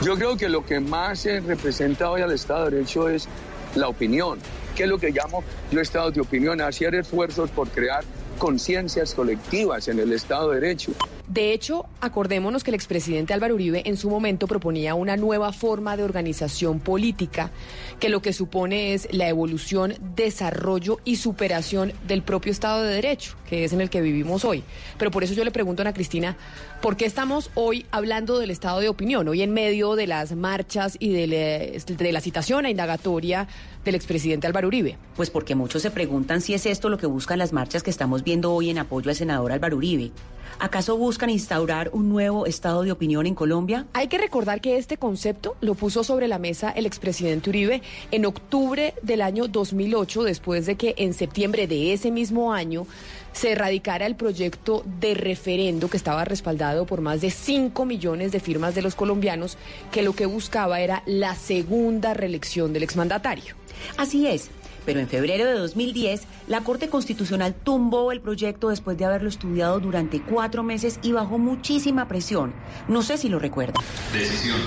Yo creo que lo que más se representa hoy al Estado de Derecho es la opinión, que es lo que llamo yo Estado de opinión, hacer esfuerzos por crear conciencias colectivas en el Estado de Derecho. De hecho, acordémonos que el expresidente Álvaro Uribe en su momento proponía una nueva forma de organización política, que lo que supone es la evolución, desarrollo y superación del propio Estado de Derecho, que es en el que vivimos hoy. Pero por eso yo le pregunto a Ana Cristina, ¿por qué estamos hoy hablando del estado de opinión, hoy en medio de las marchas y de, la, de la citación a indagatoria del expresidente Álvaro Uribe? Pues porque muchos se preguntan si es esto lo que buscan las marchas que estamos viendo hoy en apoyo al senador Álvaro Uribe. ¿Acaso buscan instaurar un nuevo estado de opinión en Colombia? Hay que recordar que este concepto lo puso sobre la mesa el expresidente Uribe en octubre del año 2008, después de que en septiembre de ese mismo año se erradicara el proyecto de referendo que estaba respaldado por más de 5 millones de firmas de los colombianos, que lo que buscaba era la segunda reelección del exmandatario. Así es. Pero en febrero de 2010, la Corte Constitucional tumbó el proyecto después de haberlo estudiado durante cuatro meses y bajo muchísima presión. No sé si lo recuerda. Decisión.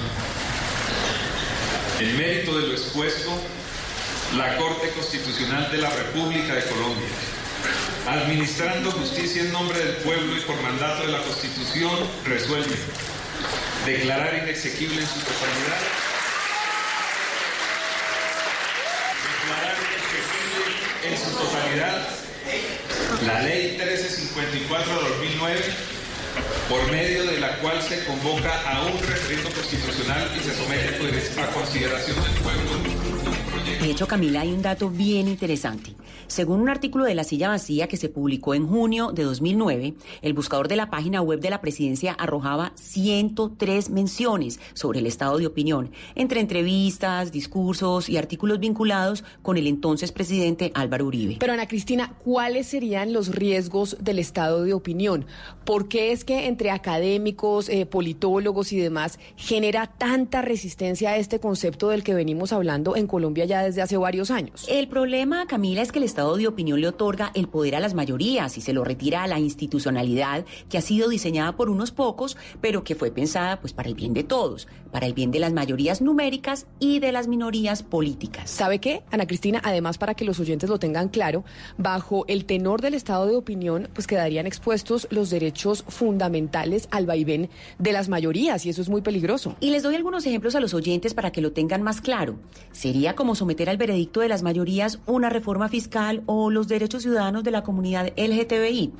En mérito de lo expuesto, la Corte Constitucional de la República de Colombia, administrando justicia en nombre del pueblo y por mandato de la Constitución, resuelve declarar inexequible en su totalidad en su totalidad la Ley 1354 de 2009, por medio de la cual se convoca a un referendo constitucional y se somete a consideración del pueblo de hecho, Camila, hay un dato bien interesante. Según un artículo de La Silla Vacía que se publicó en junio de 2009, el buscador de la página web de la presidencia arrojaba 103 menciones sobre el estado de opinión, entre entrevistas, discursos y artículos vinculados con el entonces presidente Álvaro Uribe. Pero Ana Cristina, ¿cuáles serían los riesgos del estado de opinión? ¿Por qué es que entre académicos, eh, politólogos y demás genera tanta resistencia a este concepto del que venimos hablando en Colombia ya desde hace varios años. El problema, Camila, es que el estado de opinión le otorga el poder a las mayorías y se lo retira a la institucionalidad que ha sido diseñada por unos pocos, pero que fue pensada pues para el bien de todos, para el bien de las mayorías numéricas y de las minorías políticas. ¿Sabe qué, Ana Cristina? Además, para que los oyentes lo tengan claro, bajo el tenor del estado de opinión, pues quedarían expuestos los derechos fundamentales al vaivén de las mayorías y eso es muy peligroso. Y les doy algunos ejemplos a los oyentes para que lo tengan más claro. Sería como someter al veredicto de las mayorías una reforma fiscal o los derechos ciudadanos de la comunidad LGTBI.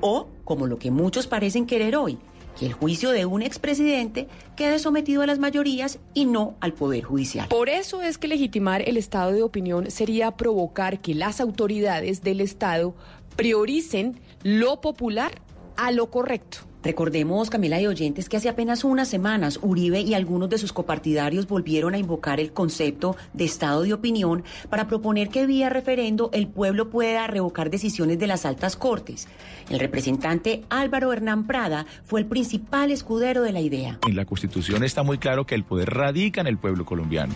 O, como lo que muchos parecen querer hoy, que el juicio de un expresidente quede sometido a las mayorías y no al Poder Judicial. Por eso es que legitimar el estado de opinión sería provocar que las autoridades del Estado prioricen lo popular a lo correcto. Recordemos, Camila y oyentes, que hace apenas unas semanas Uribe y algunos de sus copartidarios volvieron a invocar el concepto de estado de opinión para proponer que vía referendo el pueblo pueda revocar decisiones de las altas cortes. El representante Álvaro Hernán Prada fue el principal escudero de la idea. En la Constitución está muy claro que el poder radica en el pueblo colombiano.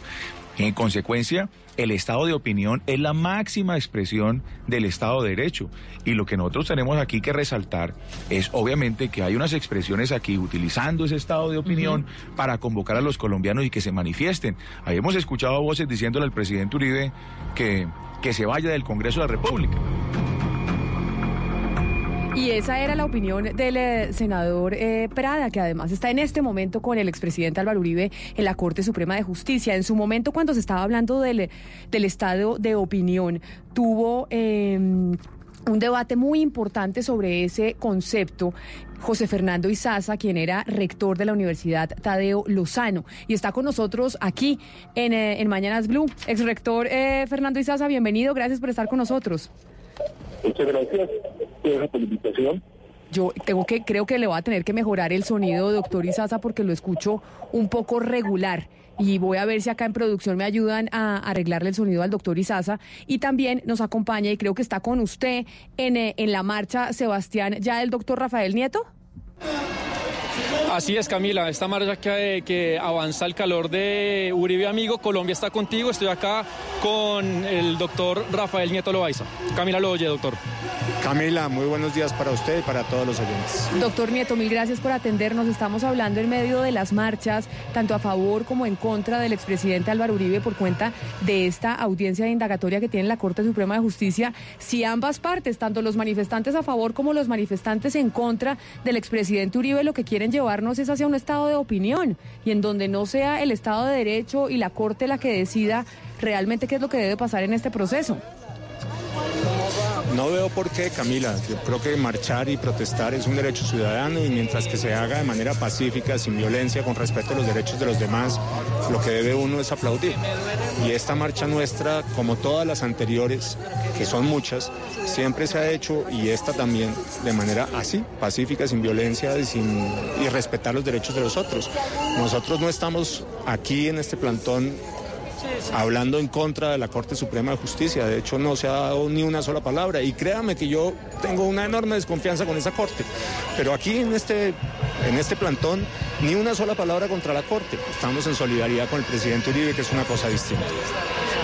En consecuencia, el estado de opinión es la máxima expresión del Estado de Derecho. Y lo que nosotros tenemos aquí que resaltar es obviamente que hay unas expresiones aquí utilizando ese estado de opinión para convocar a los colombianos y que se manifiesten. Habíamos escuchado voces diciéndole al presidente Uribe que, que se vaya del Congreso de la República. Y esa era la opinión del eh, senador eh, Prada, que además está en este momento con el expresidente Álvaro Uribe en la Corte Suprema de Justicia. En su momento, cuando se estaba hablando del, del estado de opinión, tuvo... Em, un debate muy importante sobre ese concepto. José Fernando Izaza, quien era rector de la Universidad Tadeo Lozano, y está con nosotros aquí en, eh, en Mañanas Blue. Ex rector Fernando Izaza, bienvenido, gracias por estar con nosotros. Muchas gracias por la invitación. Yo tengo que, creo que le voy a tener que mejorar el sonido, doctor Izaza, porque lo escucho un poco regular. Y voy a ver si acá en producción me ayudan a arreglarle el sonido al doctor Izaza. Y también nos acompaña, y creo que está con usted en, eh, en la marcha, Sebastián, ya el doctor Rafael Nieto. Así es, Camila, esta marcha que, que avanza el calor de Uribe Amigo, Colombia está contigo, estoy acá con el doctor Rafael Nieto Loaiza. Camila lo oye, doctor. Camila, muy buenos días para usted y para todos los oyentes. Doctor Nieto, mil gracias por atendernos. Estamos hablando en medio de las marchas, tanto a favor como en contra del expresidente Álvaro Uribe por cuenta de esta audiencia de indagatoria que tiene la Corte Suprema de Justicia. Si ambas partes, tanto los manifestantes a favor como los manifestantes en contra del expresidente Uribe, lo que quieren llevarnos es hacia un estado de opinión y en donde no sea el Estado de Derecho y la Corte la que decida realmente qué es lo que debe pasar en este proceso. No veo por qué, Camila. Yo creo que marchar y protestar es un derecho ciudadano y mientras que se haga de manera pacífica, sin violencia, con respeto a los derechos de los demás, lo que debe uno es aplaudir. Y esta marcha nuestra, como todas las anteriores, que son muchas, siempre se ha hecho y esta también de manera así, pacífica, sin violencia y, sin, y respetar los derechos de los otros. Nosotros no estamos aquí en este plantón hablando en contra de la Corte Suprema de Justicia. De hecho, no se ha dado ni una sola palabra. Y créame que yo tengo una enorme desconfianza con esa Corte. Pero aquí en este, en este plantón, ni una sola palabra contra la Corte. Estamos en solidaridad con el presidente Uribe, que es una cosa distinta.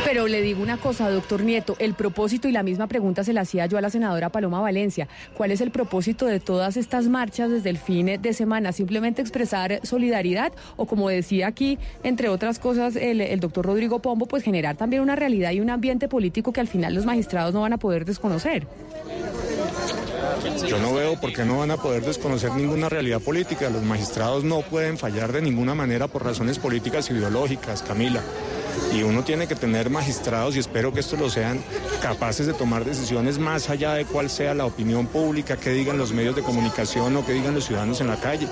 Pero le digo una cosa, doctor Nieto, el propósito y la misma pregunta se la hacía yo a la senadora Paloma Valencia. ¿Cuál es el propósito de todas estas marchas desde el fin de semana? ¿Simplemente expresar solidaridad o como decía aquí, entre otras cosas, el, el doctor Rodrigo Pombo, pues generar también una realidad y un ambiente político que al final los magistrados no van a poder desconocer? Yo no veo por qué no van a poder desconocer ninguna realidad política. Los magistrados no pueden fallar de ninguna manera por razones políticas ideológicas, Camila. Y uno tiene que tener magistrados, y espero que estos lo sean, capaces de tomar decisiones más allá de cuál sea la opinión pública, que digan los medios de comunicación o que digan los ciudadanos en la calle.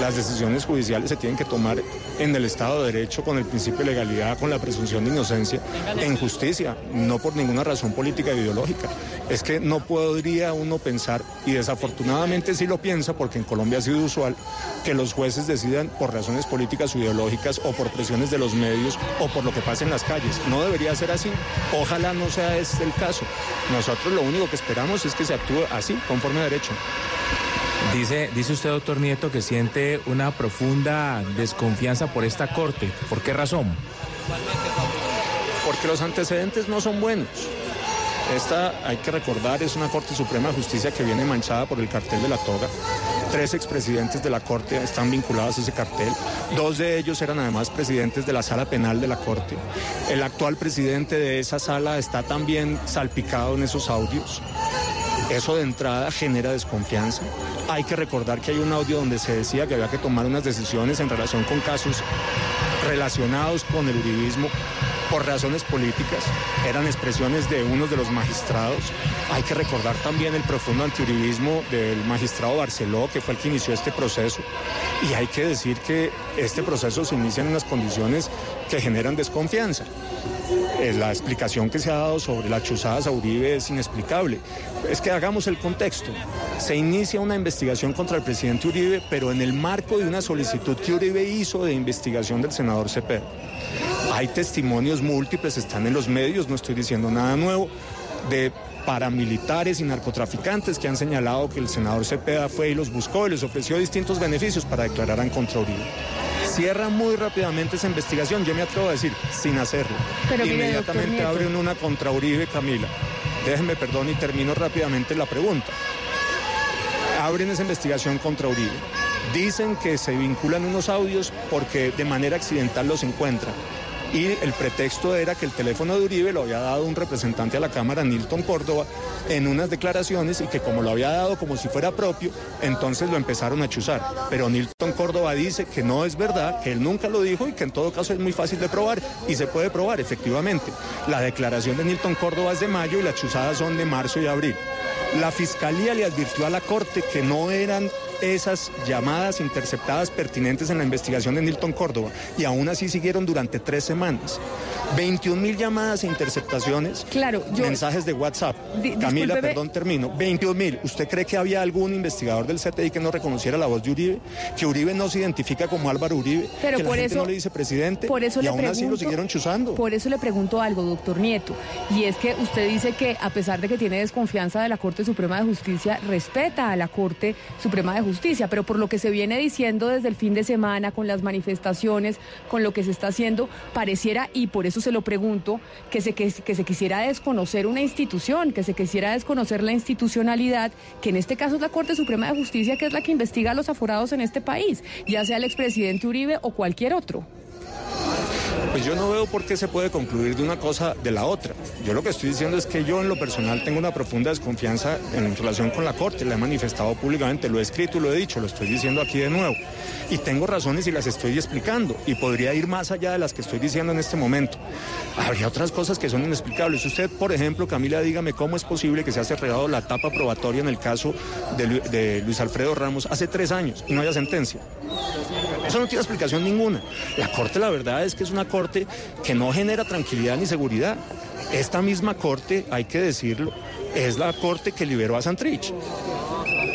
Las decisiones judiciales se tienen que tomar en el Estado de Derecho, con el principio de legalidad, con la presunción de inocencia, en justicia, no por ninguna razón política e ideológica. Es que no podría uno pensar, y desafortunadamente sí lo piensa, porque en Colombia ha sido usual, que los jueces decidan por razones políticas o ideológicas o por presiones de los medios o por lo que pasa en las calles. No debería ser así. Ojalá no sea este el caso. Nosotros lo único que esperamos es que se actúe así, conforme a derecho. Dice, dice usted, doctor Nieto, que siente una profunda desconfianza por esta corte. ¿Por qué razón? Porque los antecedentes no son buenos. Esta, hay que recordar, es una Corte Suprema de Justicia que viene manchada por el cartel de la toga. Tres expresidentes de la Corte están vinculados a ese cartel. Dos de ellos eran además presidentes de la sala penal de la Corte. El actual presidente de esa sala está también salpicado en esos audios. Eso de entrada genera desconfianza. Hay que recordar que hay un audio donde se decía que había que tomar unas decisiones en relación con casos relacionados con el uribismo por razones políticas, eran expresiones de uno de los magistrados. Hay que recordar también el profundo antiuribismo del magistrado Barceló, que fue el que inició este proceso. Y hay que decir que este proceso se inicia en unas condiciones que generan desconfianza. Eh, la explicación que se ha dado sobre las chuzadas a Uribe es inexplicable. Es que hagamos el contexto. Se inicia una investigación contra el presidente Uribe, pero en el marco de una solicitud que Uribe hizo de investigación del senador Cepeda. Hay testimonios múltiples, están en los medios, no estoy diciendo nada nuevo, de paramilitares y narcotraficantes que han señalado que el senador Cepeda fue y los buscó y les ofreció distintos beneficios para declarar contra Uribe. Cierra muy rápidamente esa investigación, yo me atrevo a decir, sin hacerlo. Pero Inmediatamente abren una contra Uribe, Camila. Déjenme perdón y termino rápidamente la pregunta. Abren esa investigación contra Uribe. Dicen que se vinculan unos audios porque de manera accidental los encuentran. Y el pretexto era que el teléfono de Uribe lo había dado un representante a la Cámara, Nilton Córdoba, en unas declaraciones y que como lo había dado como si fuera propio, entonces lo empezaron a chuzar. Pero Nilton Córdoba dice que no es verdad, que él nunca lo dijo y que en todo caso es muy fácil de probar y se puede probar efectivamente. La declaración de Nilton Córdoba es de mayo y las chuzadas son de marzo y abril. La Fiscalía le advirtió a la Corte que no eran esas llamadas interceptadas pertinentes en la investigación de Nilton Córdoba y aún así siguieron durante tres semanas. 21 mil llamadas e interceptaciones, Claro, yo- mensajes de WhatsApp. Di- Camila, discúlpeme. perdón, termino. 21 mil. ¿Usted cree que había algún investigador del CTI que no reconociera la voz de Uribe? Que Uribe no se identifica como Álvaro Uribe, Pero que la por gente eso- no le dice presidente Por eso y le aún así lo siguieron chuzando. Por eso le pregunto algo, doctor Nieto. Y es que usted dice que a pesar de que tiene desconfianza de la Corte Suprema de Justicia, respeta a la Corte Suprema de Justicia, pero por lo que se viene diciendo desde el fin de semana, con las manifestaciones, con lo que se está haciendo, pareciera, y por eso se lo pregunto, que se, que se quisiera desconocer una institución, que se quisiera desconocer la institucionalidad, que en este caso es la Corte Suprema de Justicia, que es la que investiga a los aforados en este país, ya sea el expresidente Uribe o cualquier otro. Pues yo no veo por qué se puede concluir de una cosa de la otra. Yo lo que estoy diciendo es que yo en lo personal tengo una profunda desconfianza en relación con la Corte, la he manifestado públicamente, lo he escrito lo he dicho, lo estoy diciendo aquí de nuevo. Y tengo razones y las estoy explicando y podría ir más allá de las que estoy diciendo en este momento. Habría otras cosas que son inexplicables. Usted, por ejemplo, Camila, dígame cómo es posible que se haya cerrado la etapa probatoria en el caso de, de Luis Alfredo Ramos hace tres años y no haya sentencia. Eso no tiene explicación ninguna. La Corte, la verdad es que es una Corte que no genera tranquilidad ni seguridad. Esta misma Corte, hay que decirlo, es la Corte que liberó a Santrich.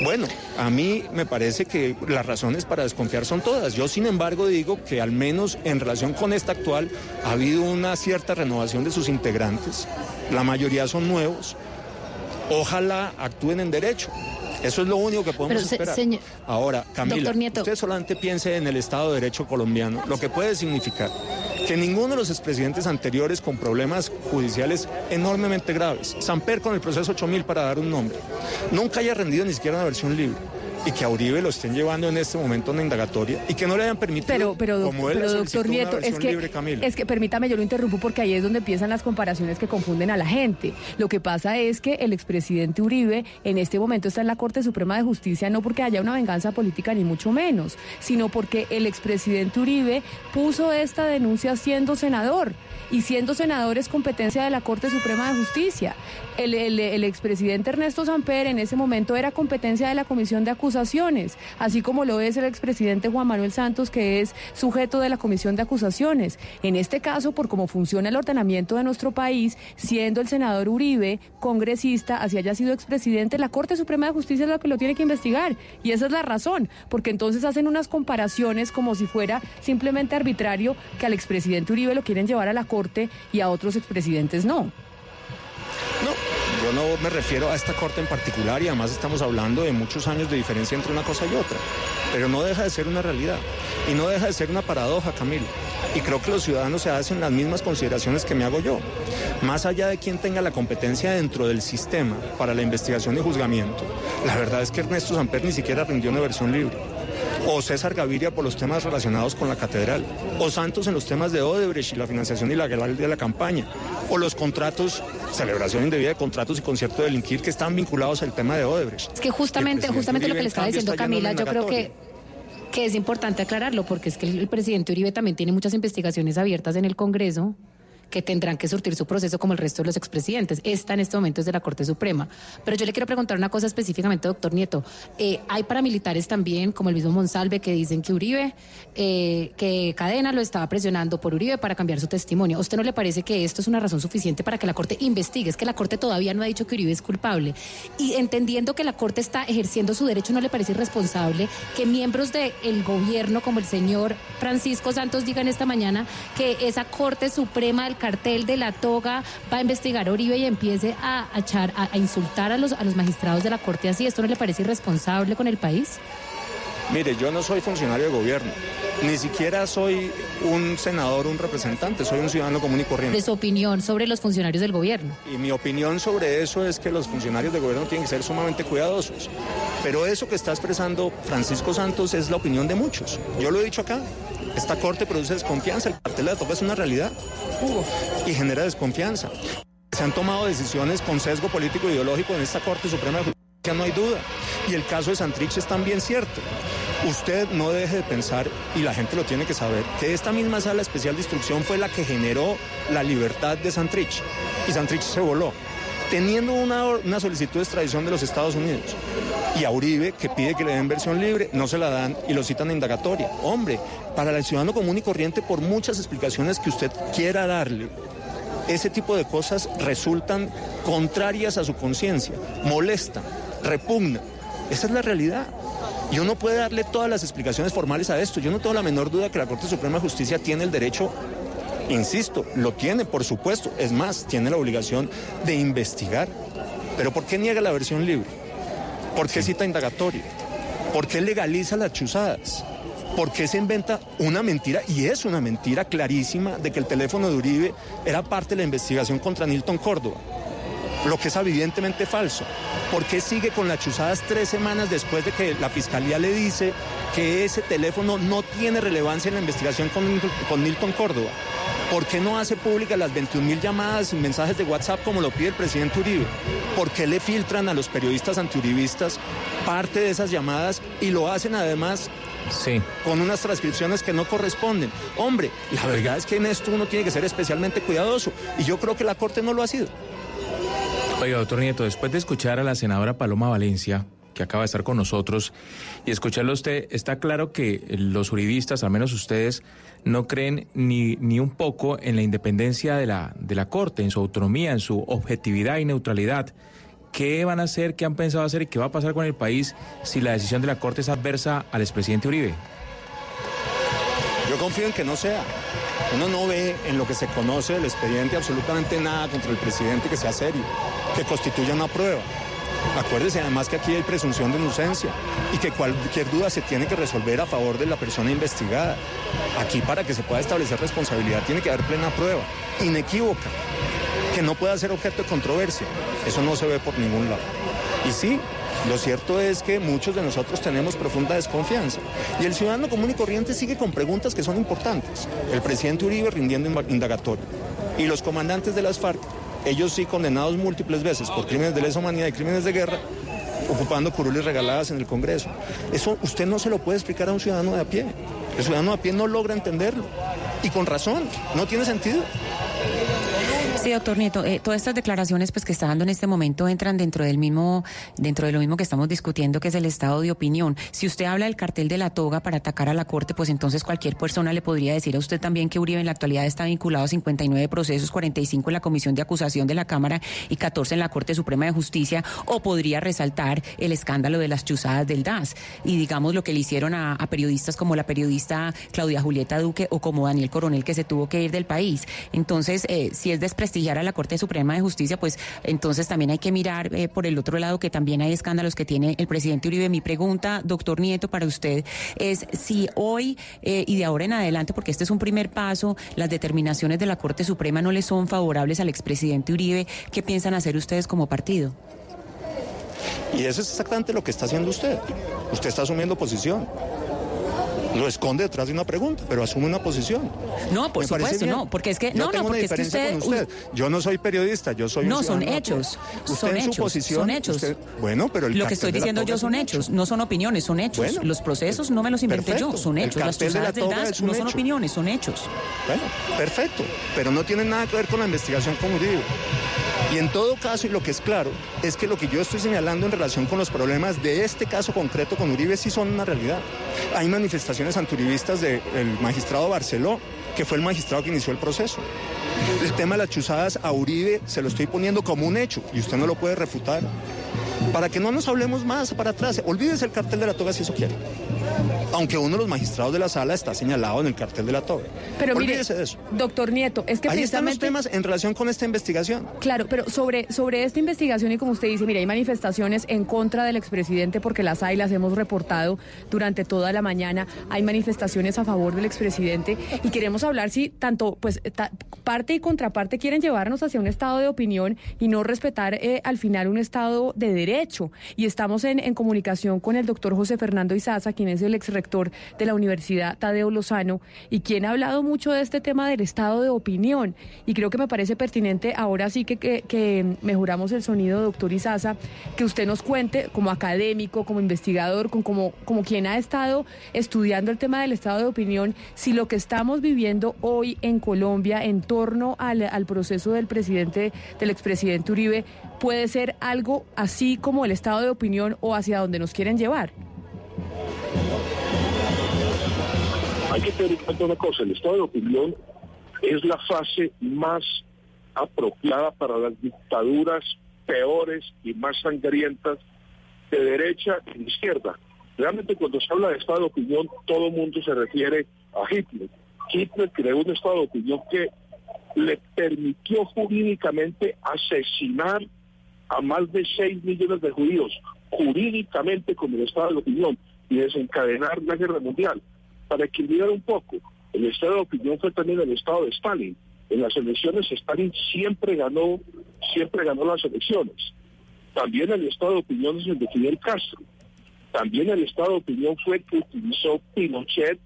Bueno, a mí me parece que las razones para desconfiar son todas. Yo, sin embargo, digo que al menos en relación con esta actual ha habido una cierta renovación de sus integrantes. La mayoría son nuevos. Ojalá actúen en derecho. Eso es lo único que podemos Pero, esperar. señor- Ahora, Camila, Nieto. usted solamente piense en el Estado de Derecho colombiano, lo que puede significar que ninguno de los expresidentes anteriores con problemas judiciales enormemente graves, Samper con el proceso 8000 para dar un nombre, nunca haya rendido ni siquiera una versión libre y que a Uribe lo estén llevando en este momento a una indagatoria y que no le hayan permitido, Pero, como él pero doctor Nieto, es que, libre, es que permítame, yo lo interrumpo porque ahí es donde empiezan las comparaciones que confunden a la gente. Lo que pasa es que el expresidente Uribe en este momento está en la Corte Suprema de Justicia no porque haya una venganza política ni mucho menos, sino porque el expresidente Uribe puso esta denuncia siendo senador. Y siendo senador es competencia de la Corte Suprema de Justicia. El, el- el expresidente Ernesto Samper en ese momento era competencia de la Comisión de Así como lo es el expresidente Juan Manuel Santos, que es sujeto de la Comisión de Acusaciones. En este caso, por cómo funciona el ordenamiento de nuestro país, siendo el senador Uribe congresista, así haya sido expresidente, la Corte Suprema de Justicia es la que lo tiene que investigar. Y esa es la razón, porque entonces hacen unas comparaciones como si fuera simplemente arbitrario que al expresidente Uribe lo quieren llevar a la Corte y a otros expresidentes no. No, yo no me refiero a esta corte en particular y además estamos hablando de muchos años de diferencia entre una cosa y otra. Pero no deja de ser una realidad y no deja de ser una paradoja, Camilo. Y creo que los ciudadanos se hacen las mismas consideraciones que me hago yo. Más allá de quien tenga la competencia dentro del sistema para la investigación y juzgamiento, la verdad es que Ernesto Samper ni siquiera rindió una versión libre o César Gaviria por los temas relacionados con la catedral, o Santos en los temas de Odebrecht y la financiación ilegal de la campaña, o los contratos, celebración indebida de contratos y concierto de delinquir que están vinculados al tema de Odebrecht. Es que justamente, justamente lo que le estaba diciendo Camila, yo creo que, que es importante aclararlo, porque es que el presidente Uribe también tiene muchas investigaciones abiertas en el Congreso que tendrán que surtir su proceso como el resto de los expresidentes. Esta en este momento es de la Corte Suprema. Pero yo le quiero preguntar una cosa específicamente, doctor Nieto. Eh, hay paramilitares también, como el mismo Monsalve, que dicen que Uribe, eh, que Cadena lo estaba presionando por Uribe para cambiar su testimonio. ¿A usted no le parece que esto es una razón suficiente para que la Corte investigue? Es que la Corte todavía no ha dicho que Uribe es culpable. Y entendiendo que la Corte está ejerciendo su derecho, ¿no le parece irresponsable que miembros del gobierno, como el señor Francisco Santos, digan esta mañana que esa Corte Suprema cartel de la toga va a investigar a Uribe y empiece a, a, a insultar a los, a los magistrados de la Corte así? ¿Esto no le parece irresponsable con el país? Mire, yo no soy funcionario de gobierno, ni siquiera soy un senador, un representante, soy un ciudadano común y corriente. De su opinión sobre los funcionarios del gobierno. Y mi opinión sobre eso es que los funcionarios de gobierno tienen que ser sumamente cuidadosos. Pero eso que está expresando Francisco Santos es la opinión de muchos. Yo lo he dicho acá. Esta corte produce desconfianza. El cartel de la toca es una realidad. Y genera desconfianza. Se han tomado decisiones con sesgo político e ideológico en esta Corte Suprema de Justicia, no hay duda. Y el caso de Santrich es también cierto. Usted no deje de pensar, y la gente lo tiene que saber, que esta misma sala especial de instrucción fue la que generó la libertad de Santrich. Y Santrich se voló, teniendo una, una solicitud de extradición de los Estados Unidos. Y a Uribe, que pide que le den versión libre, no se la dan y lo citan a indagatoria. Hombre, para el ciudadano común y corriente, por muchas explicaciones que usted quiera darle, ese tipo de cosas resultan contrarias a su conciencia, molestan, repugnan. Esa es la realidad. Y uno puede darle todas las explicaciones formales a esto. Yo no tengo la menor duda que la Corte Suprema de Justicia tiene el derecho, insisto, lo tiene, por supuesto. Es más, tiene la obligación de investigar. Pero ¿por qué niega la versión libre? ¿Por qué cita indagatoria? ¿Por qué legaliza las chuzadas? ¿Por qué se inventa una mentira? Y es una mentira clarísima de que el teléfono de Uribe era parte de la investigación contra Nilton Córdoba. Lo que es evidentemente falso. ¿Por qué sigue con las chuzadas tres semanas después de que la fiscalía le dice que ese teléfono no tiene relevancia en la investigación con, con Nilton Córdoba? ¿Por qué no hace públicas las 21 mil llamadas y mensajes de WhatsApp como lo pide el presidente Uribe? ¿Por qué le filtran a los periodistas antiuribistas parte de esas llamadas y lo hacen además Sí. con unas transcripciones que no corresponden. Hombre, la verdad es que en esto uno tiene que ser especialmente cuidadoso y yo creo que la Corte no lo ha sido. Oiga, doctor Nieto, después de escuchar a la senadora Paloma Valencia, que acaba de estar con nosotros, y escucharlo a usted, está claro que los uribistas, al menos ustedes, no creen ni, ni un poco en la independencia de la, de la Corte, en su autonomía, en su objetividad y neutralidad. ¿Qué van a hacer, qué han pensado hacer y qué va a pasar con el país si la decisión de la Corte es adversa al expresidente Uribe? Yo confío en que no sea. Uno no ve en lo que se conoce del expediente absolutamente nada contra el presidente que sea serio, que constituya una prueba. Acuérdese además que aquí hay presunción de inocencia y que cualquier duda se tiene que resolver a favor de la persona investigada. Aquí para que se pueda establecer responsabilidad tiene que haber plena prueba, inequívoca, que no pueda ser objeto de controversia. Eso no se ve por ningún lado. Y sí, lo cierto es que muchos de nosotros tenemos profunda desconfianza. Y el ciudadano común y corriente sigue con preguntas que son importantes. El presidente Uribe rindiendo indagatorio. Y los comandantes de las FARC, ellos sí condenados múltiples veces por crímenes de lesa humanidad y crímenes de guerra, ocupando curules regaladas en el Congreso. Eso usted no se lo puede explicar a un ciudadano de a pie. El ciudadano de a pie no logra entenderlo. Y con razón, no tiene sentido. Sí, doctor Nieto, eh, todas estas declaraciones pues que está dando en este momento entran dentro del mismo, dentro de lo mismo que estamos discutiendo, que es el estado de opinión. Si usted habla del cartel de la toga para atacar a la corte, pues entonces cualquier persona le podría decir a usted también que Uribe en la actualidad está vinculado a 59 procesos, 45 en la comisión de acusación de la Cámara y 14 en la Corte Suprema de Justicia, o podría resaltar el escándalo de las chuzadas del DAS y digamos lo que le hicieron a, periodistas como la periodista Claudia Julieta Duque o como Daniel Coronel que se tuvo que ir del país. Entonces, eh, si es a la Corte Suprema de Justicia, pues entonces también hay que mirar eh, por el otro lado que también hay escándalos que tiene el presidente Uribe. Mi pregunta, doctor Nieto, para usted es si hoy eh, y de ahora en adelante, porque este es un primer paso, las determinaciones de la Corte Suprema no le son favorables al expresidente Uribe, ¿qué piensan hacer ustedes como partido? Y eso es exactamente lo que está haciendo usted. Usted está asumiendo posición. Lo esconde detrás de una pregunta, pero asume una posición. No, por Me supuesto, no, porque es que Yo no, tengo no, una porque es que usted, con usted. Yo no soy periodista, yo soy un No, son hechos. Usted Son en su hechos. posición, Son hechos. usted- bueno, pero el lo que estoy diciendo yo son hechos, hecho. no son opiniones, son hechos. Bueno, los procesos no me los inventé perfecto. yo, son hechos. Las cartel de chuzadas del DAS no son hecho. opiniones, son hechos. Bueno, perfecto, pero no tiene nada que ver con la investigación con Uribe. Y en todo caso, y lo que es claro, es que lo que yo estoy señalando en relación con los problemas de este caso concreto con Uribe sí son una realidad. Hay manifestaciones antiuribistas del magistrado Barceló, que fue el magistrado que inició el proceso. El tema de las chuzadas a Uribe se lo estoy poniendo como un hecho y usted no lo puede refutar. Para que no nos hablemos más para atrás, olvídese el cartel de la toga si eso quiere. Aunque uno de los magistrados de la sala está señalado en el cartel de la toga. Pero mire, Olvídese de eso. doctor Nieto, es que Ahí están los temas en relación con esta investigación. Claro, pero sobre, sobre esta investigación y como usted dice, mira, hay manifestaciones en contra del expresidente porque las hay, las hemos reportado durante toda la mañana, hay manifestaciones a favor del expresidente y queremos hablar si tanto, pues, ta- parte y contraparte quieren llevarnos hacia un estado de opinión y no respetar eh, al final un estado de derecho. Y estamos en, comunicación con el doctor José Fernando Izaza, quien es el exrector de la Universidad Tadeo Lozano y quien ha hablado mucho de este tema del estado de opinión. Y creo que me parece pertinente, ahora sí que, que, que mejoramos el sonido, doctor Izaza, que usted nos cuente como académico, como investigador, con, como, como quien ha estado estudiando el tema del estado de opinión, si lo que estamos viviendo hoy en Colombia en torno al, al proceso del presidente, del expresidente Uribe, puede ser algo así como el estado de opinión o hacia donde nos quieren llevar. Hay que tener en cuenta una cosa, el estado de opinión es la fase más apropiada para las dictaduras peores y más sangrientas de derecha y de izquierda. Realmente cuando se habla de estado de opinión, todo el mundo se refiere a Hitler. Hitler creó un estado de opinión que le permitió jurídicamente asesinar a más de 6 millones de judíos, jurídicamente como el estado de opinión. y desencadenar la guerra mundial. Para equilibrar un poco, el estado de opinión fue también el estado de Stalin. En las elecciones Stalin siempre ganó, siempre ganó las elecciones. También el estado de opinión es el de Fidel Castro. También el estado de opinión fue el que utilizó Pinochet,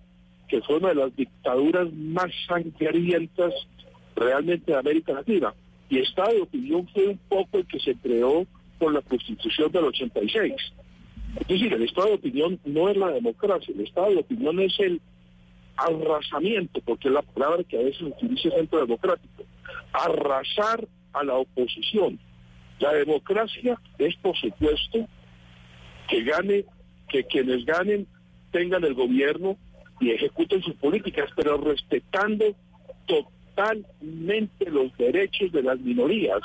que fue una de las dictaduras más sangrientas realmente de América Latina. Y estado de opinión fue un poco el que se creó por la Constitución del 86. Es decir, el estado de opinión no es la democracia, el estado de opinión es el arrasamiento, porque es la palabra que a veces utiliza el centro democrático, arrasar a la oposición. La democracia es, por supuesto, que gane, que quienes ganen tengan el gobierno y ejecuten sus políticas, pero respetando totalmente los derechos de las minorías.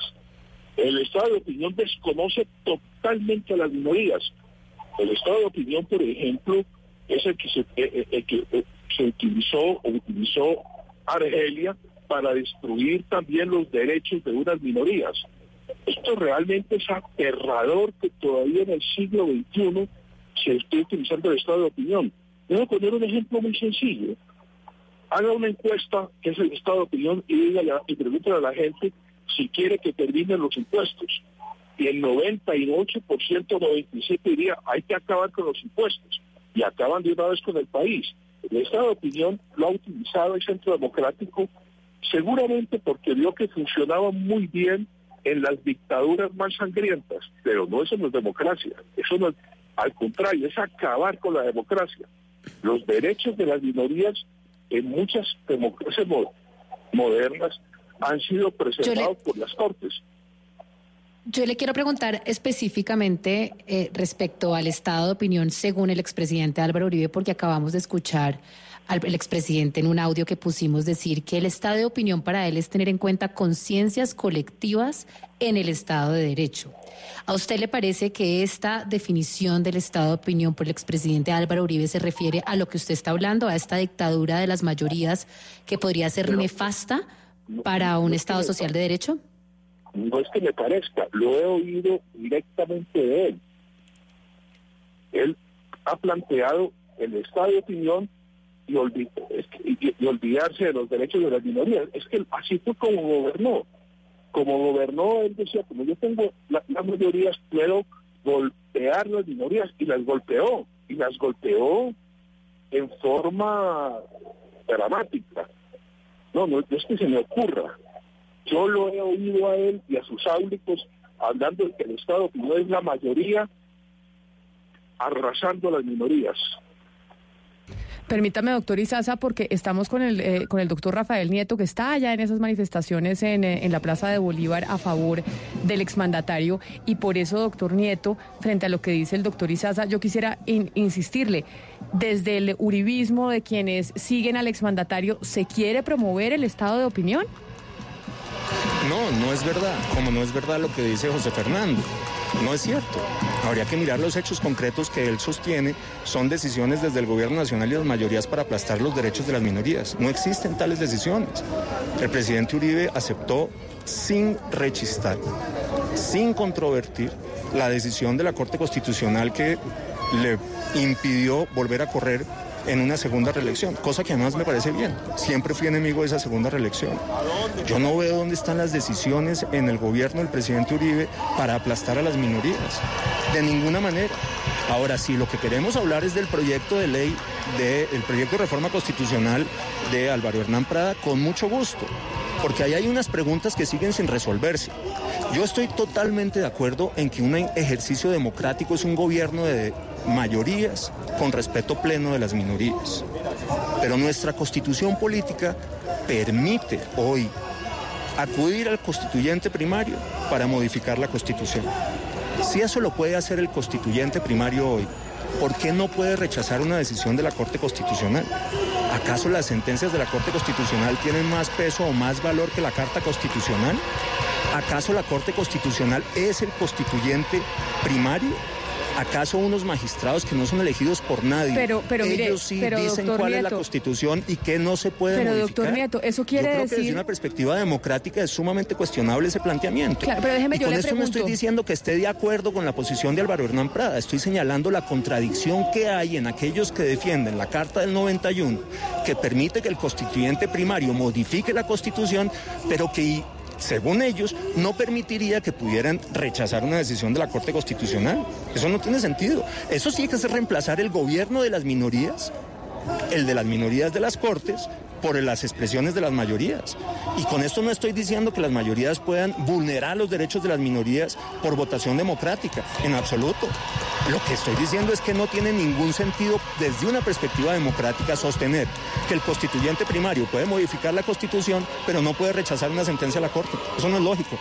El estado de opinión desconoce totalmente a las minorías. El estado de opinión, por ejemplo, es el que se, eh, eh, eh, utilizó o utilizó Argelia para destruir también los derechos de unas minorías. Esto realmente es aterrador que todavía en el siglo XXI se esté utilizando el estado de opinión. Voy a poner un ejemplo muy sencillo. Haga una encuesta, que es el estado de opinión, y, dígale, y pregúntale a la gente si quiere que terminen los impuestos. Y el 98%, 97% diría, hay que acabar con los impuestos. Y acaban de una vez con el país. El estado de opinión lo ha utilizado el Centro Democrático seguramente porque vio que funcionaba muy bien en las dictaduras más sangrientas, pero no eso no es democracia, eso no es, al contrario, es acabar con la democracia. Los derechos de las minorías en muchas democracias modernas han sido preservados por las cortes. Yo le quiero preguntar específicamente eh, respecto al estado de opinión según el expresidente Álvaro Uribe, porque acabamos de escuchar al expresidente en un audio que pusimos decir que el estado de opinión para él es tener en cuenta conciencias colectivas en el Estado de Derecho. ¿A usted le parece que esta definición del estado de opinión por el expresidente Álvaro Uribe se refiere a lo que usted está hablando, a esta dictadura de las mayorías que podría ser nefasta para un Estado social de derecho? no es que me parezca, lo he oído directamente de él. Él ha planteado el estado de opinión y, olvidarse de los derechos de las minorías. Es que así fue como gobernó. Como gobernó, él decía, como yo tengo las mayorías, puedo golpear las minorías y las golpeó. Y las golpeó en forma dramática. No, no es que se me ocurra. Yo lo he oído a él y a sus áulicos hablando de que el Estado no es la mayoría arrasando las minorías. Permítame, doctor Izaza, porque estamos con el, eh, con el doctor Rafael Nieto, que está allá en esas manifestaciones en, eh, en, la Plaza de Bolívar a favor del exmandatario. Y por eso, doctor Nieto, frente a lo que dice el doctor Izaza, yo quisiera insistirle, desde el uribismo de quienes siguen al exmandatario, ¿se quiere promover el estado de opinión? No, no es verdad, como no es verdad lo que dice José Fernando. No es cierto. Habría que mirar los hechos concretos que él sostiene. Son decisiones desde el gobierno nacional y las mayorías para aplastar los derechos de las minorías. No existen tales decisiones. El presidente Uribe aceptó sin rechistar, sin controvertir, la decisión de la Corte Constitucional que le impidió volver a correr en una segunda reelección, cosa que además me parece bien. Siempre fui enemigo de esa segunda reelección. Yo no veo dónde están las decisiones en el gobierno del presidente Uribe para aplastar a las minorías. De ninguna manera. Ahora, si lo que queremos hablar es del proyecto de ley, del proyecto de reforma constitucional de Álvaro Hernán Prada, con mucho gusto porque ahí hay unas preguntas que siguen sin resolverse. Yo estoy totalmente de acuerdo en que un ejercicio democrático es un gobierno de mayorías con respeto pleno de las minorías. Pero nuestra constitución política permite hoy acudir al constituyente primario para modificar la constitución. Si eso lo puede hacer el constituyente primario hoy, ¿por qué no puede rechazar una decisión de la Corte Constitucional? ¿Acaso las sentencias de la Corte Constitucional tienen más peso o más valor que la Carta Constitucional? ¿Acaso la Corte Constitucional es el constituyente primario? ¿Acaso unos magistrados que no son elegidos por nadie? Pero, pero mire, ellos sí pero, dicen cuál es la. Constitución y qué no se puede Pero, modificar. doctor Nieto, eso quiere Yo creo que decir- desde una perspectiva democrática es sumamente cuestionable ese planteamiento. Claro, pero déjeme, y yo con le esto no estoy diciendo que esté de acuerdo con la posición de Álvaro Hernán Prada, estoy señalando la contradicción que hay en aquellos que defienden la Carta del 91, que permite que el constituyente primario modifique la Constitución, pero que según ellos, no permitiría que pudieran rechazar una decisión de la Corte Constitucional. Eso no tiene sentido. Eso sí que es reemplazar el gobierno de las minorías, el de las minorías de las Cortes, por las expresiones de las mayorías. Y con esto no estoy diciendo que las mayorías puedan vulnerar los derechos de las minorías por votación democrática, en absoluto. Lo que estoy diciendo es que no tiene ningún sentido desde una perspectiva democrática sostener que el constituyente primario puede modificar la constitución, pero no puede rechazar una sentencia de la Corte. Eso no es lógico.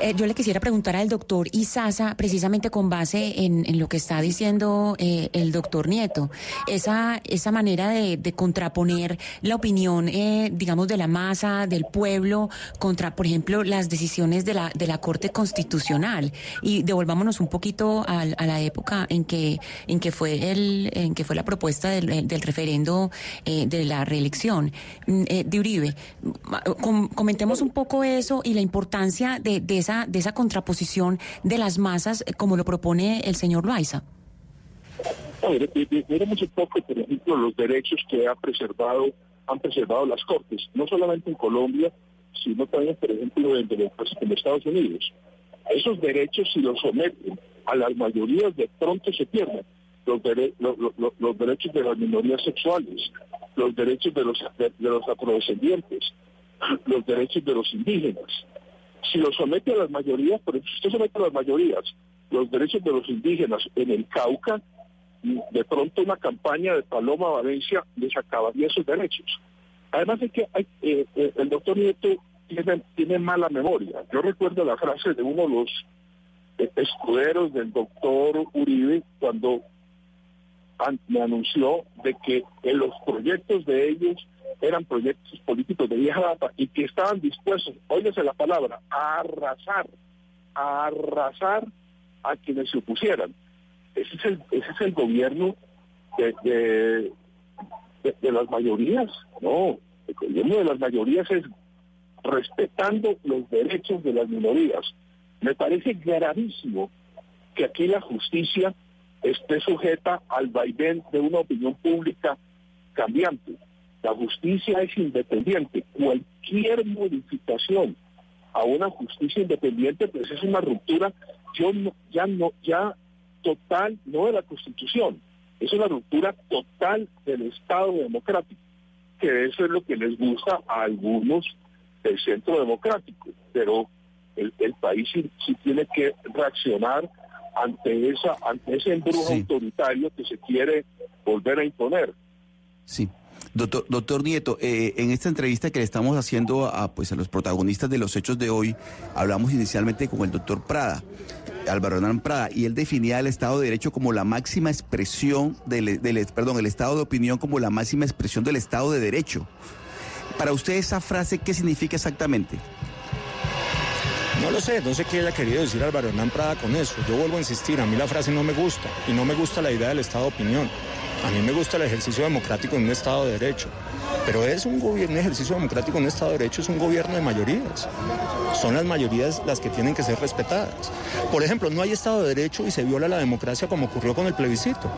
Eh, yo le quisiera preguntar al doctor Isaza, precisamente con base en, lo que está diciendo eh, el doctor Nieto, esa, esa manera de, de contraponer la opinión, eh, digamos, de la masa, del pueblo, contra, por ejemplo, las decisiones de la, de la Corte Constitucional. Y devolvámonos un poquito al- a, la época en que, en que fue el, en que fue la propuesta del, del referendo eh, de la reelección mm, de Uribe. Com- comentemos un poco eso y la importancia de esa, de esa contraposición de las masas, eh, como lo propone el señor Loaiza. Miremos un poco, por ejemplo, los derechos que ha preservado, han preservado las Cortes, no solamente en Colombia, sino también, por ejemplo, en como Estados Unidos. Esos derechos, si los someten a las mayorías, de pronto se pierden. Los, dere- lo- lo- lo- los derechos de las minorías sexuales, los derechos de los, de, de los afrodescendientes, los derechos de los indígenas. Si los somete a las mayorías, ejemplo, si usted somete a las mayorías los derechos de los indígenas en el Cauca, de pronto una campaña de Paloma Valencia les acabaría esos derechos. Además de que eh, eh, el doctor Nieto tiene, tiene mala memoria. Yo recuerdo la frase de uno de los eh, escuderos del doctor Uribe cuando an- me anunció de que en los proyectos de ellos eran proyectos políticos de vieja data y que estaban dispuestos, óyese la palabra, a arrasar, a arrasar a quienes se opusieran. Ese es el, ese es el gobierno de, de, de- las mayorías. No, el gobierno de las mayorías es respetando los derechos de las minorías. Me parece gravísimo que aquí la justicia esté sujeta al vaivén de una opinión pública cambiante. La justicia es independiente. Cualquier modificación a una justicia independiente pues es una ruptura yo no- ya no ya total no de la Constitución, es una ruptura total del Estado democrático, que eso es lo que les gusta a algunos del centro democrático, pero el, el país sí, sí tiene que reaccionar ante esa ante ese embrujo Sí. autoritario que se quiere volver a imponer. Sí. Doctor, doctor Nieto, eh, en esta entrevista que le estamos haciendo a, pues, a los protagonistas de los hechos de hoy, hablamos inicialmente con el doctor Prada, Álvaro Hernán Prada, y él definía el Estado de Derecho como la máxima expresión del, perdón, el Estado de opinión como la máxima expresión del Estado de Derecho. Para usted esa frase, ¿qué significa exactamente? No lo sé, no sé qué haya querido decir Álvaro Hernán Prada con eso. Yo vuelvo a insistir, a mí la frase no me gusta y no me gusta la idea del Estado de opinión. A mí me gusta el ejercicio democrático en un Estado de Derecho. Pero es un gobierno, ejercicio democrático en un Estado de Derecho, es un gobierno de mayorías. Son las mayorías las que tienen que ser respetadas. Por ejemplo, no hay Estado de Derecho y se viola la democracia como ocurrió con el plebiscito.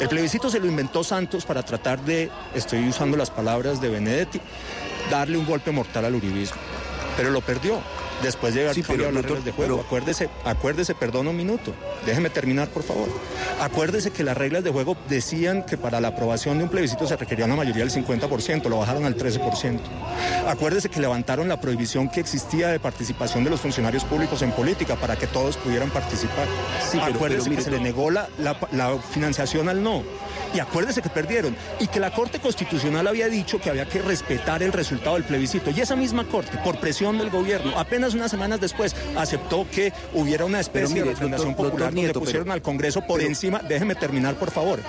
El plebiscito se lo inventó Santos para tratar de, estoy usando las palabras de Benedetti, darle un golpe mortal al uribismo. Pero lo perdió. Después de haber Sí, cambiado las reglas de juego. Acuérdese, acuérdese, perdón un minuto. Déjeme terminar, por favor. Acuérdese que las reglas de juego decían que para la aprobación de un plebiscito se requería una mayoría del 50%, lo bajaron al 13%. Acuérdese que levantaron la prohibición que existía de participación de los funcionarios públicos en política para que todos pudieran participar. Sí, pero- Acuérdese pero que se le negó la, la- la financiación al no. Y acuérdese que perdieron. Y que la Corte Constitucional había dicho que había que respetar el resultado del plebiscito. Y esa misma Corte, por presión del gobierno, apenas unas semanas después, aceptó que hubiera una especie mire, de refrendación doctor- popular doctor Nieto, donde pusieron pero- al Congreso por pero- encima, déjeme terminar por favor,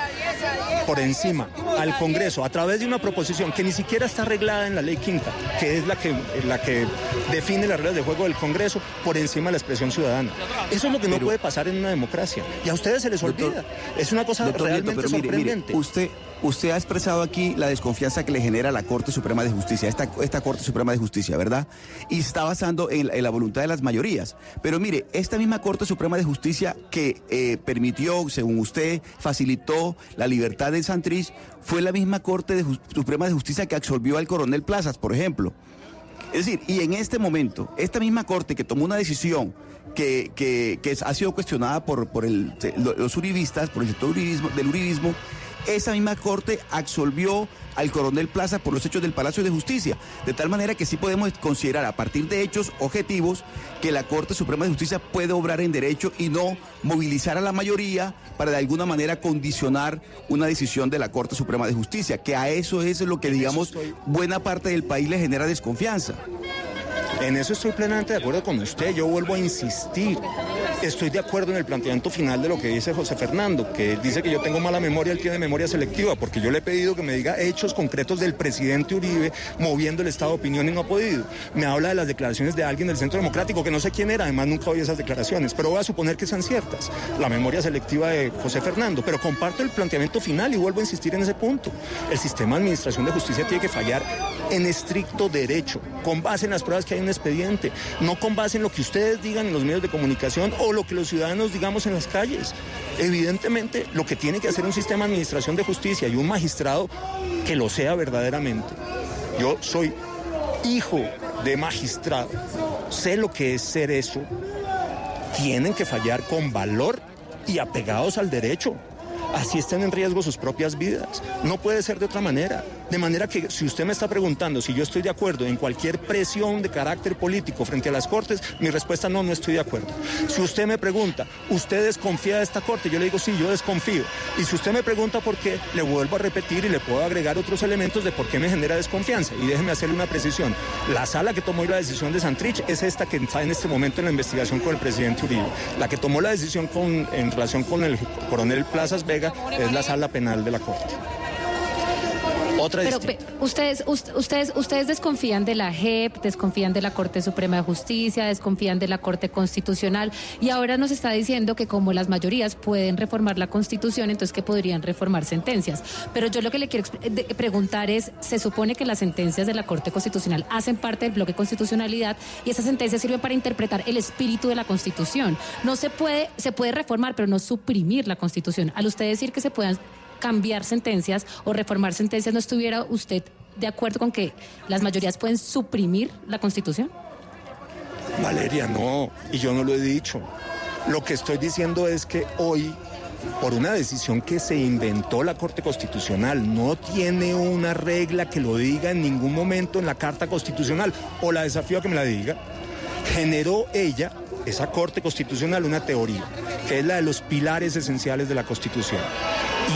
por encima al Congreso a través de una proposición que ni siquiera está arreglada en la ley quinta, que es la que, la que define las reglas de juego del Congreso por encima de la expresión ciudadana. Eso es lo que no puede pasar en una democracia. Y a ustedes se les olvida. es una cosa Nieto, realmente mire, mire, usted, usted ha expresado aquí la desconfianza que le genera la Corte Suprema de Justicia, esta, esta Corte Suprema de Justicia, ¿verdad? Y está basando en, la voluntad de las mayorías. Pero mire, esta misma Corte Suprema de Justicia que eh, permitió, según usted, facilitó la libertad de Santrich, fue la misma Corte Suprema de Justicia que absolvió al coronel Plazas, por ejemplo. Es decir, y en este momento, esta misma Corte que tomó una decisión que, que- ha sido cuestionada por, por los uribistas, por el sector uribismo- del uribismo, esa misma Corte absolvió al coronel Plaza por los hechos del Palacio de Justicia. De tal manera que sí podemos considerar, a partir de hechos objetivos, que la Corte Suprema de Justicia puede obrar en derecho y no movilizar a la mayoría para de alguna manera condicionar una decisión de la Corte Suprema de Justicia, que a eso es lo que, digamos, buena parte del país le genera desconfianza. En eso estoy plenamente de acuerdo con usted. Yo vuelvo a insistir. Estoy de acuerdo en el planteamiento final de lo que dice José Fernando, que dice que yo tengo mala memoria, él tiene memoria selectiva, porque yo le he pedido que me diga hechos concretos del presidente Uribe moviendo el estado de opinión y no ha podido. Me habla de las declaraciones de alguien del Centro Democrático, que no sé quién era, además nunca oí esas declaraciones, pero voy a suponer que sean ciertas. La memoria selectiva de José Fernando, pero comparto el planteamiento final y vuelvo a insistir en ese punto. El sistema de administración de justicia tiene que fallar en estricto derecho, con base en las pruebas que hay en un expediente, no con base en lo que ustedes digan en los medios de comunicación o lo que los ciudadanos digamos en las calles. Evidentemente, lo que tiene que hacer un sistema de administración de justicia y un magistrado que lo sea verdaderamente. Yo soy hijo de magistrado, sé lo que es ser eso. Tienen que fallar con valor y apegados al derecho. Así estén en riesgo sus propias vidas. No puede ser de otra manera. De manera que si usted me está preguntando si yo estoy de acuerdo en cualquier presión de carácter político frente a las Cortes, mi respuesta no, no estoy de acuerdo. Si usted me pregunta, ¿usted desconfía de esta Corte? Yo le digo, sí, yo desconfío. Y si usted me pregunta por qué, le vuelvo a repetir y le puedo agregar otros elementos de por qué me genera desconfianza. Y déjeme hacerle una precisión. La sala que tomó la decisión de Santrich es esta que está en este momento en la investigación con el presidente Uribe. La que tomó la decisión con, en relación con el coronel Plazas Vega es la sala penal de la Corte. Otra Pero ustedes, us- ustedes, ustedes desconfían de la JEP, desconfían de la Corte Suprema de Justicia, desconfían de la Corte Constitucional y ahora nos está diciendo que como las mayorías pueden reformar la Constitución, entonces que podrían reformar sentencias. Pero yo lo que le quiero preguntar es, se supone que las sentencias de la Corte Constitucional hacen parte del bloque constitucionalidad y esas sentencias sirven para interpretar el espíritu de la Constitución. No se puede, se puede reformar, pero no suprimir la Constitución. Al usted decir que se puedan cambiar sentencias o reformar sentencias, ¿no estuviera usted de acuerdo con que las mayorías pueden suprimir la Constitución? Valeria, no, y yo no lo he dicho. Lo que estoy diciendo es que hoy, por una decisión que se inventó la Corte Constitucional, no tiene una regla que lo diga en ningún momento en la Carta Constitucional, o la desafío a que me la diga, generó ella, esa Corte Constitucional, una teoría, que es la de los pilares esenciales de la Constitución.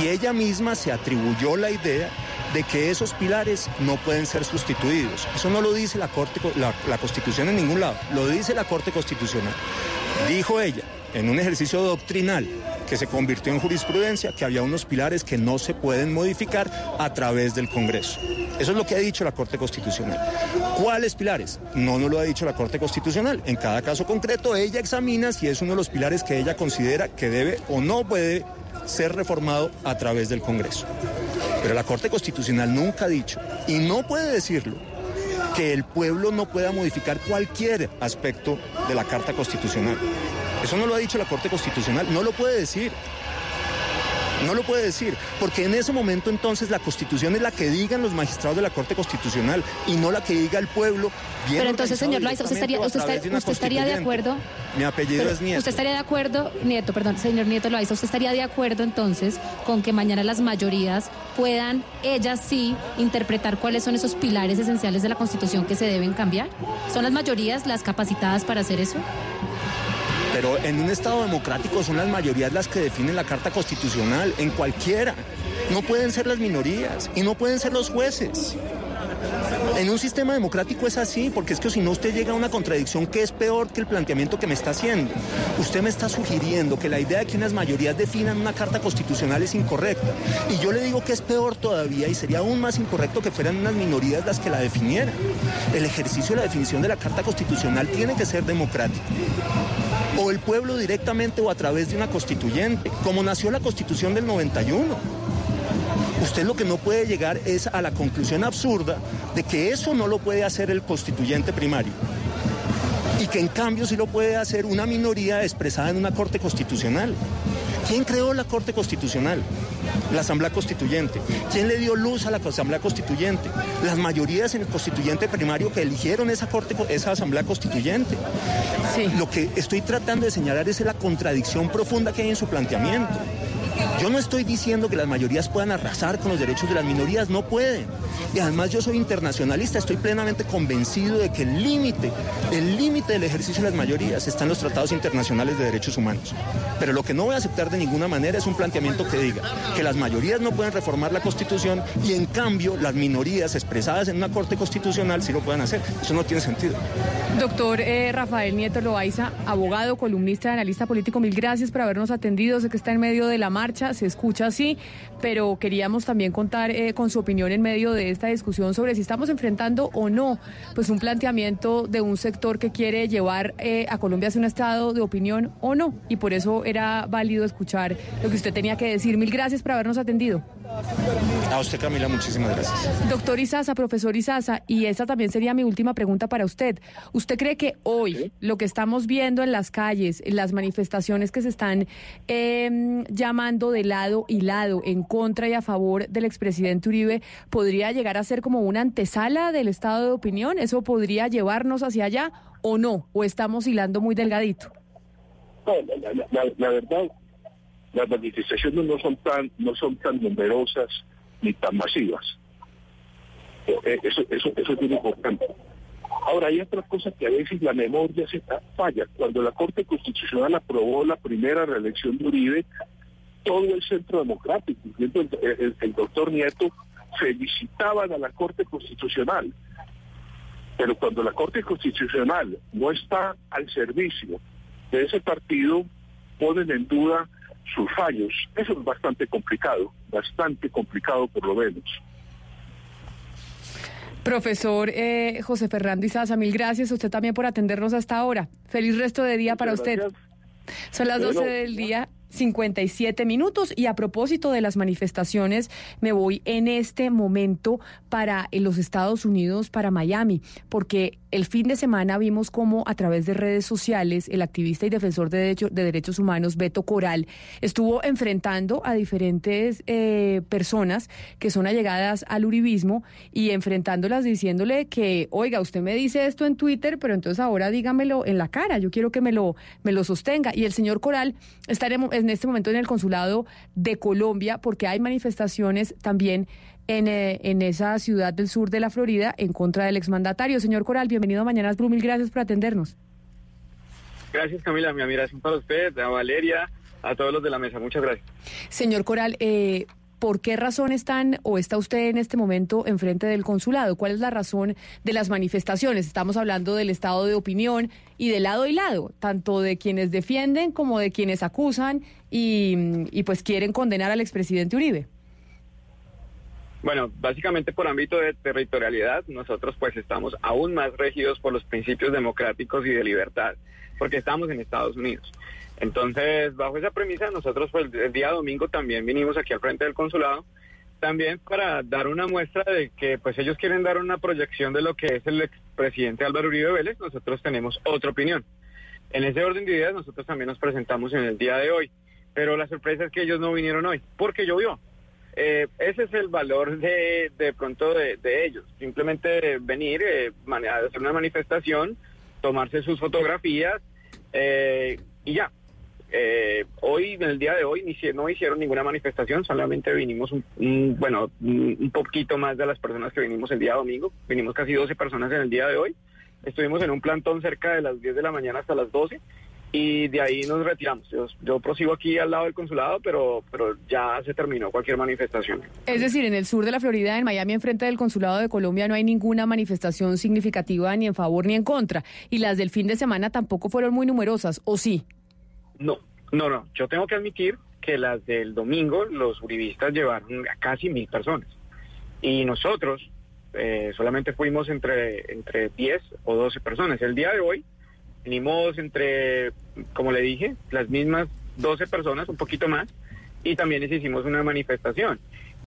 Y ella misma se atribuyó la idea de que esos pilares no pueden ser sustituidos. Eso no lo dice la, Corte, la, Constitución en ningún lado, lo dice la Corte Constitucional. Dijo ella, en un ejercicio doctrinal que se convirtió en jurisprudencia, que había unos pilares que no se pueden modificar a través del Congreso. Eso es lo que ha dicho la Corte Constitucional. ¿Cuáles pilares? No nos lo ha dicho la Corte Constitucional. En cada caso concreto, ella examina si es uno de los pilares que ella considera que debe o no puede ser reformado a través del Congreso. Pero la Corte Constitucional nunca ha dicho, y no puede decirlo, que el pueblo no pueda modificar cualquier aspecto de la Carta Constitucional. Eso no lo ha dicho la Corte Constitucional, no lo puede decir. No lo puede decir, porque en ese momento entonces la Constitución es la que digan los magistrados de la Corte Constitucional y no la que diga el pueblo. bien Pero entonces, señor Loaiza, ¿usted estaría, usted, de usted estaría de acuerdo? Mi apellido Pero es Nieto. ¿Usted estaría de acuerdo, Nieto, perdón, señor Nieto Loaiza, ¿usted estaría de acuerdo entonces con que mañana las mayorías puedan, ellas sí, interpretar cuáles son esos pilares esenciales de la Constitución que se deben cambiar? ¿Son las mayorías las capacitadas para hacer eso? Pero en un Estado democrático son las mayorías las que definen la Carta Constitucional, en cualquiera. No pueden ser las minorías y no pueden ser los jueces. En un sistema democrático es así, porque es que si no usted llega a una contradicción que es peor que el planteamiento que me está haciendo. Usted me está sugiriendo que la idea de que unas mayorías definan una carta constitucional es incorrecta. Y yo le digo que es peor todavía y sería aún más incorrecto que fueran unas minorías las que la definieran. El ejercicio de la definición de la carta constitucional tiene que ser democrático o el pueblo directamente o a través de una constituyente, como nació la constitución del 91. Usted lo que no puede llegar es a la conclusión absurda de que eso no lo puede hacer el constituyente primario y que en cambio sí lo puede hacer una minoría expresada en una corte constitucional. ¿Quién creó la Corte Constitucional? La Asamblea Constituyente. ¿Quién le dio luz a la Asamblea Constituyente? Las mayorías en el constituyente primario que eligieron esa, corte, esa Asamblea Constituyente. Lo que estoy tratando de señalar es la contradicción profunda que hay en su planteamiento. Yo no estoy diciendo que las mayorías puedan arrasar con los derechos de las minorías, no pueden. Y además yo soy internacionalista, estoy plenamente convencido de que el límite, el límite del ejercicio de las mayorías está en los tratados internacionales de derechos humanos. Pero lo que no voy a aceptar de ninguna manera es un planteamiento que diga que las mayorías no pueden reformar la Constitución y en cambio las minorías expresadas en una Corte Constitucional sí lo pueden hacer. Eso no tiene sentido. Doctor eh, Rafael Nieto Loaiza, abogado, columnista, analista político, mil gracias por habernos atendido. Sé que está en medio de la marcha, se escucha así, pero queríamos también contar eh, con su opinión en medio de esta discusión sobre si estamos enfrentando o no, pues un planteamiento de un sector que quiere llevar eh, a Colombia hacia un estado de opinión o no. Y por eso era válido escuchar lo que usted tenía que decir. Mil gracias por habernos atendido. A usted, Camila, muchísimas gracias. Doctor Izaza, profesor Izaza, y esta también sería mi última pregunta para usted. ¿Usted cree que hoy lo que estamos viendo en las calles, en las manifestaciones que se están em, llamando de lado y lado en contra y a favor del expresidente Uribe, podría llegar a ser como una antesala del estado de opinión? ¿Eso podría llevarnos hacia allá o no? ¿O estamos hilando muy delgadito? la verdad las manifestaciones no son tan no son tan numerosas ni tan masivas. Eh, eso, eso, eso es muy importante. Ahora, hay otra cosa que a veces la memoria se falla. Cuando la Corte Constitucional aprobó la primera reelección de Uribe, todo el centro democrático, incluyendo el, doctor Nieto, felicitaban a la Corte Constitucional. Pero cuando la Corte Constitucional no está al servicio de ese partido, ponen en duda sus fallos. Eso es bastante complicado, bastante complicado por lo menos. Profesor eh, José Fernando Izaza, mil gracias a usted también por atendernos hasta ahora. Feliz resto de día para usted. Son las 12 del día. 57 minutos. Y a propósito de las manifestaciones, me voy en este momento para los Estados Unidos, para Miami, porque el fin de semana vimos cómo a través de redes sociales el activista y defensor de, de derechos humanos Beto Coral estuvo enfrentando a diferentes eh, personas que son allegadas al uribismo y enfrentándolas diciéndole que, oiga, usted me dice esto en Twitter, pero entonces ahora dígamelo en la cara, yo quiero que me lo, me lo sostenga. Y el señor Coral en este momento en el consulado de Colombia porque hay manifestaciones también en, eh, en, esa ciudad del sur de la Florida en contra del exmandatario. Señor Coral, bienvenido a Mañanas Blue, mil gracias por atendernos. Gracias Camila, mi admiración para usted, a Valeria, a todos los de la mesa, muchas gracias. Señor Coral, eh, ¿por qué razón están o está usted en este momento enfrente del consulado? ¿Cuál es la razón de las manifestaciones? Estamos hablando del estado de opinión y de lado y lado, tanto de quienes defienden como de quienes acusan y, y pues quieren condenar al expresidente Uribe. Bueno, básicamente por ámbito de territorialidad, nosotros pues estamos aún más regidos por los principios democráticos y de libertad, porque estamos en Estados Unidos. Entonces, bajo esa premisa, nosotros pues el día domingo también vinimos aquí al frente del consulado, también para dar una muestra de que pues ellos quieren dar una proyección de lo que es el expresidente Álvaro Uribe Vélez, nosotros tenemos otra opinión. En ese orden de ideas nosotros también nos presentamos en el día de hoy, pero la sorpresa es que ellos no vinieron hoy, porque llovió. Eh, ese es el valor de, de pronto de, ellos. Simplemente venir, eh, hacer una manifestación, tomarse sus fotografías eh, y ya. Eh, hoy, en el día de hoy, no hicieron ninguna manifestación, solamente vinimos, un, bueno, un poquito más de las personas que vinimos el día domingo. Vinimos casi 12 personas en el día de hoy. Estuvimos en un plantón cerca de las 10 de la mañana hasta las 12 y de ahí nos retiramos. Yo, yo prosigo aquí al lado del consulado, pero, pero ya se terminó cualquier manifestación. Es decir, en el sur de la Florida, en Miami, enfrente del consulado de Colombia, no hay ninguna manifestación significativa ni en favor ni en contra. Y las del fin de semana tampoco fueron muy numerosas, ¿o sí? No, no, no. Yo tengo que admitir que las del domingo, los uribistas llevaron a casi mil personas. Y nosotros eh, solamente fuimos entre, entre 10 o 12 personas. El día de hoy venimos entre, como le dije, las mismas 12 personas, un poquito más, y también les hicimos una manifestación.